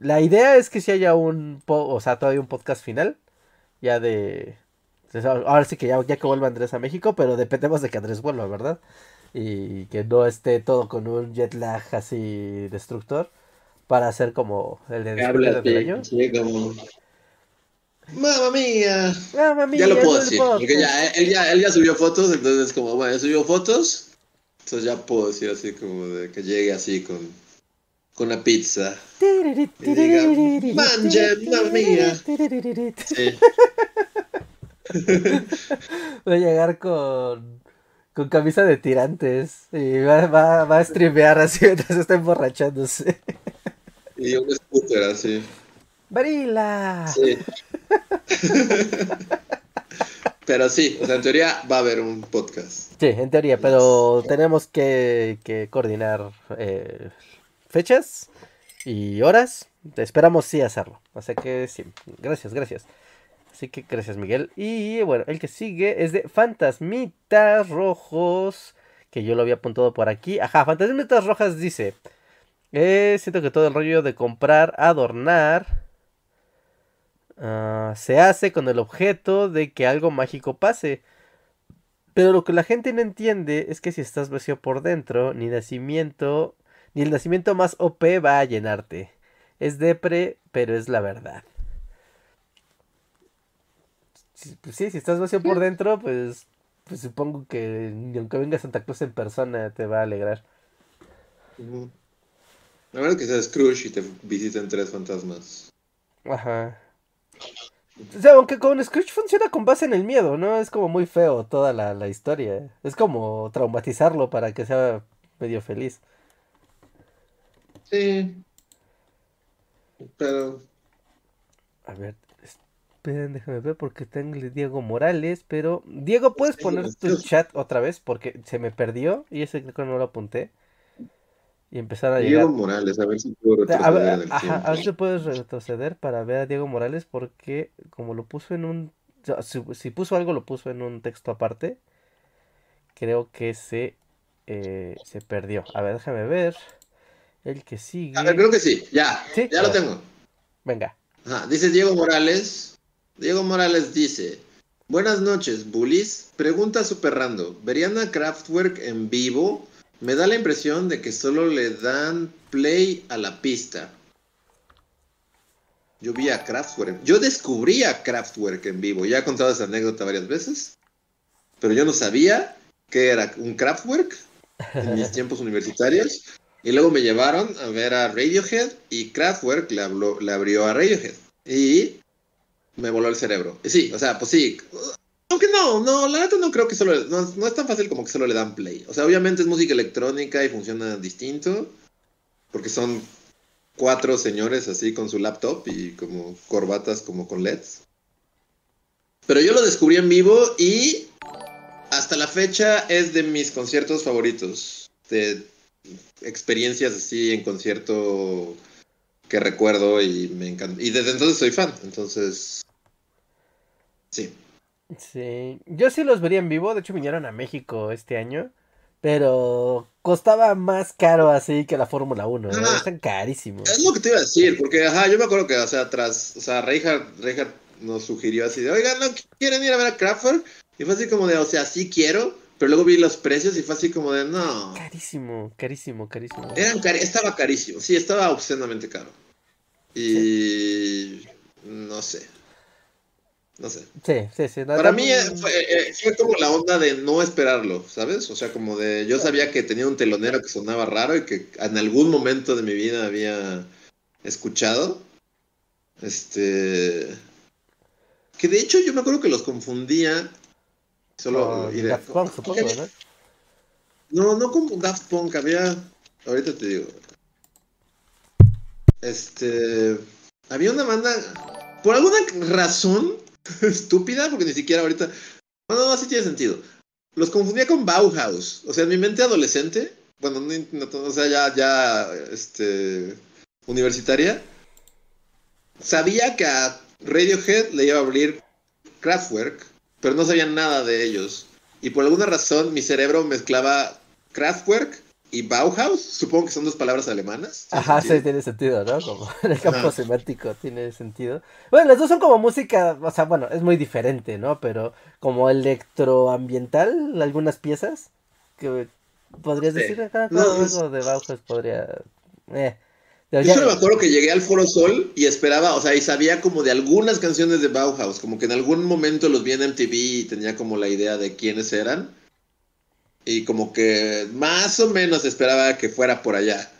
La idea es que si haya un, o sea, todavía un podcast final, ya de, ahora sí que ya, ya que vuelva Andrés a México, pero dependemos de que Andrés vuelva, ¿verdad? Y que no esté todo con un jet lag así destructor para hacer como el de despedida del año. sí, como. Mamma mía. Mamma mía, Ya lo puedo decir. Porque ya, él, ya, él ya subió fotos, entonces es como, bueno, ya subió fotos. Entonces ya puedo decir así como de que llegue así con, con la pizza. Y diga, "Manje, mamma mía". Sí. Voy a llegar con, con camisa de tirantes y va, va, va a streamear así mientras está emborrachándose. Y un scooter así. ¡Barila! Sí. pero sí, o sea, en teoría va a haber un podcast. Sí, en teoría, pero tenemos que, que coordinar eh, fechas y horas. Esperamos sí hacerlo. Así que sí, gracias, gracias. Así que gracias, Miguel. Y bueno, el que sigue es de Fantasmitas Rojos. Que yo lo había apuntado por aquí. Ajá, Fantasmitas Rojas dice. Eh, siento que todo el rollo de comprar, adornar. ah, se hace con el objeto de que algo mágico pase. Pero lo que la gente no entiende es que si estás vacío por dentro, ni nacimiento, ni el nacimiento más OP va a llenarte. Es depre, pero es la verdad. Pues sí, si estás vacío por dentro, pues, pues supongo que ni aunque venga Santa Claus en persona te va a alegrar. La verdad es que sea Scrooge y te visiten tres fantasmas. Ajá. O sea, aunque con Scrooge funciona con base en el miedo, ¿no? Es como muy feo toda la, la historia. Es como traumatizarlo para que sea medio feliz. Sí. Pero. A ver, esperen, déjame ver porque tengo el Diego Morales, pero... Diego, ¿puedes poner tu chat otra vez? Porque se me perdió y ese creo que no lo apunté. Y empezar a Diego llegar... Morales, a ver si puedo A retroceder ver, en el ajá, a ver si puedes retroceder para ver a Diego Morales porque como lo puso en un... Si, si puso algo, lo puso en un texto aparte. Creo que se, eh, se perdió. A ver, déjame ver. El que sigue... A ver, creo que sí. Ya, Sí, ya a lo ver. tengo. Venga. Ajá, dice Diego Morales. Diego Morales dice: Buenas noches, bullies. Pregunta super random. ¿Verían a Kraftwerk en vivo? Me da la impresión de que solo le dan play a la pista. Yo vi a Kraftwerk. Yo descubrí a Kraftwerk en vivo. Ya he contado esa anécdota varias veces. Pero yo no sabía que era un Kraftwerk en mis tiempos universitarios. Y luego me llevaron a ver a Radiohead y Kraftwerk le, habló, le abrió a Radiohead. Y me voló el cerebro. Sí, o sea, pues sí. Aunque no, no, la neta no creo que solo. No, no es tan fácil como que solo le dan play. O sea, obviamente es música electrónica y funciona distinto. Porque son cuatro señores así con su laptop y como corbatas como con LEDs. Pero yo lo descubrí en vivo y hasta la fecha es de mis conciertos favoritos. De experiencias así en concierto que recuerdo y me encanta. Y desde entonces soy fan. Entonces, sí. Sí, yo sí los vería en vivo, de hecho vinieron a México este año, pero costaba más caro así que la Fórmula 1, ¿eh? Ah. están carísimos. Es lo que te iba a decir, porque ajá, yo me acuerdo que, o sea, tras, o sea, Reinhardt, Reinhardt nos sugirió así de, oigan, ¿no quieren ir a ver a Kraftwerk? Y fue así como de, o sea, sí quiero, pero luego vi los precios y fue así como de, no. Carísimo, carísimo, carísimo. Eran cari- estaba carísimo, sí, estaba obscenamente caro. Y no sé. No sé. Sí, sí, sí. Para mí eh, fue, eh, fue como la onda de no esperarlo, ¿sabes? O sea, como de yo sabía que tenía un telonero que sonaba raro y que en algún momento de mi vida había escuchado. Este. Que de hecho yo me acuerdo que los confundía. Solo. iré- Daft Punk, supongo, ¿no? No, no como Daft Punk, había. Ahorita te digo. Este. Había una banda. Por alguna razón estúpida, porque ni siquiera ahorita. No, no, no, sí tiene sentido. Los confundía con Bauhaus. O sea, en mi mente adolescente. Bueno, no, no, o sea, ya, ya. Este. Universitaria. Sabía que a Radiohead le iba a abrir Kraftwerk, pero no sabía nada de ellos. Y por alguna razón mi cerebro mezclaba Kraftwerk y Bauhaus. Supongo que son dos palabras alemanas. ¿Tiene Ajá, sí, tiene sentido, ¿no? Como en el campo Ajá. semántico tiene sentido. Bueno, las dos son como música, o sea, bueno, es muy diferente, ¿no? Pero como electroambiental, algunas piezas que podrías Sí. decir acá, No, algo es- de Bauhaus podría... Eh. Pero Yo ya- solo me acuerdo que llegué al Foro Sol y esperaba, o sea, y sabía como de algunas canciones de Bauhaus, como que en algún momento los vi en MTV y tenía como la idea de quiénes eran. Y como que más o menos esperaba que fuera por allá.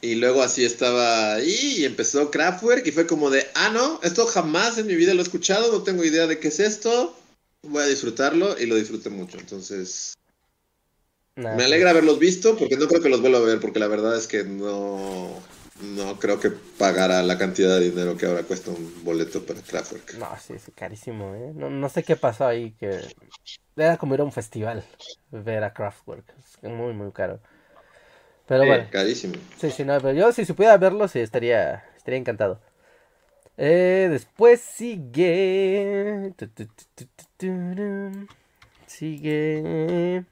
Y luego así estaba ahí y empezó Kraftwerk y fue como de, ah, no, esto jamás en mi vida lo he escuchado, no tengo idea de qué es esto, voy a disfrutarlo y lo disfruté mucho. Entonces, Nah, me alegra haberlos visto porque no creo que los vuelva a ver porque la verdad es que no... no creo que pagara la cantidad de dinero que ahora cuesta un boleto para Kraftwerk. No, sí, es carísimo, ¿eh? No, no sé qué pasó ahí, que era como ir a un festival, ver a Kraftwerk. Es muy, muy caro. Pero bueno, carísimo. sí, sí, no, pero yo si supiera verlo, sí, estaría, estaría encantado. Eh, después sigue... Sigue...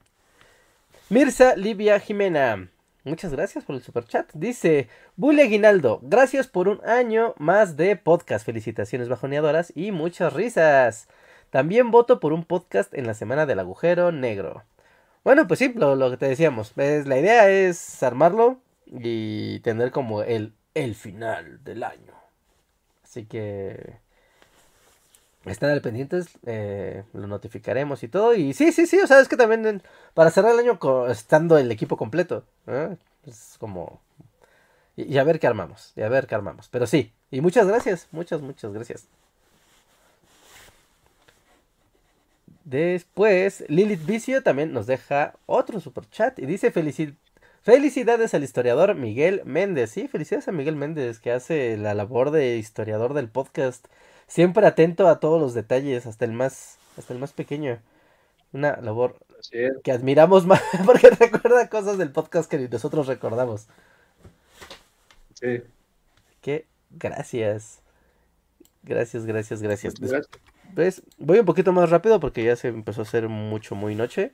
Mirza Livia Jimena. Muchas gracias por el super chat. Dice, Bully Aguinaldo, gracias por un año más de podcast. Felicitaciones bajoneadoras y muchas risas. También voto por un podcast en la semana del agujero negro. Bueno, pues sí, lo, que te decíamos. Es, la idea es armarlo y tener como el, el final del año. Así que... Están al pendientes, eh, lo notificaremos y todo. Y sí, sí, sí, o sea, es que también para cerrar el año estando el equipo completo. ¿eh? Es como... Y, y a ver qué armamos, y a ver qué armamos. Pero sí, y muchas gracias, muchas, muchas gracias. Después, Lilith Vicio también nos deja otro super chat y dice felici- felicidades al historiador Miguel Méndez. Sí, felicidades a Miguel Méndez que hace la labor de historiador del podcast. Siempre atento a todos los detalles, hasta el más, hasta el más pequeño. Una labor que admiramos más porque recuerda cosas del podcast que nosotros recordamos. Sí. Que gracias. Gracias, gracias, gracias. Gracias. Voy un poquito más rápido porque ya se empezó a hacer mucho, muy noche.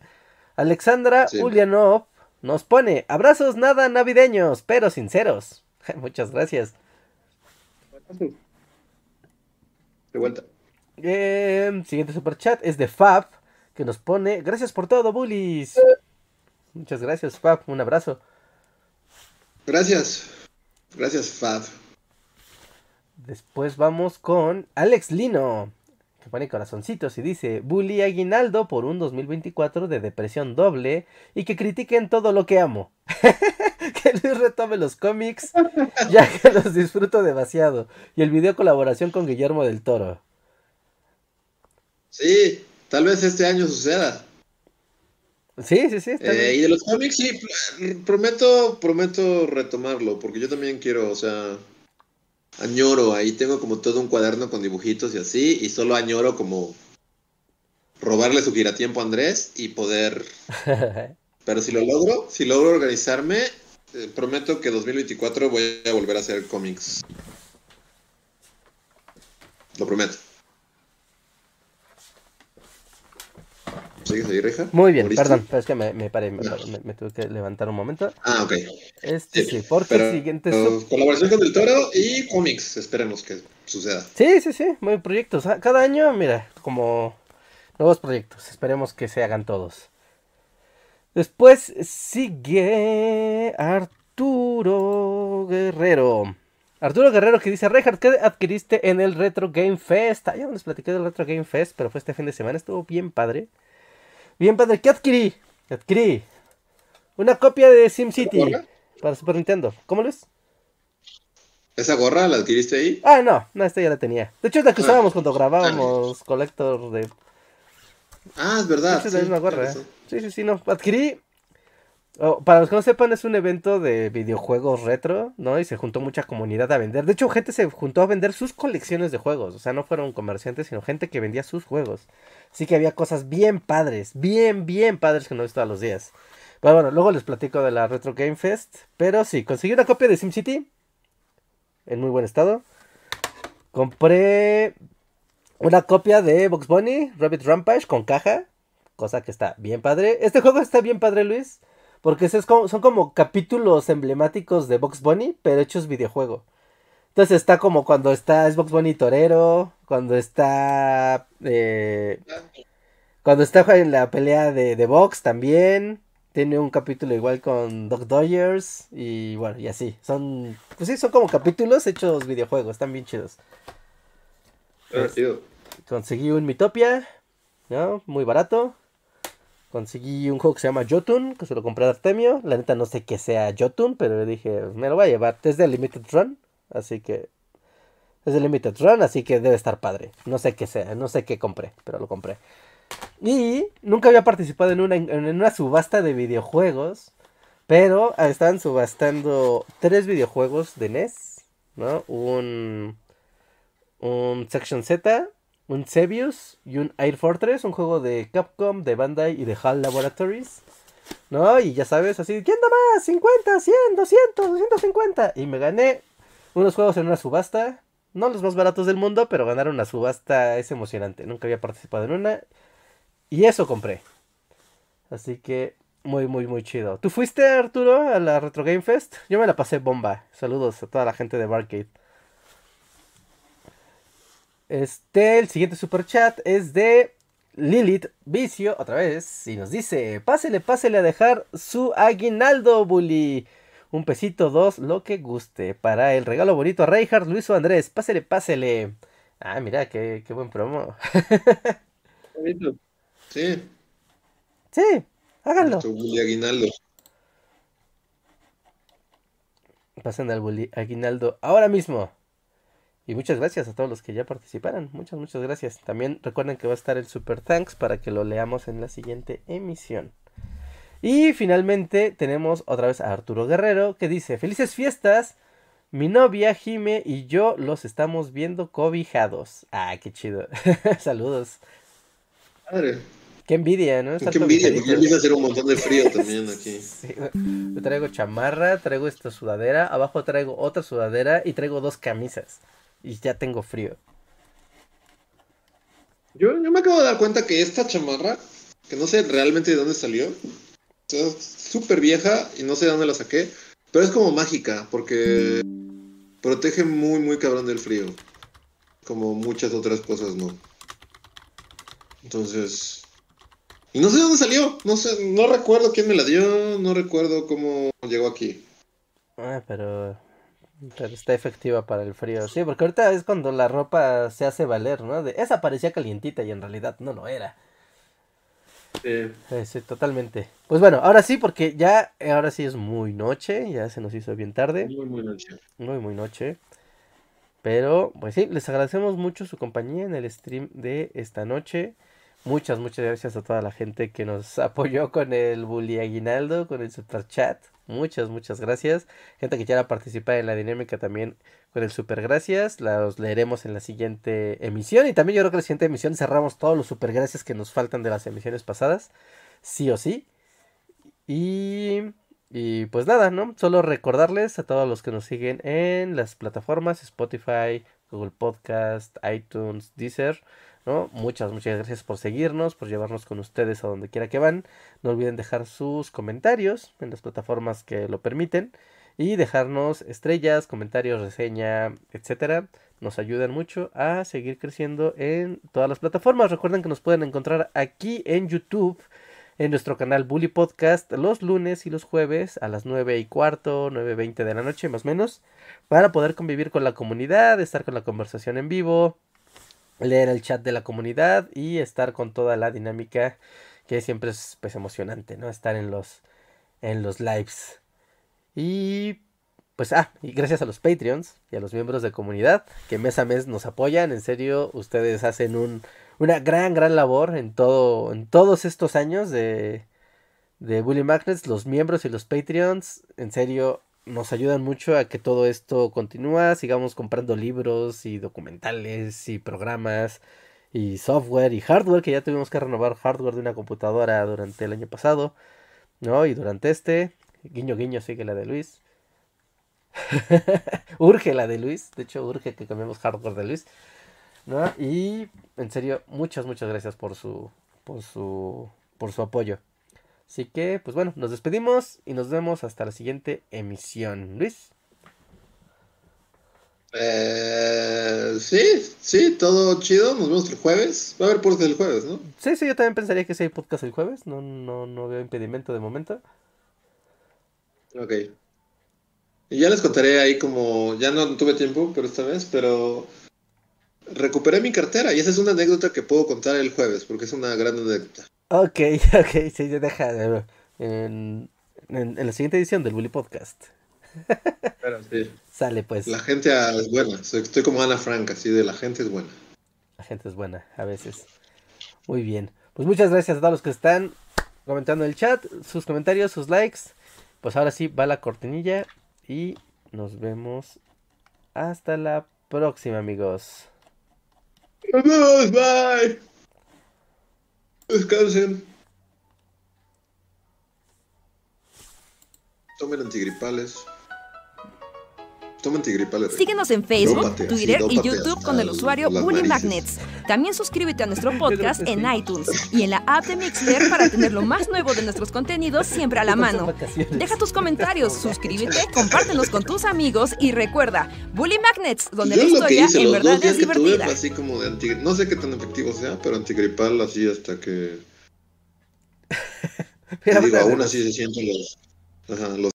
Alexandra Sí. Ulianov nos pone abrazos nada navideños, pero sinceros. Muchas gracias. De vuelta. Eh, siguiente super chat es de Fab que nos pone gracias por todo, bullies. Muchas gracias, Fab. Un abrazo. Gracias. Gracias, Fab. Después vamos con Alex Lino, que pone corazoncitos y dice, Bully Aguinaldo por un 2024 de depresión doble y que critiquen todo lo que amo. que Luis retome los cómics, ya que los disfruto demasiado. Y el video colaboración con Guillermo del Toro. Sí, tal vez este año suceda. Sí, sí, sí. Eh, y de los cómics, sí, pr- prometo, prometo retomarlo, porque yo también quiero, o sea, añoro, ahí tengo como todo un cuaderno con dibujitos y así, y solo añoro como robarle su giratiempo a Andrés y poder, pero si lo logro, si logro organizarme, eh, prometo que 2024 voy a volver a hacer cómics. Lo prometo. ¿Sigues ahí, Reja? Muy bien, ¿Moriste? perdón, pero es que me, me paré, me, No. me- me tuve que levantar un momento. Ah, ok. Este Sí, sí, porque Pero, el siguiente... sub- colaboración con el Toro y cómics, esperemos que suceda. Sí, sí, sí, muy proyectos. Ah, Cada año, mira, como nuevos proyectos. Esperemos que se hagan todos. Después sigue Arturo Guerrero. Arturo Guerrero que dice, Reinhardt, ¿qué adquiriste en el Retro Game Fest? Ah, ya no les platiqué del Retro Game Fest, pero fue este fin de semana, estuvo bien padre. Bien padre, ¿qué adquirí? Adquirí una copia de SimCity para Super Nintendo. ¿Cómo lo es? ¿Esa gorra la adquiriste ahí? Ah, no, no, esta ya la tenía. De hecho es la que Ah. usábamos cuando grabábamos Collector de... Ah, es verdad. Esta es la sí, misma gorra, ¿eh? Sí, sí, sí, no. Adquirí... oh, para los que no sepan, es un evento de videojuegos retro, ¿no? Y se juntó mucha comunidad a vender. De hecho, gente se juntó a vender sus colecciones de juegos. O sea, no fueron comerciantes, sino gente que vendía sus juegos. Así que había cosas bien padres, bien, bien padres que no he visto a los días. Pero bueno, luego les platico de la Retro Game Fest. Pero sí, conseguí una copia de SimCity. En muy buen estado. Compré una copia de Box Bunny, Rabbit Rampage con caja. Cosa que está bien padre. Este juego está bien padre, Luis. Porque es como- son como capítulos emblemáticos de Box Bunny, pero hechos videojuego. Entonces está como cuando está Xbox Bunny Torero, cuando está... eh, cuando está en la pelea de, de Box también. Tiene un capítulo igual con Doc Dodgers. Y bueno, y así. Son... Pues sí, son como capítulos hechos videojuegos. Están bien chidos. Divertido. Conseguí un Mitopia, ¿no? Muy barato. Conseguí un juego que se llama Jotun, que se lo compré a Artemio. La neta no sé qué sea Jotun, pero dije, me lo voy a llevar. Es de Limited Run, así que... Es de Limited Run, así que debe estar padre. No sé qué sea, no sé qué compré, pero lo compré. Y nunca había participado en una, en una subasta de videojuegos. Pero estaban subastando tres videojuegos de NES, ¿no? Un, un Section Z, un Sebius y un Air Fortress, un juego de Capcom, de Bandai y de HAL Laboratories. ¿No? Y ya sabes, así, ¿quién da más? 50, 100, 200, 250. Y me gané unos juegos en una subasta. No los más baratos del mundo, pero ganar una subasta es emocionante. Nunca había participado en una. Y eso compré. Así que muy, muy, muy chido. ¿Tú fuiste, Arturo, a la Retro Game Fest? Yo me la pasé bomba. Saludos a toda la gente de Barcade. Este, el siguiente super chat es de Lilith Vicio, otra vez, y nos dice, pásele, pásele a dejar su aguinaldo, bully. Un pesito, dos, lo que guste. Para el regalo bonito a Reinhardt, Luis o Andrés, pásele, pásele. Ah, mira, qué, qué buen promo. Sí. Sí, háganlo. Nuestro bully aguinaldo. Pasen al bully aguinaldo ahora mismo. Y muchas gracias a todos los que ya participaron. Muchas, muchas gracias. También recuerden que va a estar el Super Thanks para que lo leamos en la siguiente emisión. Y finalmente tenemos otra vez a Arturo Guerrero que dice, felices fiestas. Mi novia Jime y yo los estamos viendo cobijados. Ah, qué chido. Saludos. Madre. Qué envidia, ¿no? Estar Qué envidia, porque empieza a hacer un montón de frío también aquí. Sí. Yo traigo chamarra, traigo esta sudadera, abajo traigo otra sudadera y traigo dos camisas. Y ya tengo frío. Yo, yo me acabo de dar cuenta que esta chamarra, que no sé realmente de dónde salió, es súper vieja y no sé de dónde la saqué, pero es como mágica, porque protege muy, muy cabrón del frío. Como muchas otras cosas, ¿no? Entonces... Y no sé de dónde salió, no sé, no recuerdo quién me la dio, no recuerdo cómo llegó aquí. Ah, pero, pero está efectiva para el frío. Sí, porque ahorita es cuando la ropa se hace valer, ¿no? De, esa parecía calientita y en realidad no lo era. Sí. Eh, sí, totalmente. Pues bueno, ahora sí, porque ya, ahora sí es muy noche, ya se nos hizo bien tarde. Muy, muy noche. Muy, muy noche. Pero, pues sí, les agradecemos mucho su compañía en el stream de esta noche. Muchas, muchas gracias a toda la gente que nos apoyó con el Bully Aguinaldo, con el super chat. Muchas, muchas gracias. Gente que quiera participar en la dinámica también con el super gracias. Los leeremos en la siguiente emisión. Y también yo creo que en la siguiente emisión cerramos todos los super gracias que nos faltan de las emisiones pasadas. Sí o sí. Y, y pues nada, ¿no? Solo recordarles a todos los que nos siguen en las plataformas Spotify, Google Podcast, iTunes, Deezer, ¿no? Muchas, muchas gracias por seguirnos, por llevarnos con ustedes a donde quiera que van. No olviden dejar sus comentarios en las plataformas que lo permiten y dejarnos estrellas, comentarios, reseña, etcétera. Nos ayudan mucho a seguir creciendo en todas las plataformas. Recuerden que nos pueden encontrar aquí en YouTube en nuestro canal Bully Podcast los lunes y los jueves a las 9 y cuarto, 9.20 de la noche más o menos, para poder convivir con la comunidad, estar con la conversación en vivo, leer el chat de la comunidad y estar con toda la dinámica que siempre es pues emocionante, ¿no? Estar en los en los lives. Y pues ah, y gracias a los Patreons y a los miembros de comunidad que mes a mes nos apoyan, en serio, ustedes hacen un una gran, gran labor en todo, en todos estos años de, de Bully Magnets, los miembros y los Patreons, en serio, nos ayudan mucho a que todo esto continúa, sigamos comprando libros y documentales y programas y software y hardware, que ya tuvimos que renovar hardware de una computadora durante el año pasado, ¿no? Y durante este, guiño, guiño, sigue la de Luis. urge la de Luis, de hecho urge que cambiemos hardware de Luis. ¿no? Y en serio, muchas, muchas gracias por su, por su, por su apoyo. Así que, pues bueno, nos despedimos y nos vemos hasta la siguiente emisión. Luis. Eh, sí, sí, todo chido. Nos vemos el jueves. Va a haber podcast el jueves, ¿no? Sí, sí, yo también pensaría que sí hay podcast el jueves. No, no, no veo impedimento de momento. Ok. Y ya les contaré ahí como, ya no tuve tiempo por esta vez, pero recuperé mi cartera y esa es una anécdota que puedo contar el jueves, porque es una gran anécdota. Ok, ok, sí, deja de- en, en, en la siguiente edición del Bully Podcast. Pero sí. Sale pues. La gente es buena, soy- estoy como Ana Frank, así de la gente es buena. La gente es buena, a veces. Muy bien. Pues muchas gracias a todos los que están comentando en el chat, sus comentarios, sus likes. Pues ahora sí va la cortinilla y nos vemos hasta la próxima, amigos. Adiós, bye. Descansen. Tomen antigripales. Toma antigripales. Síguenos en Facebook, Twitter y YouTube con el usuario Bully. Magnets. También suscríbete a nuestro podcast en iTunes y en la app de Mixler para tener lo más nuevo de nuestros contenidos siempre a la mano. Deja tus comentarios, suscríbete, compártenos con tus amigos y recuerda, Bully Magnets, donde Yo la lo que historia hice en los verdad dos días es tuve divertida. fue así como de antigripal. No sé qué tan efectivo sea, pero antigripal así hasta que. Digo, aún así se sienten los. Ajá, los